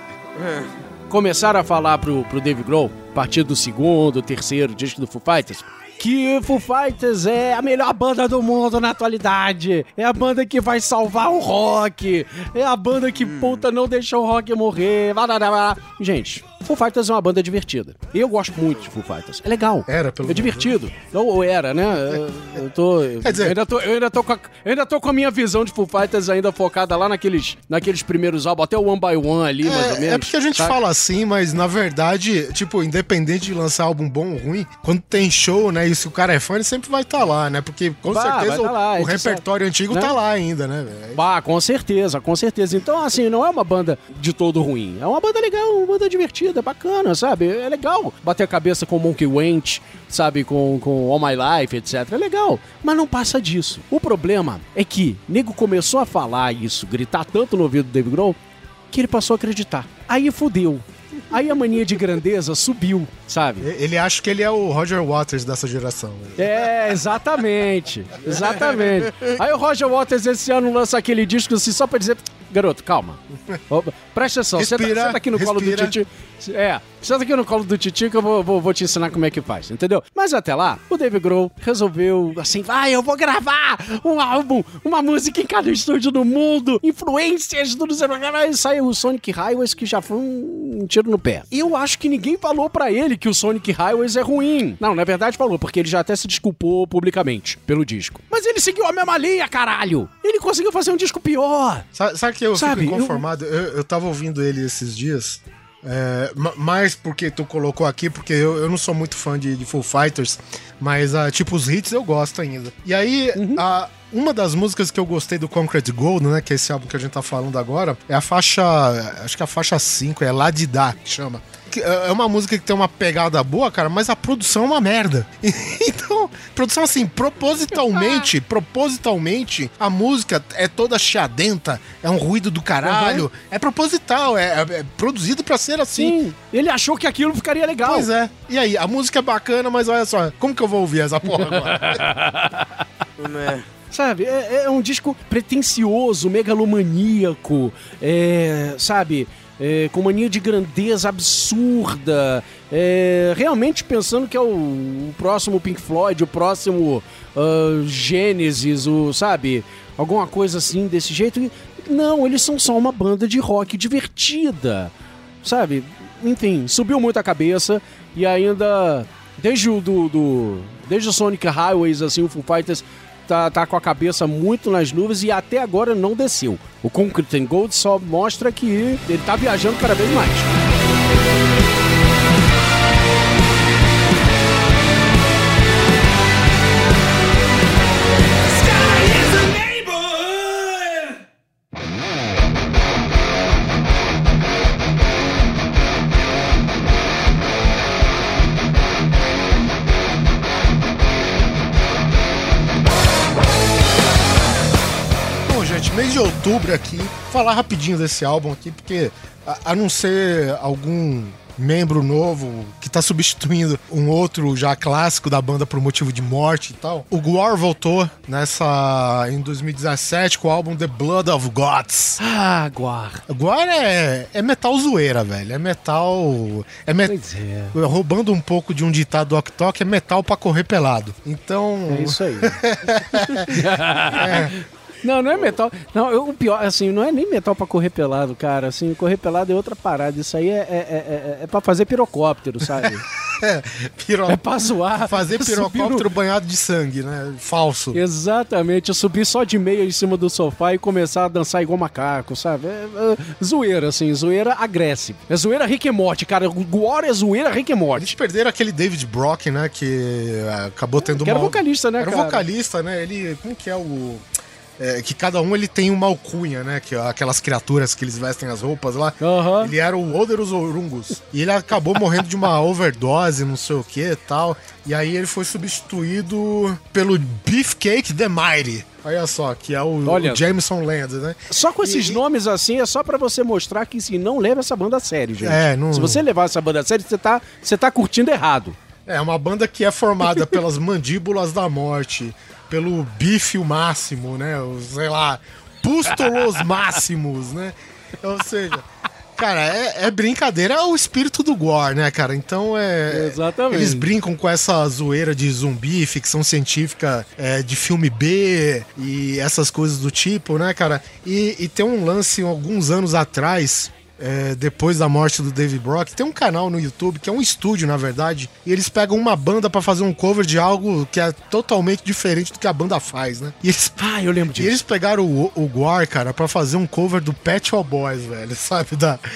começaram a falar pro, pro Dave Grohl, a partir do segundo, terceiro disco do Foo Fighters, que Foo Fighters é a melhor banda do mundo na atualidade. É a banda que vai salvar o rock. É a banda que, puta, não deixou o rock morrer. Gente, Foo Fighters é uma banda divertida. Eu gosto muito de Foo Fighters. É legal. Era, pelo É divertido. Ou, ou era, né? Eu, eu tô. Quer dizer- eu ainda tô, eu ainda tô com a, ainda tô com a minha visão de Foo Fighters ainda focada lá naqueles, naqueles primeiros álbuns, até o One by One ali, mais ou É, menos. é porque a gente sabe? fala assim, mas na verdade, tipo, independente de lançar álbum bom ou ruim, quando tem show, né, e se o cara é fã, ele sempre vai estar lá, né? Porque com Vai, certeza tá o, lá, o repertório antigo né? tá lá ainda, né, velho? Bah, com certeza, com certeza. Então, assim, não é uma banda de todo ruim. É uma banda legal, uma banda divertida, bacana, sabe? É legal bater a cabeça com Monkey Wench, sabe? Com, com All My Life, etc. É legal. Mas não passa disso. O problema é que nego começou a falar isso, gritar tanto no ouvido do Dave Grohl, que ele passou a acreditar. Aí fudeu. Aí a mania de grandeza subiu, sabe? Ele acha que ele é o Roger Waters dessa geração. É, exatamente. Exatamente. Aí o Roger Waters esse ano lança aquele disco assim só pra dizer. Garoto, calma. Presta atenção, Respira, senta aqui no colo do respira. Titi. É, senta aqui no colo do Titi que eu vou, vou, vou te ensinar como é que faz, entendeu? Mas até lá, o Dave Grohl resolveu, assim, vai, eu vou gravar um álbum, uma música em cada estúdio do mundo, influências do... E saiu o Sonic Highways, que já foi um tiro no pé. E eu acho que ninguém falou pra ele que o Sonic Highways é ruim. Não, na verdade falou, porque ele já até se desculpou publicamente pelo disco. Mas ele seguiu a mesma linha, caralho! Ele conseguiu fazer um disco pior. Sabe, sabe que eu Sabe, fico eu- inconformado? Eu, eu tava ouvindo ele esses dias. É, ma- mais porque tu colocou aqui, porque eu, eu não sou muito fã de, de Full Fighters, mas ah, tipo os hits eu gosto ainda. E aí, Uhum. a- uma das músicas que eu gostei do Concrete Gold, né, que é esse álbum que a gente tá falando agora, é a faixa, acho que é a faixa 5, é Ladidá, que chama. Que É é uma música que tem uma pegada boa, cara, mas a produção é uma merda. Então, produção assim, propositalmente, propositalmente, a música é toda chiadenta, é um ruído do caralho, é proposital, é, é- é produzido pra ser assim. Sim, ele achou que aquilo ficaria legal. Pois é. E aí, a música é bacana, mas olha só, como que eu vou ouvir essa porra agora? Né? Sabe, é, é um disco pretencioso, megalomaníaco, é, sabe, é, com mania de grandeza absurda, é, realmente pensando que é o, o próximo Pink Floyd, o próximo ah, Gênesis, o, sabe, alguma coisa assim desse jeito. Não, eles são só uma banda de rock divertida, sabe? Enfim, subiu muito a cabeça e ainda desde o do, do- desde o Sonic Highways assim, o Foo Fighters tá, tá com a cabeça muito nas nuvens e até agora não desceu. O Concrete and Gold só mostra que ele tá viajando cada vez mais. Outubro aqui, falar rapidinho desse álbum aqui, porque a, a não ser algum membro novo que tá substituindo um outro já clássico da banda por motivo de morte e tal. O Gwar voltou nessa em 2017 com o álbum The Blood of Gods. Ah, Guar. Gwar é, é metal zoeira, velho. É metal. É me- Pois é. Roubando um pouco de um ditado do Ok Tok, é metal pra correr pelado. Então. É isso aí. Não, não é metal. Não, eu- o pior, assim, não é nem metal pra correr pelado, cara. Assim, correr pelado é outra parada. Isso aí é, é, é, é, é pra fazer pirocóptero, sabe? É, piro- É pra zoar. Fazer no- pirocóptero banhado de sangue, né? Falso. Exatamente, eu subir só de meia em cima do sofá e começar a dançar igual macaco, sabe? É, é, zoeira, assim, zoeira agressiva. É zoeira Rick and Morty, cara. O Gore é zoeira Rick and Eles Morty. perderam aquele David Brock, né? Que ah, acabou tendo Que era uma. vocalista, né, Era cara? vocalista, né? Ele. Como que é o. é, que cada um ele tem uma alcunha, né? Que aquelas criaturas que eles vestem as roupas lá. Aham. Ele era o Oderus Orungus. E ele acabou morrendo de uma overdose, não sei o que e tal. E aí ele foi substituído pelo Beefcake The Mighty. Olha só, que é o, Olha. o Jameson Land, né? Só com esses E- nomes assim é só pra você mostrar que se não leva essa banda a sério, gente. É, não- Se você levar essa banda a sério, você tá, você tá curtindo errado. É uma banda que é formada pelas mandíbulas da morte, pelo bife o máximo, né? Os, sei lá, pústulos máximos, né? Ou seja, cara, é, é brincadeira, é o espírito do gore, né, cara? Então é. Exatamente. Eles brincam com essa zoeira de zumbi, ficção científica é, de filme B e essas coisas do tipo, né, cara? E, e tem um lance alguns anos atrás. É, depois da morte do Dave Brock, tem um canal no YouTube que é um estúdio, na verdade, e eles pegam uma banda pra fazer um cover de algo que é totalmente diferente do que a banda faz, né? E eles Ah, eu lembro e disso. eles pegaram o, o Guar, cara, pra fazer um cover do Pet Shop Boys, velho, sabe? Da...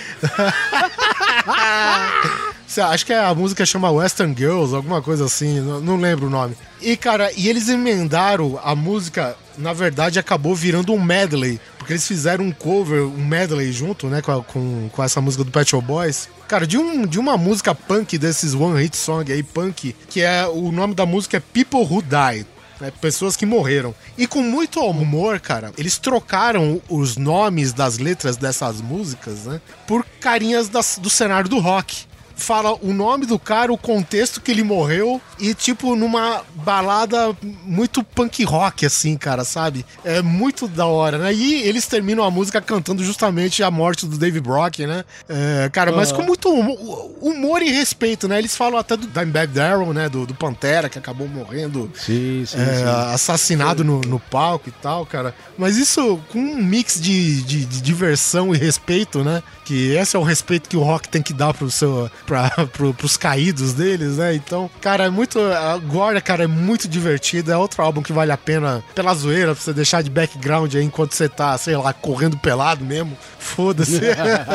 Acho que a música chama Western Girls, alguma coisa assim, não, não lembro o nome. E, cara, e eles emendaram a música, na verdade, acabou virando um medley, porque eles fizeram um cover, um medley junto, né, com, a- com, com essa música do Pet Shop Boys. Cara, de, um, de uma música punk desses One Hit Song aí, punk, que é o nome da música é People Who Die né, pessoas que morreram. E com muito humor, cara, eles trocaram os nomes das letras dessas músicas, né, por carinhas das- do cenário do rock. Fala o nome do cara, o contexto que ele morreu e, tipo, numa balada muito punk rock, assim, cara, sabe? É muito da hora, né? E eles terminam a música cantando justamente a morte do Dave Brock, né? É, cara, mas com muito humo- humor e respeito, né? Eles falam até do Dimebag Darrell, né? Do, do Pantera, que acabou morrendo Sim, sim, é, assassinado no, no palco e tal, cara. Mas isso com um mix de, de, de diversão e respeito, né? Que esse é o respeito que o rock tem que dar pro seu, pra, pro, pros caídos deles, né? Então, cara, é muito. Agora, cara, é muito divertido. É outro álbum que vale a pena pela zoeira, pra você deixar de background aí enquanto você tá, sei lá, correndo pelado mesmo. Foda-se.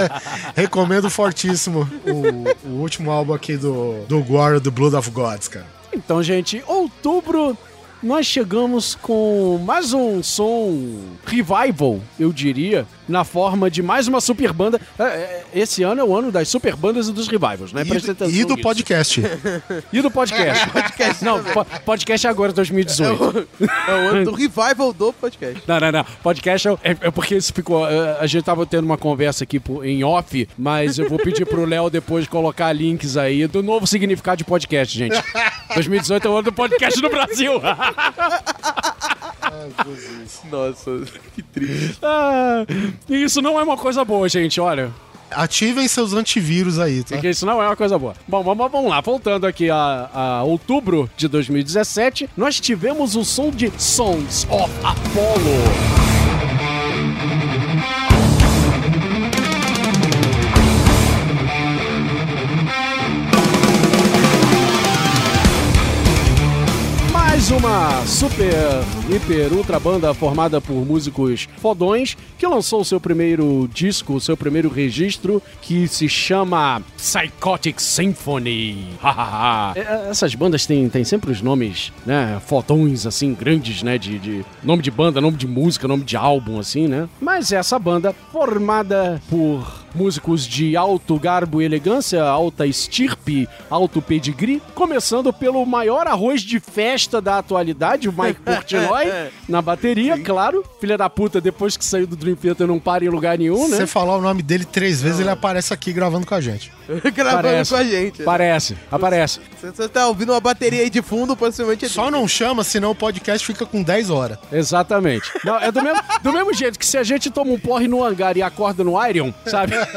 Recomendo fortíssimo o, o último álbum aqui do, do Gore, do Blood of Gods, cara. Então, gente, outubro nós chegamos com mais um som revival, eu diria, na forma de mais uma super banda. É, é, Esse ano é o ano das super bandas e dos revivals, né? Presta E, atenção e do nisso. podcast. E do podcast. podcast Não, po- podcast é agora, 2018. É o ano do revival do podcast. Não, não, não. Podcast é, é- é porque isso ficou. é, A gente tava tendo uma conversa aqui por- em off, mas eu vou pedir pro Léo depois colocar links aí do novo significado de podcast, gente. 2018 é o ano do podcast no Brasil. Nossa, que triste. Ah, isso não é uma coisa boa, gente, olha. Ativem seus antivírus aí, tá? Porque isso não é uma coisa boa. Bom, vamos, vamos lá. Voltando aqui a, a outubro de 2017, nós tivemos o som de Sons of Apollo. Uma super, hiper, ultra banda formada por músicos fodões que lançou seu primeiro disco, seu primeiro registro, que se chama Psychotic Symphony. Hahaha. É, Essas bandas têm, têm sempre os nomes, né, fodões, assim, grandes, né, de, de nome de banda, nome de música, nome de álbum, assim, né? Mas essa banda, formada por músicos de alto garbo e elegância, alta estirpe, alto pedigree, começando pelo maior arroz de festa da atualidade, o Mike Portnoy, na bateria, claro. Filha da puta, depois que saiu do Dream Theater não para em lugar nenhum, Se né? você falar o nome dele três vezes, ele aparece aqui gravando com a gente. gravando Parece. com a gente. Parece, aparece. Se você tá ouvindo uma bateria aí de fundo, possivelmente é Só não chama, senão o podcast fica com 10 horas. Exatamente. Não, é do mesmo, do mesmo jeito que se a gente toma um porre no hangar e acorda no Iron, sabe?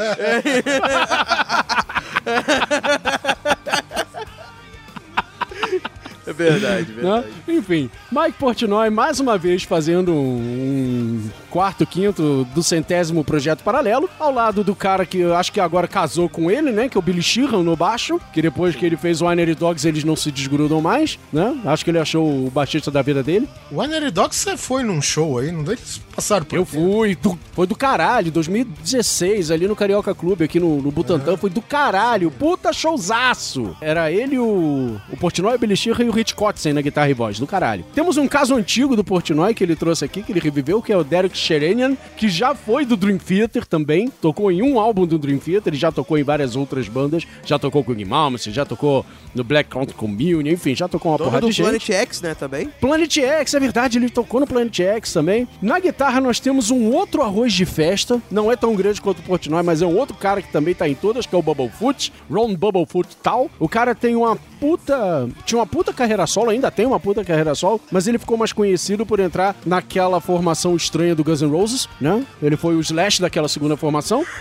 É verdade, né? Enfim, Mike Portnoy mais uma vez fazendo um, um quarto, quinto do centésimo projeto paralelo, ao lado do cara que eu acho que agora casou com ele, né? Que é o Billy Sheehan no baixo, que depois que ele fez o Winery Dogs eles não se desgrudam mais, né? Acho que ele achou o baixista da vida dele. O Winery Dogs você foi num show aí, não eles passaram por Eu aqui? fui, do- foi do caralho, 2016, ali no Carioca Clube, aqui no, no Butantã, foi do caralho, puta showzaço! Era ele, o, o Portnoy, o Billy Sheehan e o Rich Kotzen na guitarra e voz, do caralho. Temos um caso antigo do Portnoy que ele trouxe aqui, que ele reviveu, que é o Derek Sherenian, que já foi do Dream Theater também, tocou em um álbum do Dream Theater, ele já tocou em várias outras bandas, já tocou com o Malmsteen, já tocou no Black Country Communion, enfim, já tocou uma Dono porrada do de gente. Planet X, né, também. Planet X, é verdade, ele tocou no Planet X também. Na guitarra nós temos um outro arroz de festa, não é tão grande quanto o Portnoy, mas é um outro cara que também tá em todas, que é o Bubblefoot, Ron Bubblefoot tal. O cara tem uma puta, tinha uma puta carreira solo, ainda tem uma puta carreira solo, mas ele ficou mais conhecido por entrar naquela formação estranha do Guns N' Roses, né? Ele foi o Slash daquela segunda formação.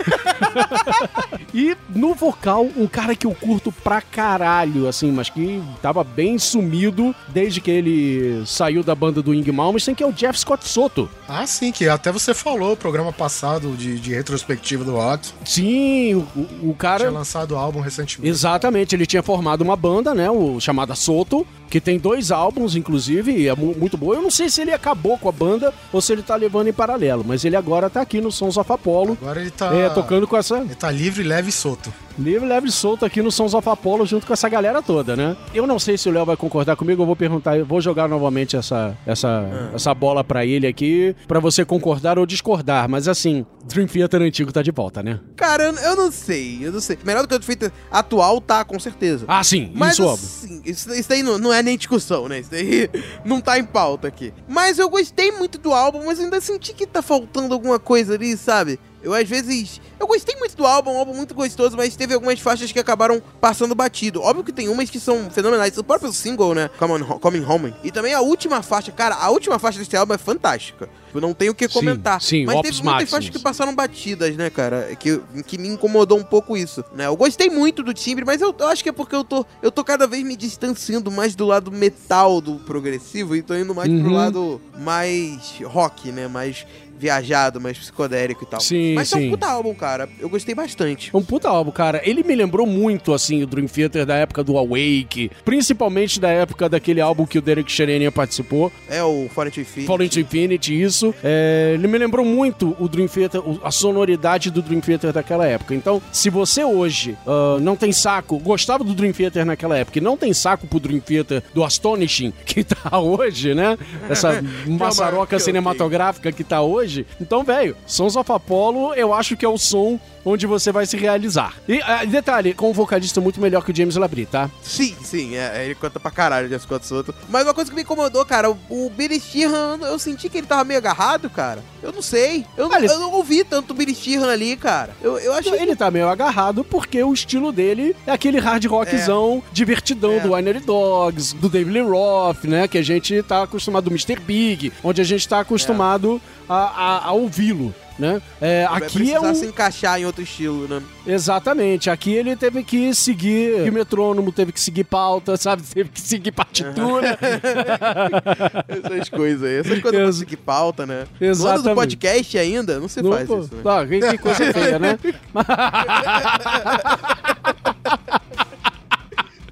E no vocal, um cara que eu curto pra caralho, assim, mas que tava bem sumido desde que ele saiu da banda do Ing Malmsteen, que é o Jeff Scott Soto. Ah, sim, que até você falou no programa passado de, de retrospectiva do rock. Sim, o, o- o cara... Tinha lançado o álbum recentemente. Exatamente, ele tinha formado uma banda, né, o chamada Soto, que tem dois álbuns, inclusive, e é mu- muito boa. Eu não sei se ele acabou com a banda ou se ele tá levando em paralelo, mas ele agora tá aqui no Sons of Apollo, Agora ele tá. é, tocando com essa Ele tá livre, leve e solto. livre, leve e solto aqui no Sons of Apollo junto com essa galera toda, né? Eu não sei se o Léo vai concordar comigo, eu vou perguntar, eu vou jogar novamente essa, essa, essa bola pra ele aqui, pra você concordar ou discordar, mas assim, Dream Theater antigo tá de volta, né? Cara, eu, eu não sei, eu não sei. Melhor do que o feito atual, tá, com certeza. Ah, sim, Mas isso óbvio. assim, isso, isso aí não, não é nem discussão, né? Isso daí não tá em pauta aqui. Mas eu gostei muito do álbum, mas ainda senti que tá faltando alguma coisa ali, sabe? Eu às vezes. Eu gostei muito do álbum, um álbum muito gostoso, mas teve algumas faixas que acabaram passando batido. Óbvio que tem umas que são fenomenais. O próprio single, né? Come on, Coming Home. E também a última faixa, cara, a última faixa desse álbum é fantástica. Eu não tenho o que Sim, comentar. sim, mas Opus teve muitas faixas que passaram batidas, né, cara? Que, que me incomodou um pouco isso, né? Eu gostei muito do timbre, mas eu, eu acho que é porque eu tô, eu tô cada vez me distanciando mais do lado metal do progressivo e tô indo mais pro Uhum. lado mais rock, né? Mais viajado, mais psicodélico e tal. Sim, mas é sim. um puta álbum, cara. Eu gostei bastante. É um puta álbum, cara. Ele me lembrou muito, assim, o Dream Theater da época do Awake, principalmente da época daquele álbum que o Derek Sherenian participou, É o Foreign to Infinity. To Infinity, isso. É, ele me lembrou muito o Dream Theater, a sonoridade do Dream Theater daquela época. Então, se você hoje ah, não tem saco, gostava do Dream Theater naquela época e não tem saco pro Dream Theater do Astonishing que tá hoje, né? Essa maçaroca que eu cinematográfica que tá hoje. Então, velho, Sons of Apollo eu acho que é o som onde você vai se realizar. E ah, detalhe, com um vocalista muito melhor que o James Labrie, tá? Sim, sim, é, ele canta pra caralho, Jeff Scott Soto. Mas uma coisa que me incomodou, cara, o, o Billy Sheehan, eu senti que ele tava meio agarrado, cara. Eu não sei. Eu, não- Ah, ele- eu não ouvi tanto o Billy Sheehan ali, cara. Eu, eu achei. Ele tá meio agarrado porque o estilo dele é aquele hard rockzão divertidão É. do Winery Dogs, do David Lee Roth, né? Que a gente tá acostumado, do Mr. Big, onde a gente tá acostumado a, a- a ouvi-lo. Né? É, aqui é um. se encaixar em outro estilo, né? Exatamente. Aqui ele teve que seguir o metrônomo, teve que seguir pauta, sabe? Teve que seguir partitura. Essas coisas aí. Essas coisas Ex- que pauta, né? No ano do Exatamente. podcast ainda, não se Não, faz pô. isso, né? Ah, que, que coisa feia, né?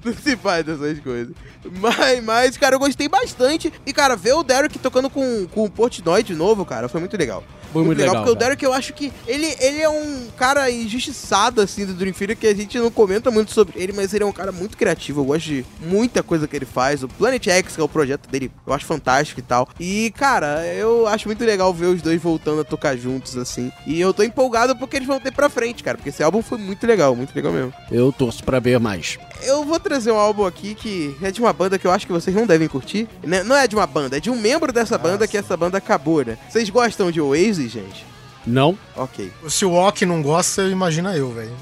Não se faz essas coisas. Mas, mas, cara, eu gostei bastante. E, cara, ver o Derek tocando com, com o Portnoy de novo, cara, foi muito legal. Foi muito legal, Porque o cara. Derek, eu acho que ele, ele é um cara injustiçado, assim, do Dream Theater, que a gente não comenta muito sobre ele, mas ele é um cara muito criativo. Eu gosto de muita coisa que ele faz. O Planet X, que é o projeto dele, eu acho fantástico e tal. E, cara, eu acho muito legal ver os dois voltando a tocar juntos, assim. E eu tô empolgado porque eles vão ter pra frente, cara, porque esse álbum foi muito legal, muito legal mesmo. Eu torço pra ver mais. Eu vou trazer um álbum aqui que é de uma banda que eu acho que vocês não devem curtir. Né? Não é de uma banda, é de um membro dessa banda que essa banda acabou, né? Vocês gostam de Oasis, gente? Não? Ok. Se o Ok não gosta, imagina eu, velho.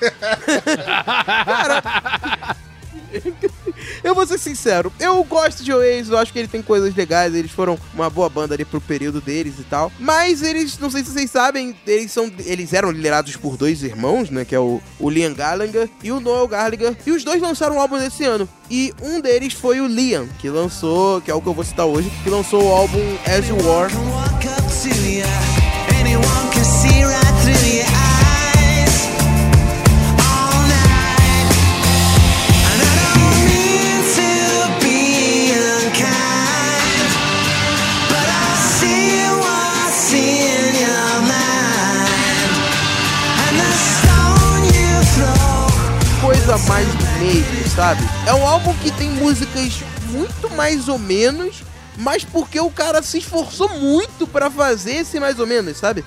Eu vou ser sincero, eu gosto de Oasis, eu acho que ele tem coisas legais, eles foram uma boa banda ali pro período deles e tal. Mas eles, não sei se vocês sabem, eles são eles eram liderados por dois irmãos, né, que é o, o Liam Gallagher e o Noel Gallagher, e os dois lançaram um álbum desse ano. E um deles foi o Liam, que lançou, que é o que eu vou citar hoje, que lançou o álbum As You Were. Coisa mais do mesmo, sabe? É um álbum que tem músicas muito mais ou menos, mas porque o cara se esforçou muito pra fazer esse mais ou menos, sabe?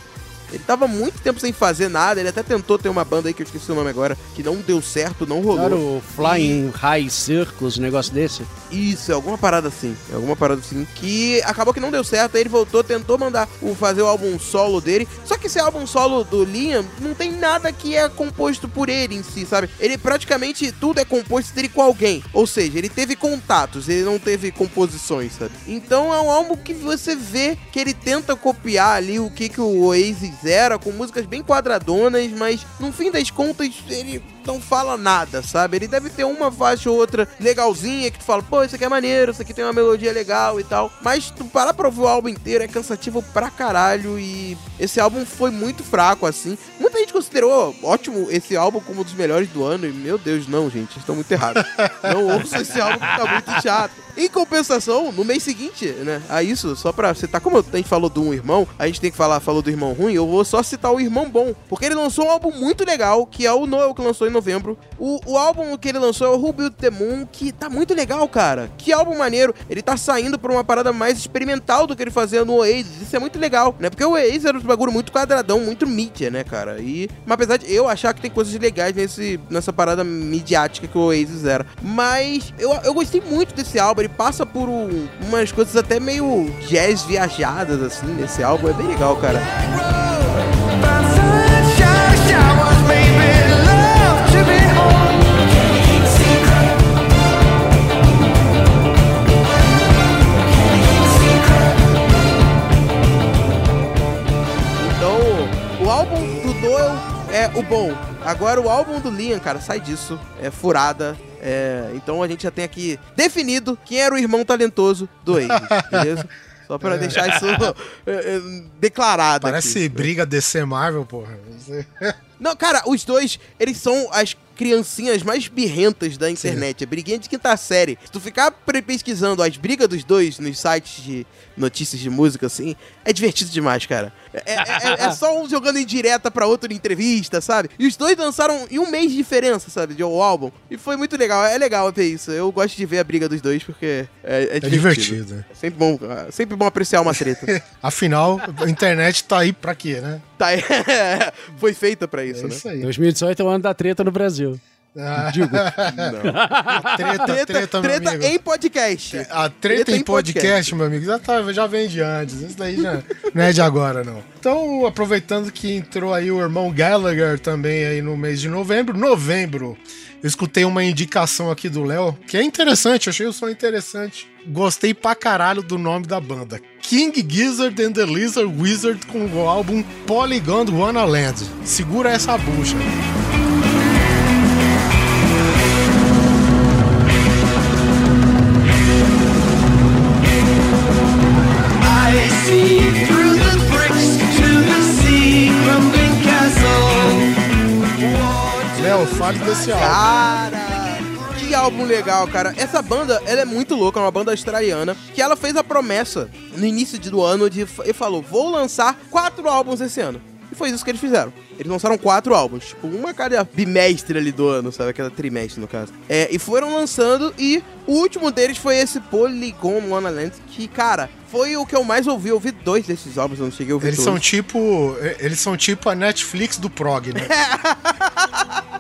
Ele tava muito tempo sem fazer nada, ele até tentou ter uma banda aí que eu esqueci o nome agora, que não deu certo, não rolou. Claro, o Flying High Circus, um negócio desse. Isso, é alguma parada assim. É alguma parada assim. Que acabou que não deu certo. Aí ele voltou, tentou mandar o, fazer o álbum solo dele. Só que esse álbum solo do Liam não tem nada que é composto por ele em si, sabe? Ele praticamente tudo é composto dele com alguém. Ou seja, ele teve contatos, ele não teve composições, sabe? Então é um álbum que você vê que ele tenta copiar ali o que, que o Oasis era, com músicas bem quadradonas, mas no fim das contas ele não fala nada, sabe? Ele deve ter uma faixa ou outra legalzinha que tu fala, pô, isso aqui é maneiro, isso aqui tem uma melodia legal e tal. Mas tu parar pra ouvir o álbum inteiro é cansativo pra caralho e esse álbum foi muito fraco, assim. Muita gente considerou ótimo esse álbum como um dos melhores do ano e, meu Deus, não, gente, estão muito errados. não ouçam esse álbum que tá muito chato. Em compensação, no mês seguinte, né, a isso, só pra citar, como a gente falou do um irmão, a gente tem que falar, falou do irmão ruim, eu vou só citar o irmão bom, porque ele lançou um álbum muito legal, que é o Noel, que lançou em novembro. O, o álbum que ele lançou é o Who Built the Moon, que tá muito legal, cara. Que álbum maneiro. Ele tá saindo pra uma parada mais experimental do que ele fazia no Oasis. Isso é muito legal, né? Porque o Oasis era um bagulho muito quadradão, muito mídia, né, cara? E, mas apesar de eu achar que tem coisas legais nesse, nessa parada midiática que o Oasis era. Mas eu, eu gostei muito desse álbum. Ele passa por um- umas coisas até meio jazz viajadas, assim, nesse álbum. É bem legal, cara. É o bom. Agora o álbum do Liam, cara, sai disso. É furada. É, então a gente já tem aqui definido quem era o irmão talentoso do Oasis, beleza? Só pra deixar isso é, é, declarado Parece aqui. briga DC Marvel, porra. Não, cara, os dois, eles são as criancinhas mais birrentas da internet. É briguinha de quinta série. Se tu ficar pesquisando as brigas dos dois nos sites de notícias de música, assim, é divertido demais, cara. É, é- é- é só um jogando em direta pra outro em entrevista, sabe? E os dois lançaram em um mês de diferença, sabe? De o álbum. E foi muito legal. É legal ver isso. Eu gosto de ver a briga dos dois porque é, é É divertido. divertido. É sempre bom, é sempre bom apreciar uma treta. Afinal, a internet tá aí pra quê, né? tá, foi feita pra isso, É né? isso aí. 2018 é o ano da treta no Brasil. Ah, Digo. treta, treta, Treta, treta amigo. em podcast. A treta, em podcast, meu amigo, já, tá, já vem de antes. Isso daí já não é de agora, não. Então, aproveitando que entrou aí o irmão Gallagher também aí no mês de novembro. Novembro, eu escutei uma indicação aqui do Léo, que é interessante, achei o som interessante. Gostei pra caralho do nome da banda. King Gizzard and the Lizard Wizard com o álbum Polygon Wonderland. Segura essa bucha. I Léo, fale desse álbum. Cara, que álbum legal, cara. Essa banda, ela é muito louca, é uma banda australiana, que ela fez a promessa no início do ano de e falou: "Vou lançar quatro álbuns esse ano". E foi isso que eles fizeram. Eles lançaram quatro álbuns, tipo, uma cada bimestre ali do ano, sabe? Aquela trimestre, no caso. É, e foram lançando, e o último deles foi esse Polygon Wonderland, que, cara, foi o que eu mais ouvi. Eu ouvi dois desses álbuns, eu não cheguei a ouvir Eles todos. são tipo. Eles são tipo a Netflix do prog, né?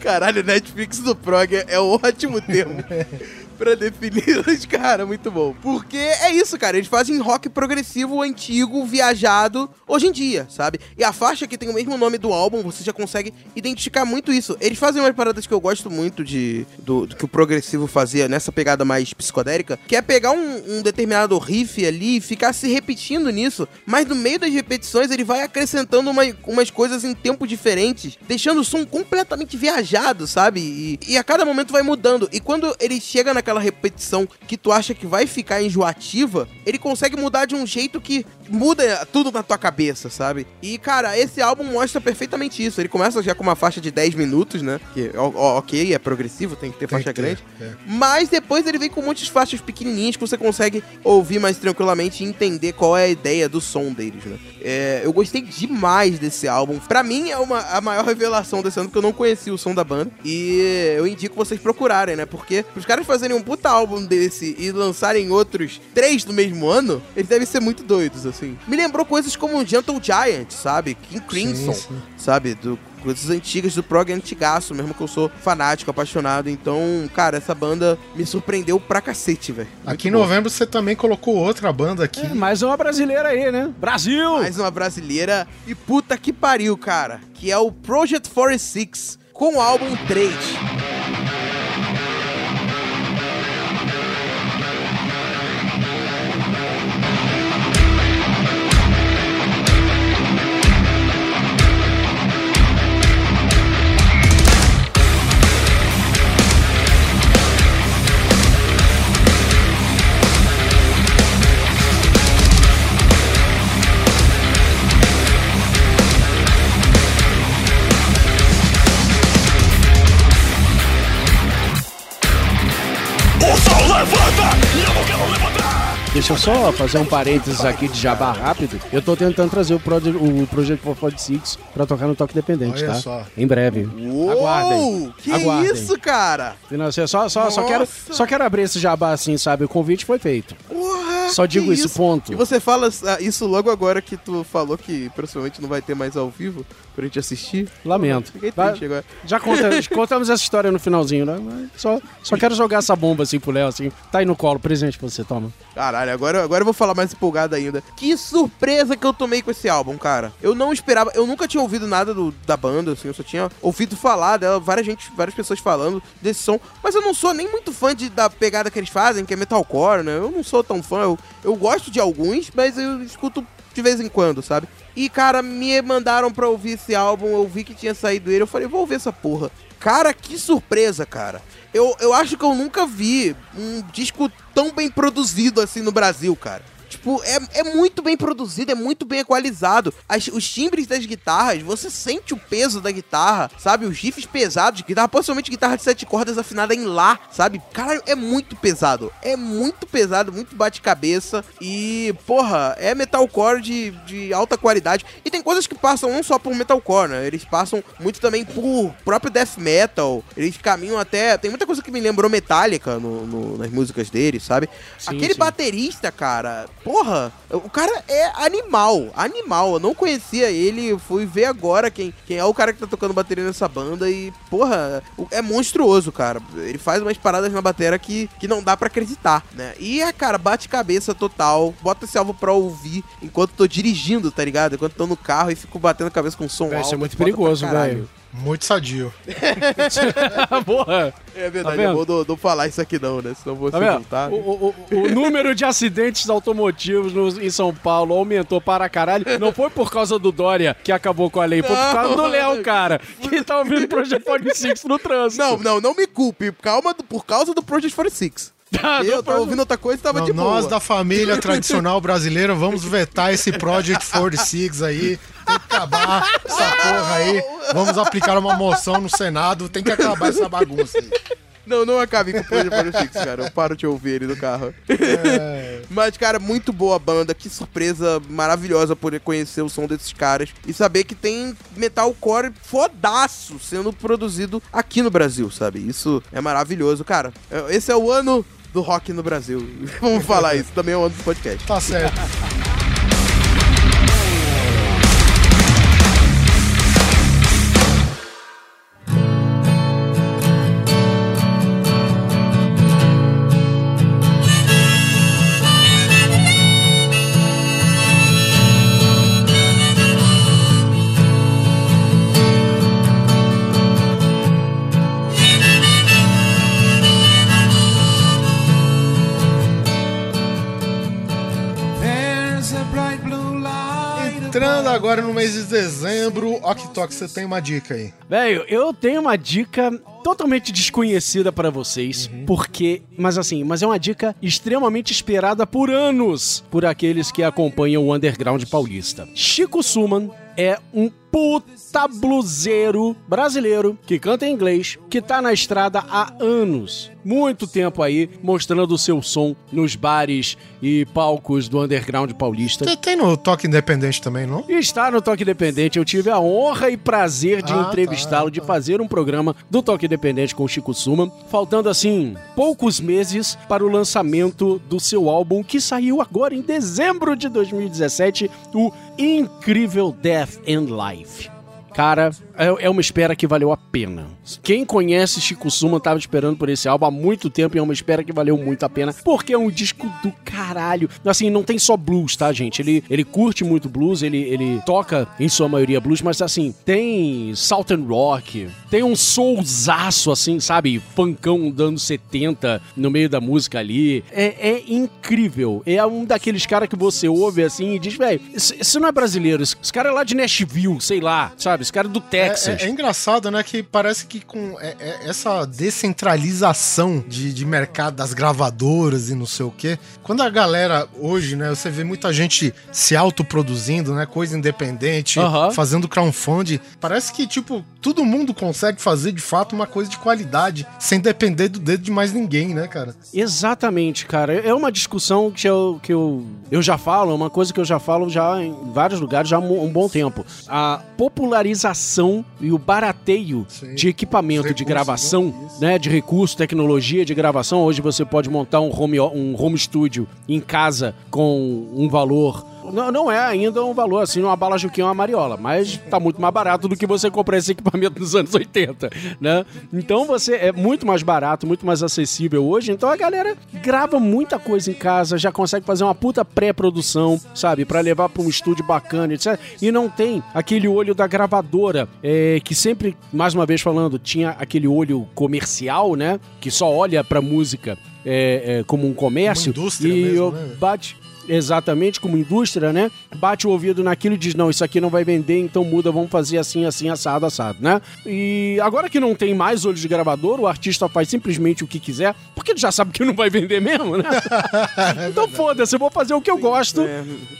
Caralho, Netflix do prog é um ótimo termo. Pra definir os caras, muito bom. Porque é isso, cara. Eles fazem rock progressivo, antigo, viajado, hoje em dia, sabe? E a faixa que tem o mesmo nome do álbum, você já consegue identificar muito isso. Eles fazem umas paradas que eu gosto muito de do, do que o progressivo fazia nessa pegada mais psicodélica, que é pegar um, um determinado riff ali e ficar se repetindo nisso, mas no meio das repetições ele vai acrescentando uma- umas coisas em tempos diferentes, deixando o som completamente viajado, sabe? E, e a cada momento vai mudando. E quando ele chega naquela repetição que tu acha que vai ficar enjoativa, ele consegue mudar de um jeito que muda tudo na tua cabeça, sabe? E, cara, esse álbum mostra perfeitamente isso. Ele começa já com uma faixa de 10 minutos, né? Que, ok, é progressivo, tem que ter Tem faixa que ter, grande. é. Mas depois ele vem com muitas faixas pequenininhas que você consegue ouvir mais tranquilamente e entender qual é a ideia do som deles, né? É, eu gostei demais desse álbum. Pra mim é uma, a maior revelação desse ano, porque eu não conhecia o som da banda. E eu indico vocês procurarem, né? Porque os caras fazerem um puta álbum desse e lançarem outros três no mesmo ano, eles devem ser muito doidos, assim. Me lembrou coisas como Gentle Giant, sabe? King Crimson, sim. sabe? Do, coisas antigas do prog antigaço, mesmo que eu sou fanático, apaixonado. Então, cara, essa banda me surpreendeu pra cacete, velho. Aqui em novembro você também colocou outra banda aqui. É, mais uma brasileira aí, né? Brasil! Mais uma brasileira e puta que pariu, cara. Que é o Project 46 com o álbum 3. Deixa eu só fazer um parênteses aqui de jabá rápido. Eu tô tentando trazer o, Project, o Project 446 pra tocar no Toque Dependente, Olha tá? só. Em breve. Uou! Aguardem. Que Aguardem. isso, cara? Não, só, só, só, quero, só quero abrir esse jabá assim, sabe? O convite foi feito. Só digo isso, ponto. E você fala ah, isso logo agora que tu falou que provavelmente não vai ter mais ao vivo pra gente assistir? Lamento. Fiquei triste agora. Já conta- contamos essa história no finalzinho, né? Mas Só, só quero jogar essa bomba assim pro Léo, assim. Tá aí no colo, presente pra você, toma. Caralho, agora, agora eu vou falar mais empolgado ainda. Que surpresa que eu tomei com esse álbum, cara. Eu não esperava, eu nunca tinha ouvido nada do- da banda, assim, eu só tinha ouvido falar dela, várias, gente, várias pessoas falando desse som, mas eu não sou nem muito fã de, da pegada que eles fazem, que é metalcore, né? Eu não sou tão fã, eu, eu gosto de alguns, mas eu escuto de vez em quando, sabe? E, cara, me mandaram pra ouvir esse álbum, eu vi que tinha saído ele, eu falei, vou ouvir essa porra. Cara, que surpresa, cara. Eu, eu acho que eu nunca vi um disco tão bem produzido assim no Brasil, cara. Tipo, é, é muito bem produzido, é muito bem equalizado. As- os timbres das guitarras, você sente o peso da guitarra, sabe? Os riffs pesados de guitarra, possivelmente guitarra de sete cordas afinada em Lá, sabe? Cara, é muito pesado. É muito pesado, muito bate-cabeça. E, porra, é metalcore de, de alta qualidade. E tem coisas que passam não só por metalcore, né? Eles passam muito também por próprio death metal. Eles caminham até. Tem muita coisa que me lembrou Metallica no, no- nas músicas deles, sabe? Sim, Aquele sim. baterista, cara, porra, o cara é animal, animal. Eu não conhecia ele, fui ver agora quem, quem é o cara que tá tocando bateria nessa banda e, porra, é monstruoso, cara. Ele faz umas paradas na bateria que, que não dá pra acreditar, né? E é, cara, bate cabeça total. Bota esse álbum pra ouvir enquanto tô dirigindo, tá ligado? Enquanto tô no carro e fico batendo a cabeça com som alto. ser muito foda pra perigoso, velho. Muito sadio. Porra! É verdade, Tá eu vendo? vou não, não falar isso aqui não, né? Senão você Tá não tá. O, o- o- número de acidentes automotivos no- em São Paulo aumentou para caralho. Não foi por causa do Dória que acabou com a lei, foi por causa do Não. Léo, cara, que tá ouvindo o Project 46 no trânsito. Não, não, não me culpe. Calma, por causa do Project 46. Tá, eu tava ouvindo outra coisa e tava Não, de nós boa. da família tradicional brasileira vamos vetar esse Project 46 aí. Tem que acabar essa porra aí. Vamos aplicar uma moção no Senado. Tem que acabar essa bagunça aí. Não, não acabe com o Project 46, cara. Eu paro de ouvir ele no carro. É, Mas, cara, muito boa a banda. Que surpresa maravilhosa poder conhecer o som desses caras. E saber que tem metalcore fodaço sendo produzido aqui no Brasil, sabe? Isso é maravilhoso, cara. É- Esse é o ano do rock no Brasil. Vamos falar isso. Também é o ano do podcast. tá certo. Mês de dezembro, Oktok, você tem uma dica aí. Velho, eu tenho uma dica totalmente desconhecida pra vocês, porque, mas assim, mas é uma dica extremamente esperada por anos por aqueles que acompanham o underground paulista. Chico Suman é um puta bluseiro brasileiro que canta em inglês, que tá na estrada há anos, muito tempo aí, mostrando o seu som nos bares e palcos do underground paulista. Tem, tem no Toque Independente também, não? E está no Toque Independente. Eu tive a honra e prazer de Ah, entrevistá-lo, de fazer um programa do Toque Independente com o Chico Suman, faltando assim poucos meses para o lançamento do seu álbum que saiu agora em dezembro de 2017, o Incrível Death and Life. Cara, é é uma espera que valeu a pena. Quem conhece Chico Suman tava esperando por esse álbum há muito tempo e é uma espera que valeu muito a pena, porque é um disco do caralho. Assim, não tem só blues, tá, gente? Ele, ele curte muito blues, ele, ele toca em sua maioria blues, mas assim, tem Southern Rock, tem um soulzaço, assim, sabe? Funkão anos 70 no meio da música ali. É, é incrível. É um daqueles caras que você ouve assim e diz, velho, isso, não é brasileiro, esse cara é lá de Nashville, sei lá, sabe? Esse cara é do É, Texas. é- é engraçado, né? Que parece que com é- é- essa descentralização de, de mercado das gravadoras e não sei o quê, quando a galera hoje, né? Você vê muita gente se autoproduzindo, né? Coisa independente, fazendo crowdfunding. Parece que, tipo, todo mundo consegue fazer de fato uma coisa de qualidade, sem depender do dedo de mais ninguém, né, cara? Exatamente, cara. É uma discussão que eu, que eu, eu já falo, é uma coisa que eu já falo já em vários lugares já há um bom tempo. A popularização e o barateio Sim. de equipamento Os de recursos, gravação, né? Isso. né, de recurso, tecnologia de gravação. Hoje você pode montar um home, um home studio em casa com um valor não, não é ainda um valor assim, uma bala Juquinha uma mariola, mas tá muito mais barato do que você comprar esse equipamento nos anos 80, né? Então você é muito mais barato, muito mais acessível hoje. Então a galera grava muita coisa em casa, já consegue fazer uma puta pré-produção, sabe? Pra levar pra um estúdio bacana, etc. E não tem aquele olho da gravadora, é, que sempre, mais uma vez falando, tinha aquele olho comercial, né? Que só olha pra música é, é, como um comércio. Uma indústria e mesmo, eu né? bate exatamente como indústria, né? Bate o ouvido naquilo e diz: não, isso aqui não vai vender, então muda, vamos fazer assim, assim, assado, assado, né? E agora que não tem mais olho de gravador, o artista faz simplesmente o que quiser, porque ele já sabe que não vai vender mesmo, né? então foda-se, eu vou fazer o que eu gosto,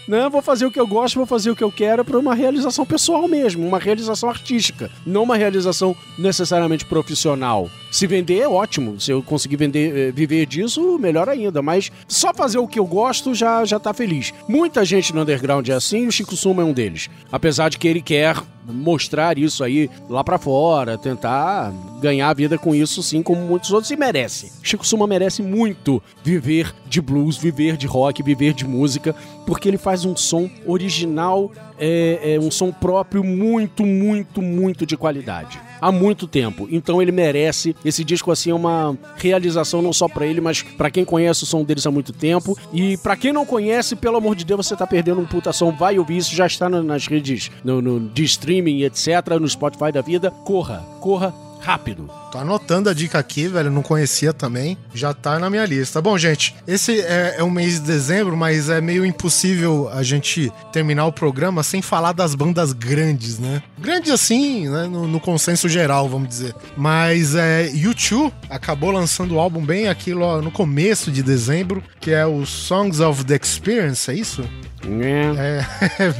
né? Vou fazer o que eu gosto, vou fazer o que eu quero para uma realização pessoal mesmo, uma realização artística, não uma realização necessariamente profissional. Se vender é ótimo, se eu conseguir vender, eh, viver disso, melhor ainda, mas só fazer o que eu gosto já já tá feliz. Muita gente no underground é assim, e o Chico Suma é um deles. Apesar de que ele quer mostrar isso aí lá pra fora, tentar ganhar a vida com isso, sim, como muitos outros, e merece. Chico Suma merece muito viver de blues, viver de rock, viver de música, porque ele faz um som original, é, é um som próprio muito, muito, muito de qualidade. Há muito tempo. Então ele merece. Esse disco assim é uma realização não só pra ele, mas pra quem conhece o som deles há muito tempo. E pra quem não conhece, pelo amor de Deus, você tá perdendo um puta som. Vai ouvir isso, já está na- nas redes no, no- de streaming, etc, no Spotify da vida. Corra, corra rápido. Tô anotando a dica aqui, velho. Não conhecia também. Já tá na minha lista. Bom, gente, esse é, é o mês de dezembro, mas é meio impossível a gente terminar o programa sem falar das bandas grandes, né? Grandes assim, né? No, no consenso geral, vamos dizer. Mas é, U2 acabou lançando o álbum bem aquilo ó, no começo de dezembro, que é o Songs of the Experience, é isso? É. É.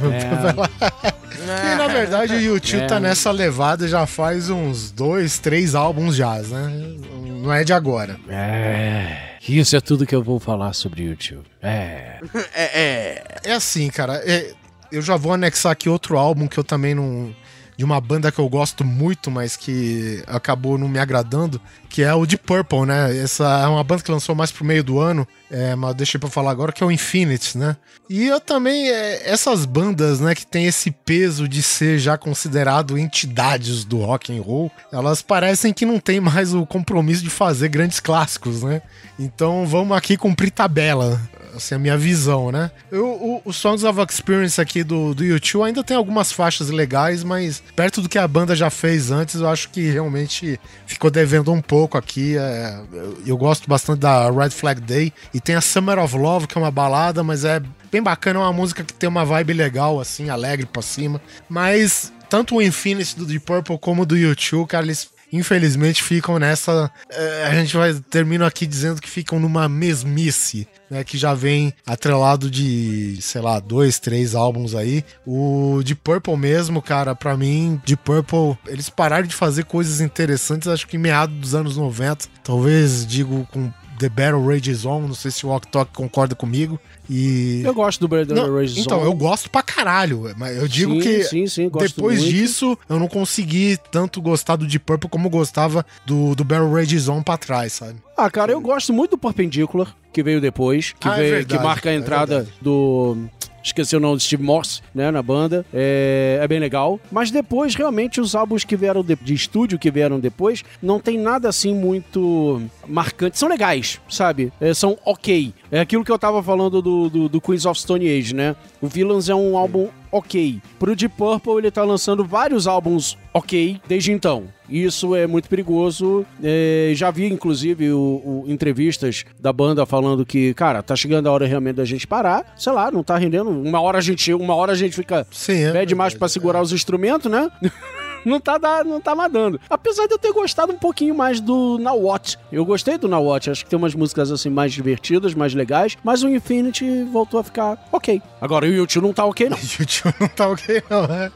E na verdade o YouTube É. tá nessa levada já faz uns dois, três álbuns já, né? Não é de agora. É. Isso é tudo que eu vou falar sobre YouTube. É. É, é. É assim, cara. é- eu já vou anexar aqui outro álbum que eu também não. De uma banda que eu gosto muito, mas que acabou não me agradando, que é o Deep Purple, né? Essa é uma banda que lançou mais pro meio do ano, é, mas deixei pra falar agora, que é o Infinite, né? E eu também, é, essas bandas, né, que tem esse peso de ser já considerado entidades do rock and roll, elas parecem que não tem mais o compromisso de fazer grandes clássicos, né? Então vamos aqui cumprir tabela. Assim, a minha visão, né? Eu, o, o Songs of Experience aqui do, do YouTube ainda tem algumas faixas legais, mas perto do que a banda já fez antes, eu acho que realmente ficou devendo um pouco aqui. é, eu, eu gosto bastante da Red Flag Day e tem a Summer of Love, que é uma balada, mas é bem bacana, é uma música que tem uma vibe legal, assim, alegre pra cima. Mas tanto o Infinity do Deep Purple como do YouTube, cara, eles infelizmente ficam nessa. é, a gente vai termina aqui dizendo que ficam numa mesmice, né? Que já vem atrelado de, sei lá, dois, três álbuns aí. O de Purple mesmo, cara, pra mim, de Purple, eles pararam de fazer coisas interessantes, acho que em meados dos anos 90. Talvez digo com The Battle Rages On, não sei se o Walk Talk concorda comigo. E. Eu gosto do Brandon Não, Rage então, Zone. eu gosto pra caralho, mas eu digo Sim, que sim, sim, depois muito. disso eu não consegui tanto gostar do Deep Purple como gostava do, do Battle Rage Zone pra trás, sabe? Ah, cara, eu gosto muito do Perpendicular, que veio depois, que, Ah, é veio, verdade, que marca a é entrada verdade. do. Esqueci o nome do Steve Morse, né, na banda. É, é bem legal. Mas depois, realmente, os álbuns que vieram de, de estúdio, que vieram depois, não tem nada assim muito marcante. São legais, sabe? É, são ok. É aquilo que eu tava falando do, do, do Queens of Stone Age, né? O Villains é um álbum ok. Pro Deep Purple, ele tá lançando vários álbuns ok desde então. Isso é muito perigoso. É, já vi, inclusive, o, o- entrevistas da banda falando que, cara, tá chegando a hora realmente da gente parar. Sei lá, não tá rendendo. Uma hora a gente, uma hora a gente fica Sim, é pede mais verdade, pra segurar os instrumentos, né? Não tá, da- não tá mais dando. Apesar de eu ter gostado um pouquinho mais do Na Watch. Eu gostei do Na Watch. Acho que tem umas músicas assim mais divertidas, mais legais. Mas o Infinity voltou a ficar ok. Agora o YouTube não tá ok, não. YouTube não tá ok, não, né?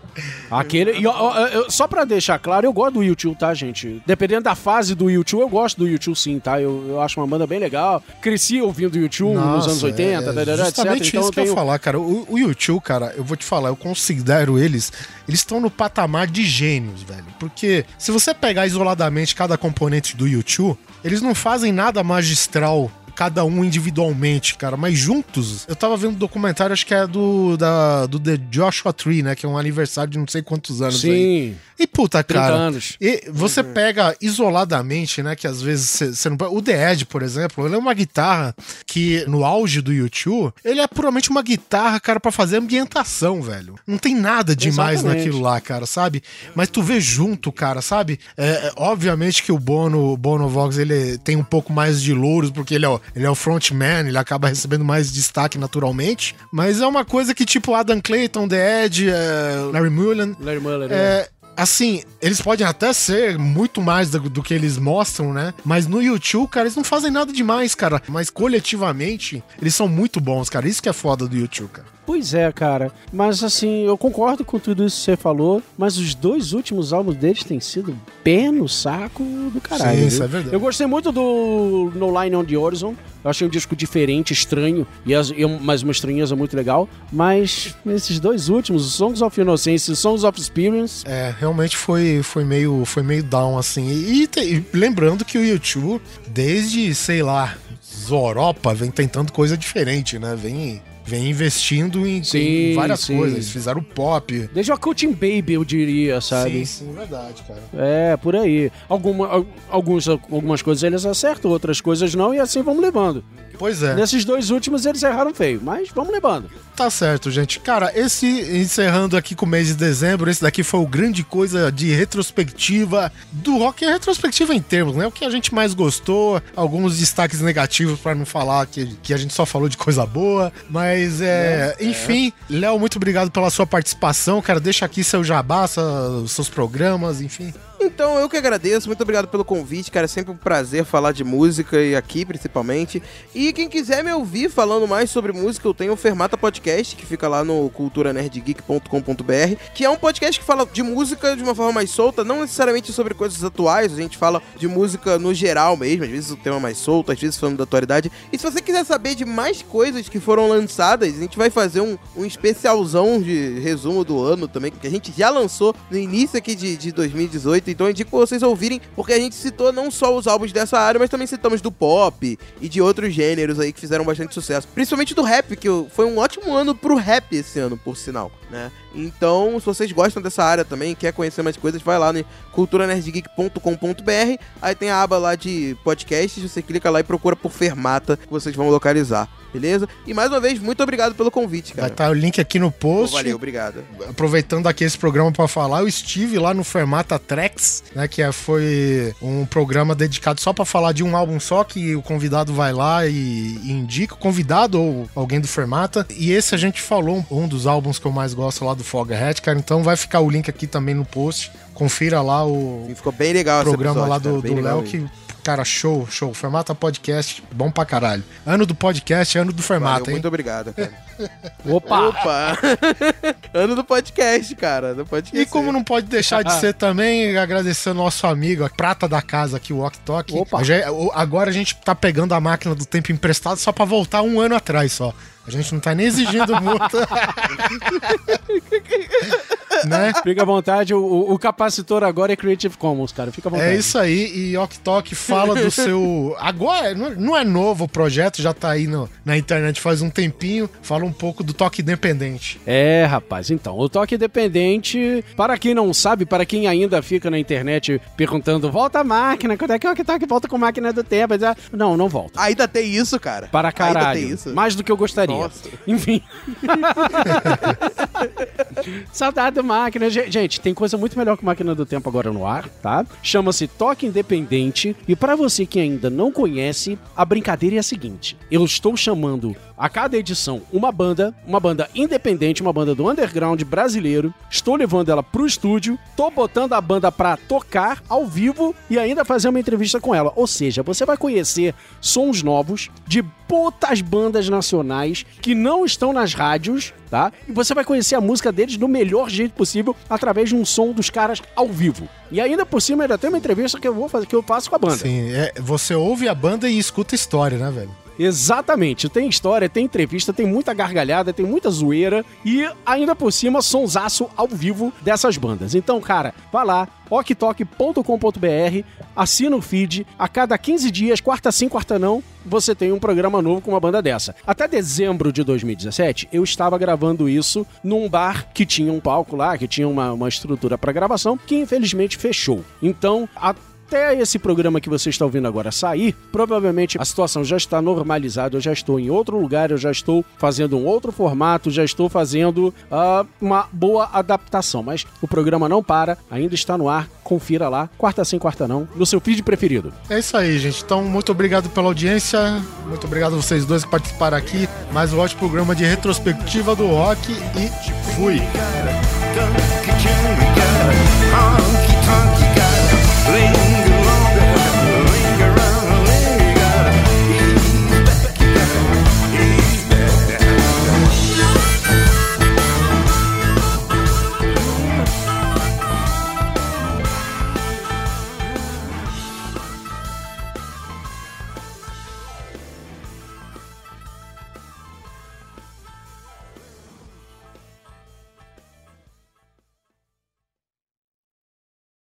Aquele. e, ó, ó, eu- só pra deixar claro, eu gosto do YouTube, tá, gente? Dependendo da fase do YouTube, eu gosto do YouTube sim, tá? Eu, eu acho uma banda bem legal. Cresci ouvindo o YouTube nos anos 80, é, tarará, etc. Justamente Então isso eu que eu tenho. falar, cara. O, o YouTube, cara, eu vou te falar, eu considero eles, eles estão no patamar de gênios, velho. Porque se você pegar isoladamente cada componente do YouTube, eles não fazem nada magistral cada um individualmente, cara, mas juntos. Eu tava vendo um documentário, acho que é do da, do The Joshua Tree, né, que é um aniversário de não sei quantos anos aí. Sim, E puta, 30 cara, anos. e você pega isoladamente, né? Que às vezes você- não. O The Edge, por exemplo, ele é uma guitarra que, no auge do YouTube, ele é puramente uma guitarra, cara, pra fazer ambientação, velho. Não tem nada demais Exatamente. naquilo lá, cara, sabe? Mas tu vê junto, cara, sabe? É, é, obviamente que o Bono, Bono Vox, ele tem um pouco mais de louros, porque ele é, o, ele é o frontman, ele acaba recebendo mais destaque naturalmente. Mas é uma coisa que, tipo, Adam Clayton, The Edge, é, Larry Mullen, Larry Muller, né? é, assim, eles podem até ser muito mais do, do que eles mostram, né? Mas no YouTube, cara, eles não fazem nada demais, cara. Mas coletivamente, eles são muito bons, cara. Isso que é foda do YouTube, cara. Pois é, cara. Mas assim, eu concordo com tudo isso que você falou, mas os dois últimos álbuns deles têm sido pé no saco do caralho. Sim, isso é verdade. Eu gostei muito do No Line on the Horizon. Eu achei um disco diferente, estranho, e, as, e mas uma estranheza muito legal. Mas esses dois últimos, Songs of Innocence e Songs of Experience, É, realmente foi, foi, meio, foi meio down, assim. E, te- e lembrando que o YouTube, desde, sei lá, Zoropa, vem tentando coisa diferente, né? Vem, vem investindo em, Sim, em várias sim. coisas. Eles fizeram pop. desde o Cutting Baby, eu diria, sabe? Sim, sim, verdade, cara. É, por aí. Alguma, al- alguns, algumas coisas eles acertam, outras coisas não, e assim vamos levando. Pois é. Nesses dois últimos eles erraram feio, mas vamos levando. Tá certo, gente. Cara, esse encerrando aqui com o mês de dezembro, esse daqui foi o grande coisa de retrospectiva do rock, é retrospectiva em termos, né? O que a gente mais gostou, alguns destaques negativos pra não falar que, que a gente só falou de coisa boa, mas é, enfim, Léo, muito obrigado pela sua participação, cara. Deixa aqui seu jabá, seus programas, enfim. Então, eu que agradeço, muito obrigado pelo convite, cara. É sempre um prazer falar de música e aqui, principalmente. E quem quiser me ouvir falando mais sobre música, eu tenho o Fermata Podcast, que fica lá no culturanerdgeek.com.br, que é um podcast que fala de música de uma forma mais solta, não necessariamente sobre coisas atuais, a gente fala de música no geral mesmo, às vezes o tema mais solto, às vezes falando da atualidade. E se você quiser saber de mais coisas que foram lançadas, a gente vai fazer um, um especialzão de resumo do ano também, que a gente já lançou no início aqui de, de 2018. Então eu indico vocês ouvirem, porque a gente citou não só os álbuns dessa área, mas também citamos do pop e de outros gêneros aí que fizeram bastante sucesso. Principalmente do rap, que foi um ótimo ano pro rap esse ano, por sinal, né? Então, se vocês gostam dessa área também, quer conhecer mais coisas, vai lá no culturanerdgeek.com.br. Aí tem a aba lá de podcasts, você clica lá e procura por Fermata, que vocês vão localizar, beleza? E mais uma vez, muito obrigado pelo convite, Vai cara. estar o link aqui no post. valeu, obrigado. aproveitando aqui esse programa para falar, eu estive lá no Fermata Tracks, né, que é- foi um programa dedicado só para falar de um álbum só, que o convidado vai lá e, e indica, o convidado ou alguém do Fermata. E esse a gente falou um, dos álbuns que eu mais gosto lá do Foghat, cara. Então vai ficar o link aqui também no post. Confira lá o E ficou bem legal programa episódio, lá do Léo que Cara, show, show. Fermata Podcast, bom pra caralho. Ano do podcast, ano do Fermata, Valeu, hein? muito obrigado, cara. Opa! Opa! ano do podcast, cara. Não pode E como não pode deixar de ser também, agradecer ao nosso amigo, a prata da casa aqui, o Ok Tok. Opa. Gente- o- Agora a gente tá pegando a máquina do tempo emprestado só pra voltar um ano atrás só. A gente não tá nem exigindo multa. né? Fica à vontade, o, o- o capacitor agora é Creative Commons, cara. Fica à vontade. É isso aí, e Ok Tok fala do seu. Agora, não- não é novo o projeto, já tá aí no- na internet faz um tempinho. Fala um pouco do toque independente. É, rapaz, então, o toque independente, para quem não sabe, para quem ainda fica na internet perguntando, volta a máquina, quando é que o toque volta com máquina do tempo? Ah, Não, não volta. Ainda tem isso, cara. Para Ainda tem caralho. isso. Mais do que eu gostaria. Nossa. Enfim. Saudade da máquina. Ge- Gente, tem coisa muito melhor que máquina do tempo agora no ar, tá? Chama-se Toque Independente. E pra você que ainda não conhece, a brincadeira é a seguinte: eu estou chamando a cada edição uma banda, uma banda independente, uma banda do underground brasileiro. Estou levando ela pro estúdio, tô botando a banda pra tocar ao vivo e ainda fazer uma entrevista com ela. Ou seja, você vai conhecer sons novos de putas bandas nacionais que não estão nas rádios, tá? E você vai conhecer a música deles do melhor jeito possível através de um som dos caras ao vivo. E ainda por cima ainda tem uma entrevista que eu vou fazer que eu faço com a banda. Sim, é, você ouve a banda e escuta história, né, velho? Exatamente. Tem história, tem entrevista, tem muita gargalhada, tem muita zoeira e ainda por cima sonsaço ao vivo dessas bandas. Então, cara, vá lá, oktok.com.br, assina o feed. A cada 15 dias, quarta sim, quarta não, você tem um programa novo com uma banda dessa. Até dezembro de 2017, eu estava gravando isso num bar que tinha um palco lá, que tinha uma, uma estrutura para gravação, que infelizmente fechou. Então, a até esse programa que você está ouvindo agora sair, provavelmente a situação já está normalizada, eu já estou em outro lugar, eu já estou fazendo um outro formato, já estou fazendo ah, uma boa adaptação. Mas o programa não para, ainda está no ar, confira lá, quarta sim, quarta não, no seu feed preferido. É isso aí, gente. Então, muito obrigado pela audiência. Muito obrigado a vocês dois que participaram aqui. Mais um ótimo programa de retrospectiva do rock e fui. Honky tonk, you gotta lay